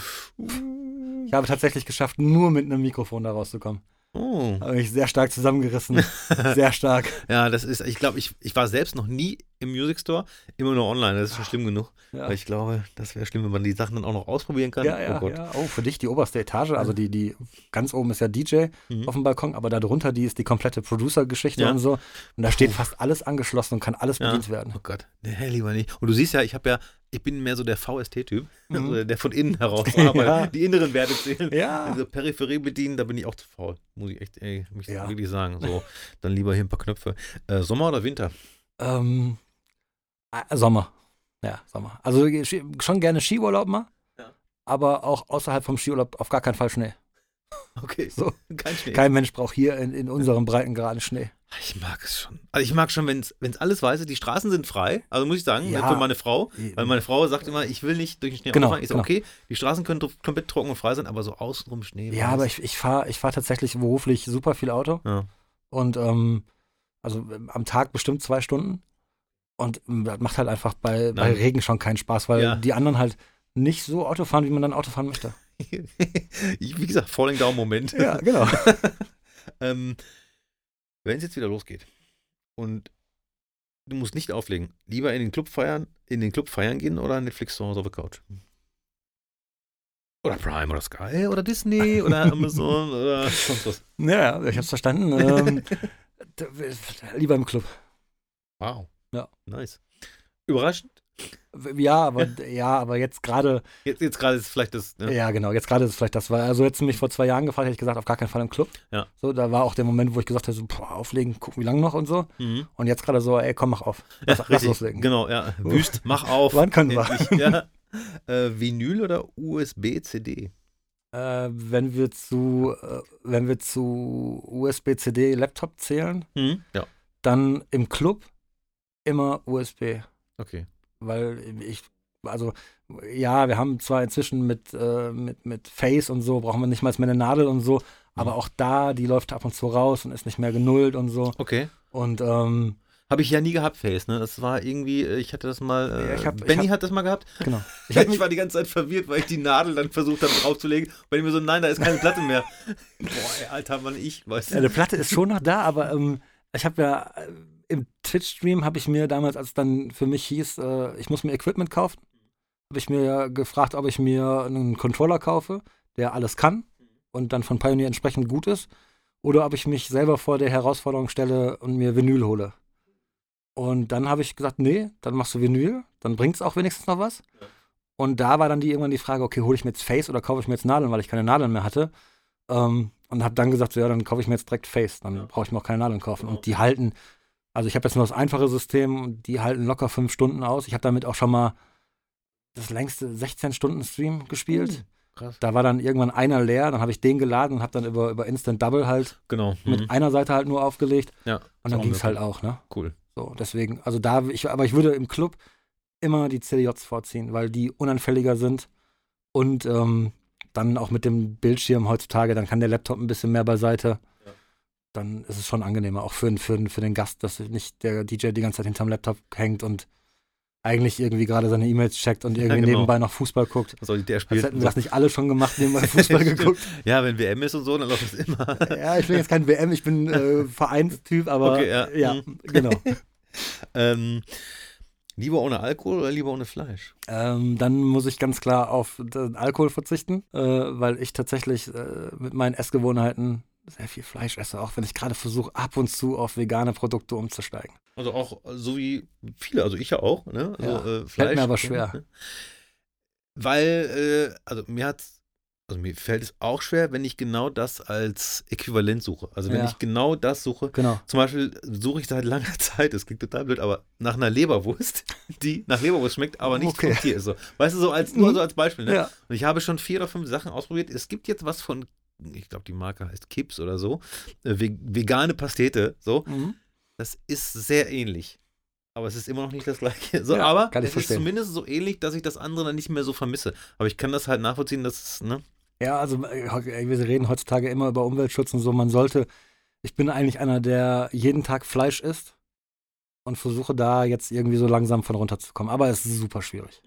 Ich habe tatsächlich geschafft, nur mit einem Mikrofon da rauszukommen. Oh. Habe mich sehr stark zusammengerissen. [LAUGHS] Sehr stark. Ja, das ist, ich glaube, ich, ich war selbst noch nie im Music Store, immer nur online. Das ist schon schlimm genug. Ja. Weil ich glaube, das wäre schlimm, wenn man die Sachen dann auch noch ausprobieren kann. Ja, ja, oh Gott. ja. Oh, für dich die oberste Etage, also die, die ganz oben ist ja DJ Mhm. auf dem Balkon, aber da drunter, die ist die komplette Producer-Geschichte Ja. und so. Und da steht fast alles angeschlossen und kann alles bedient werden. Oh Gott, nee, lieber nicht. Und du siehst ja, ich habe ja, ich bin mehr so der VST-Typ, also der von innen heraus [LAUGHS] arbeitet. Mhm. Ja. Die inneren Werte zählen. Ja. Also Peripherie bedienen, da bin ich auch zu faul. Muss ich echt ey, mich Ja. wirklich sagen. So, dann lieber hier ein paar Knöpfe. Äh, Sommer oder Winter? Ähm, äh, Sommer. Ja, Sommer. Also Ski- schon gerne Skiurlaub mal, Ja. aber auch außerhalb vom Skiurlaub auf gar keinen Fall Schnee. [LAUGHS] Okay, So. kein Schnee. Kein Mensch braucht hier in, in unserem Breitengraden Schnee. Ich mag es schon. Also ich mag schon, wenn es alles weiß ist, die Straßen sind frei. Also muss ich sagen, Ja. für meine Frau. Weil meine Frau sagt immer, ich will nicht durch den Schnee Genau, Autofahren. Ich sage, genau. okay, die Straßen können komplett trocken und frei sein, aber so außenrum Schnee. Ja, aber ich, ich fahre ich fahr tatsächlich beruflich super viel Auto. Ja. Und ähm, also ähm, am Tag bestimmt zwei Stunden. Und ähm, das macht halt einfach bei, bei. Regen schon keinen Spaß, weil Ja. die anderen halt nicht so Auto fahren, wie man dann Auto fahren möchte. [LAUGHS] wie gesagt, Falling Down Moment. genau. [LAUGHS] ähm, wenn es jetzt wieder losgeht und du musst nicht auflegen, lieber in den Club feiern, in den Club feiern gehen oder Netflix zu Hause auf der Couch? Oder Prime oder Sky oder Disney [LAUGHS] oder Amazon oder sonst was. Ja, ich hab's verstanden. ähm, lieber im Club. Wow. Ja. Nice. Überraschend. Ja, aber [LAUGHS] ja, aber jetzt gerade, Jetzt, jetzt gerade ist vielleicht das. Ne? ja genau, jetzt gerade ist es vielleicht das, weil also jetzt mich vor zwei Jahren gefragt, hätte ich gesagt, auf gar keinen Fall im Club. Ja. So, da war auch der Moment, wo ich gesagt habe, so, boah, auflegen, gucken, wie lange noch und so. Mhm. Und jetzt gerade so, ey, komm, mach auf. Ja, Lass, lass richtig. loslegen. Genau, ja. Wüst, mach auf. Wann können wir? Ja. [LAUGHS] Äh, Vinyl oder USB-CD? Äh, wenn wir zu, äh, wenn wir zu USB-CD Laptop zählen, Mhm. Ja. dann im Club immer USB, Okay. Weil ich, also ja, wir haben zwar inzwischen mit, äh, mit, mit Face und so, brauchen wir nicht mal mehr eine Nadel und so, aber auch da, die läuft ab und zu raus und ist nicht mehr genullt und so. Okay. Und ähm, Habe ich ja nie gehabt, Face, ne? Das war irgendwie, äh, ich hatte das mal, äh, ich hab- ich Benny hab- hat das mal gehabt. genau. [LAUGHS] Ich, ich war die ganze Zeit verwirrt, weil ich die Nadel dann versucht habe draufzulegen. Und Benny mir so, nein, da ist keine Platte mehr. [LAUGHS] Boah, ey, alter Mann, ich, weißt Ja, eine Platte ist schon noch da, aber ähm, ich habe ja äh, im Twitch-Stream habe ich mir damals, als es dann für mich hieß, äh, ich muss mir Equipment kaufen, habe ich mir ja gefragt, ob ich mir einen Controller kaufe, der alles kann und dann von Pioneer entsprechend gut ist, oder ob ich mich selber vor der Herausforderung stelle und mir Vinyl hole. Und dann habe ich gesagt, nee, dann machst du Vinyl, dann bringt es auch wenigstens noch was. Und da war dann die, irgendwann die Frage, okay, hole ich mir jetzt Face oder kaufe ich mir jetzt Nadeln, weil ich keine Nadeln mehr hatte. Ähm, und habe dann gesagt, so, ja, dann kaufe ich mir jetzt direkt Face, dann brauche ich mir auch keine Nadeln kaufen. Und die halten, also ich habe jetzt nur das einfache System und die halten locker fünf Stunden aus. Ich habe damit auch schon mal das längste 16 Stunden Stream gespielt. Krass. Da war dann irgendwann einer leer, dann habe ich den geladen und habe dann über, über Instant Double halt Genau. mit Mhm. einer Seite halt nur aufgelegt. Ja. Und dann ging es halt auch, ne? Cool. So, deswegen, also da, ich, aber ich würde im Club immer die CDJs vorziehen, weil die unanfälliger sind und ähm, dann auch mit dem Bildschirm heutzutage, dann kann der Laptop ein bisschen mehr beiseite. Dann ist es schon angenehmer, auch für, für, für den Gast, dass nicht der DJ die ganze Zeit hinterm Laptop hängt und eigentlich irgendwie gerade seine E-Mails checkt und irgendwie genau. nebenbei noch Fußball guckt. Soll der Als spielen? hätten wir das nicht alle schon gemacht, [LAUGHS] nebenbei Fußball geguckt. Ja, wenn WM ist und so, dann läuft es immer. [LAUGHS] Ja, ich bin jetzt kein WM, ich bin äh, [LAUGHS] Vereinstyp, aber Okay, ja. ja Mhm. genau. ähm, lieber ohne Alkohol oder lieber ohne Fleisch? Ähm, dann muss ich ganz klar auf Alkohol verzichten, äh, weil ich tatsächlich äh, mit meinen Essgewohnheiten sehr viel Fleisch esse, auch wenn ich gerade versuche, ab und zu auf vegane Produkte umzusteigen. Also auch so wie viele, also ich ja auch, ne? Also, Ja, äh, Fleisch. mir aber schwer. ne? [LAUGHS] Weil, äh, also mir hat also mir fällt es auch schwer, wenn ich genau das als Äquivalent suche. Also wenn Ja. ich genau das suche, Genau. zum Beispiel suche ich seit langer [LAUGHS] Zeit, das klingt total blöd, aber nach einer Leberwurst, [LAUGHS] die nach Leberwurst schmeckt, aber nicht Okay. vom Tier ist. So. Weißt du, so als, nur so als Beispiel. Ne? Ja. Und ich habe schon vier oder fünf Sachen ausprobiert. Es gibt jetzt was von, ich glaube, die Marke heißt Kips oder so, äh, ve- vegane Pastete, so. Mhm. Das ist sehr ähnlich. Aber es ist immer noch nicht das gleiche. So, Ja, aber kann ich es ist verstehen. zumindest so ähnlich, dass ich das andere dann nicht mehr so vermisse. Aber ich kann das halt nachvollziehen, dass es, ne? Ja, also äh, wir reden heutzutage immer über Umweltschutz und so. Man sollte, ich bin eigentlich einer, der jeden Tag Fleisch isst und versuche da jetzt irgendwie so langsam von runterzukommen. Aber es ist super schwierig.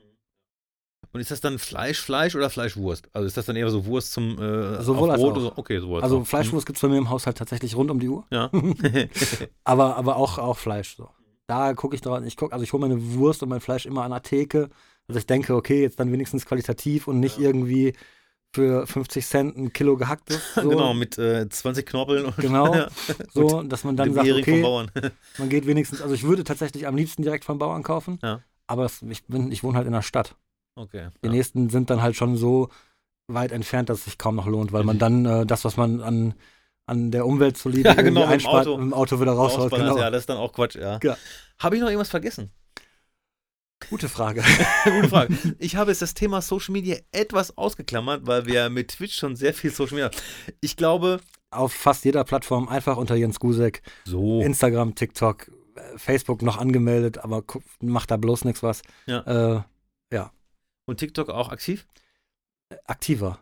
Und ist das dann Fleisch, Fleisch oder Fleischwurst? Also ist das dann eher so Wurst zum äh, Sowohl als Brot auch. oder so? Okay, sowohl als Also auch. Fleischwurst gibt es bei mir im Haushalt tatsächlich rund um die Uhr. Ja. [LAUGHS] [LAUGHS] Aber, aber auch, auch Fleisch so. da gucke ich drauf, ich gucke, also ich hole meine Wurst und mein Fleisch immer an der Theke. Also ich denke, okay, jetzt dann wenigstens qualitativ und nicht irgendwie für 50 Cent ein Kilo gehacktes. [LAUGHS] So. Genau, mit äh, 20 Knorpeln und Genau. ja, So, dass man dann sagt, Hering vom okay, Bauern. man geht wenigstens, also ich würde tatsächlich am liebsten direkt vom Bauern kaufen, Ja. aber ich, bin, ich wohne halt in der Stadt. Okay. Die Ja. nächsten sind dann halt schon so weit entfernt, dass es sich kaum noch lohnt, weil man dann äh, das, was man an, an der Umwelt solide [LAUGHS] Ja, genau, einspart, Auto. mit dem Auto wieder raushaut. Genau. Ja, das ist dann auch Quatsch, ja. Ja. Habe ich noch irgendwas vergessen? Gute Frage. [LAUGHS] Gute Frage. [LAUGHS] Ich habe jetzt das Thema Social Media etwas ausgeklammert, weil wir mit Twitch schon sehr viel Social Media. Ich glaube, Auf fast jeder Plattform einfach unter Jens Gusek. so. Instagram, TikTok, Facebook noch angemeldet, aber macht da bloß nichts was. Ja. Äh, Und TikTok auch aktiv? aktiver.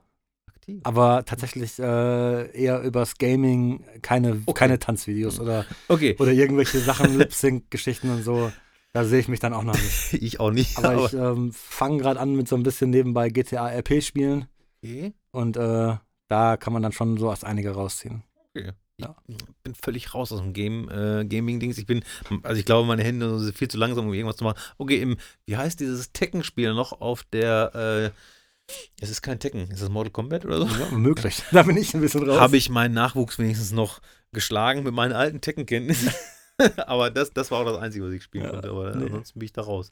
Aktiv. Aber tatsächlich äh, eher übers Gaming, keine, Okay. keine Tanzvideos oder, Okay, oder irgendwelche Sachen, [LAUGHS] Lip-Sync-Geschichten und so. Da sehe ich mich dann auch noch nicht. [LAUGHS] ich auch nicht. Aber ich ähm, fange gerade an mit so ein bisschen nebenbei GTA RP spielen okay. und äh, da kann man dann schon so als einige rausziehen. okay. Ich Ja. bin völlig raus aus dem Game, äh, Gaming-Dings. Ich bin, also ich glaube, meine Hände sind viel zu langsam, um irgendwas zu machen. Okay, im, wie heißt dieses Tekken-Spiel noch auf der, äh, es ist kein Tekken, ist das Mortal Kombat oder so? Ja, möglich. [LAUGHS] Da bin ich ein bisschen raus. habe ich meinen Nachwuchs wenigstens noch geschlagen mit meinen alten Tekken-Kenntnissen. [LAUGHS] aber das, das war auch das Einzige, was ich spielen Ja, konnte. Aber nee. ansonsten bin ich da raus.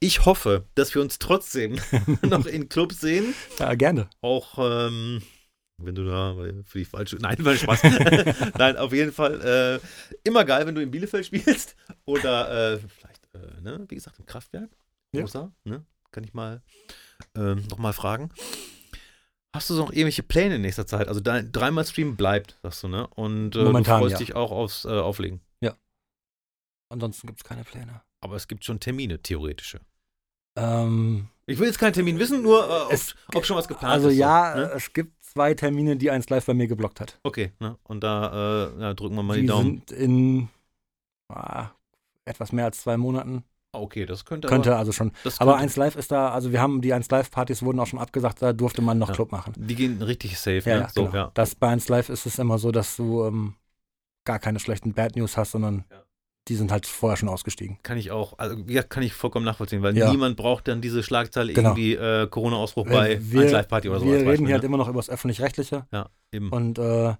Ich hoffe, dass wir uns trotzdem [LAUGHS] noch in Clubs sehen. ja, gerne. Auch ähm, wenn du da weil für die falsche. [LAUGHS] Nein, war Spaß. [LAUGHS] Nein, auf jeden Fall äh, immer geil, wenn du in Bielefeld spielst. Oder äh, vielleicht, äh, ne, wie gesagt, im Kraftwerk. Ja. Rosa, ne? Kann ich mal ähm, noch mal fragen. Hast du noch irgendwelche Pläne in nächster Zeit? Also dein dreimal Stream bleibt, sagst du, ne? Und äh, Momentan, du freust ja. dich auch aufs äh, Auflegen. Ansonsten gibt es keine Pläne. Aber es gibt schon Termine, theoretische. Ähm, Ich will jetzt keinen Termin wissen, nur äh, ob, Es- ob schon was geplant also ist. so, ja, ne? es gibt zwei Termine, die eins live bei mir geblockt hat. Okay, ne? Und da äh, ja, drücken wir mal die, die Daumen. sind in ah, etwas mehr als zwei Monaten. Ah, Okay, das könnte, Könnte aber. also schon. Aber könnte, eins live ist da, also wir haben die eins live Partys wurden auch schon abgesagt, da durfte man noch Ja. Club machen. Die gehen richtig safe, Ja, ne? ja, so, genau. ja. Das bei eins live ist es immer so, dass du ähm, gar keine schlechten Bad News hast, sondern Ja. Die sind halt vorher schon ausgestiegen. Kann ich auch, also ja, kann ich vollkommen nachvollziehen, weil Ja. niemand braucht dann diese Schlagzeile Genau. irgendwie äh, Corona-Ausbruch Äh, bei wir- 1 Live-Party oder so. Wir reden Beispiel, hier halt ne? immer noch über das öffentlich-rechtliche Ja, eben. und äh,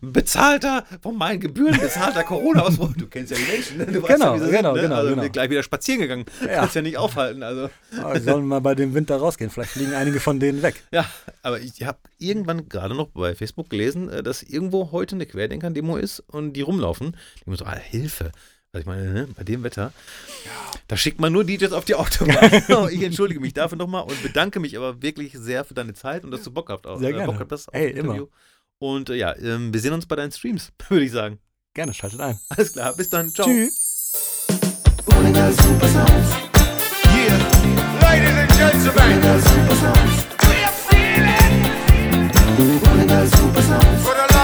Bezahlter, von meinen Gebühren bezahlter Corona-Ausbruch. Du kennst ja die Menschen, ne? Du weißt Genau, ja, wie sie genau, sind, ne? genau, Also genau. wir gleich wieder spazieren gegangen. Ja. Kannst ja nicht aufhalten, also. wir sollen mal bei dem Winter rausgehen. Vielleicht fliegen einige von denen weg. Ja, aber ich habe irgendwann gerade noch bei Facebook gelesen, äh, dass irgendwo heute eine Querdenker-Demo ist und die rumlaufen. Die muss so, ah, Hilfe. Also ich meine, ne, bei dem Wetter, da schickt man nur DJs auf die Autobahn. [LAUGHS] [LAUGHS] ich entschuldige mich dafür nochmal und bedanke mich aber wirklich sehr für deine Zeit und dass du Bock habt auf, Sehr äh, gerne. Bock auf Hey, das immer. Und äh, ja, ähm, wir sehen uns bei deinen Streams, [LAUGHS] würde ich sagen. Gerne, schaltet ein. Alles klar, bis dann. Ciao. Tschüss. Ladies and gentlemen, we are feeling. For the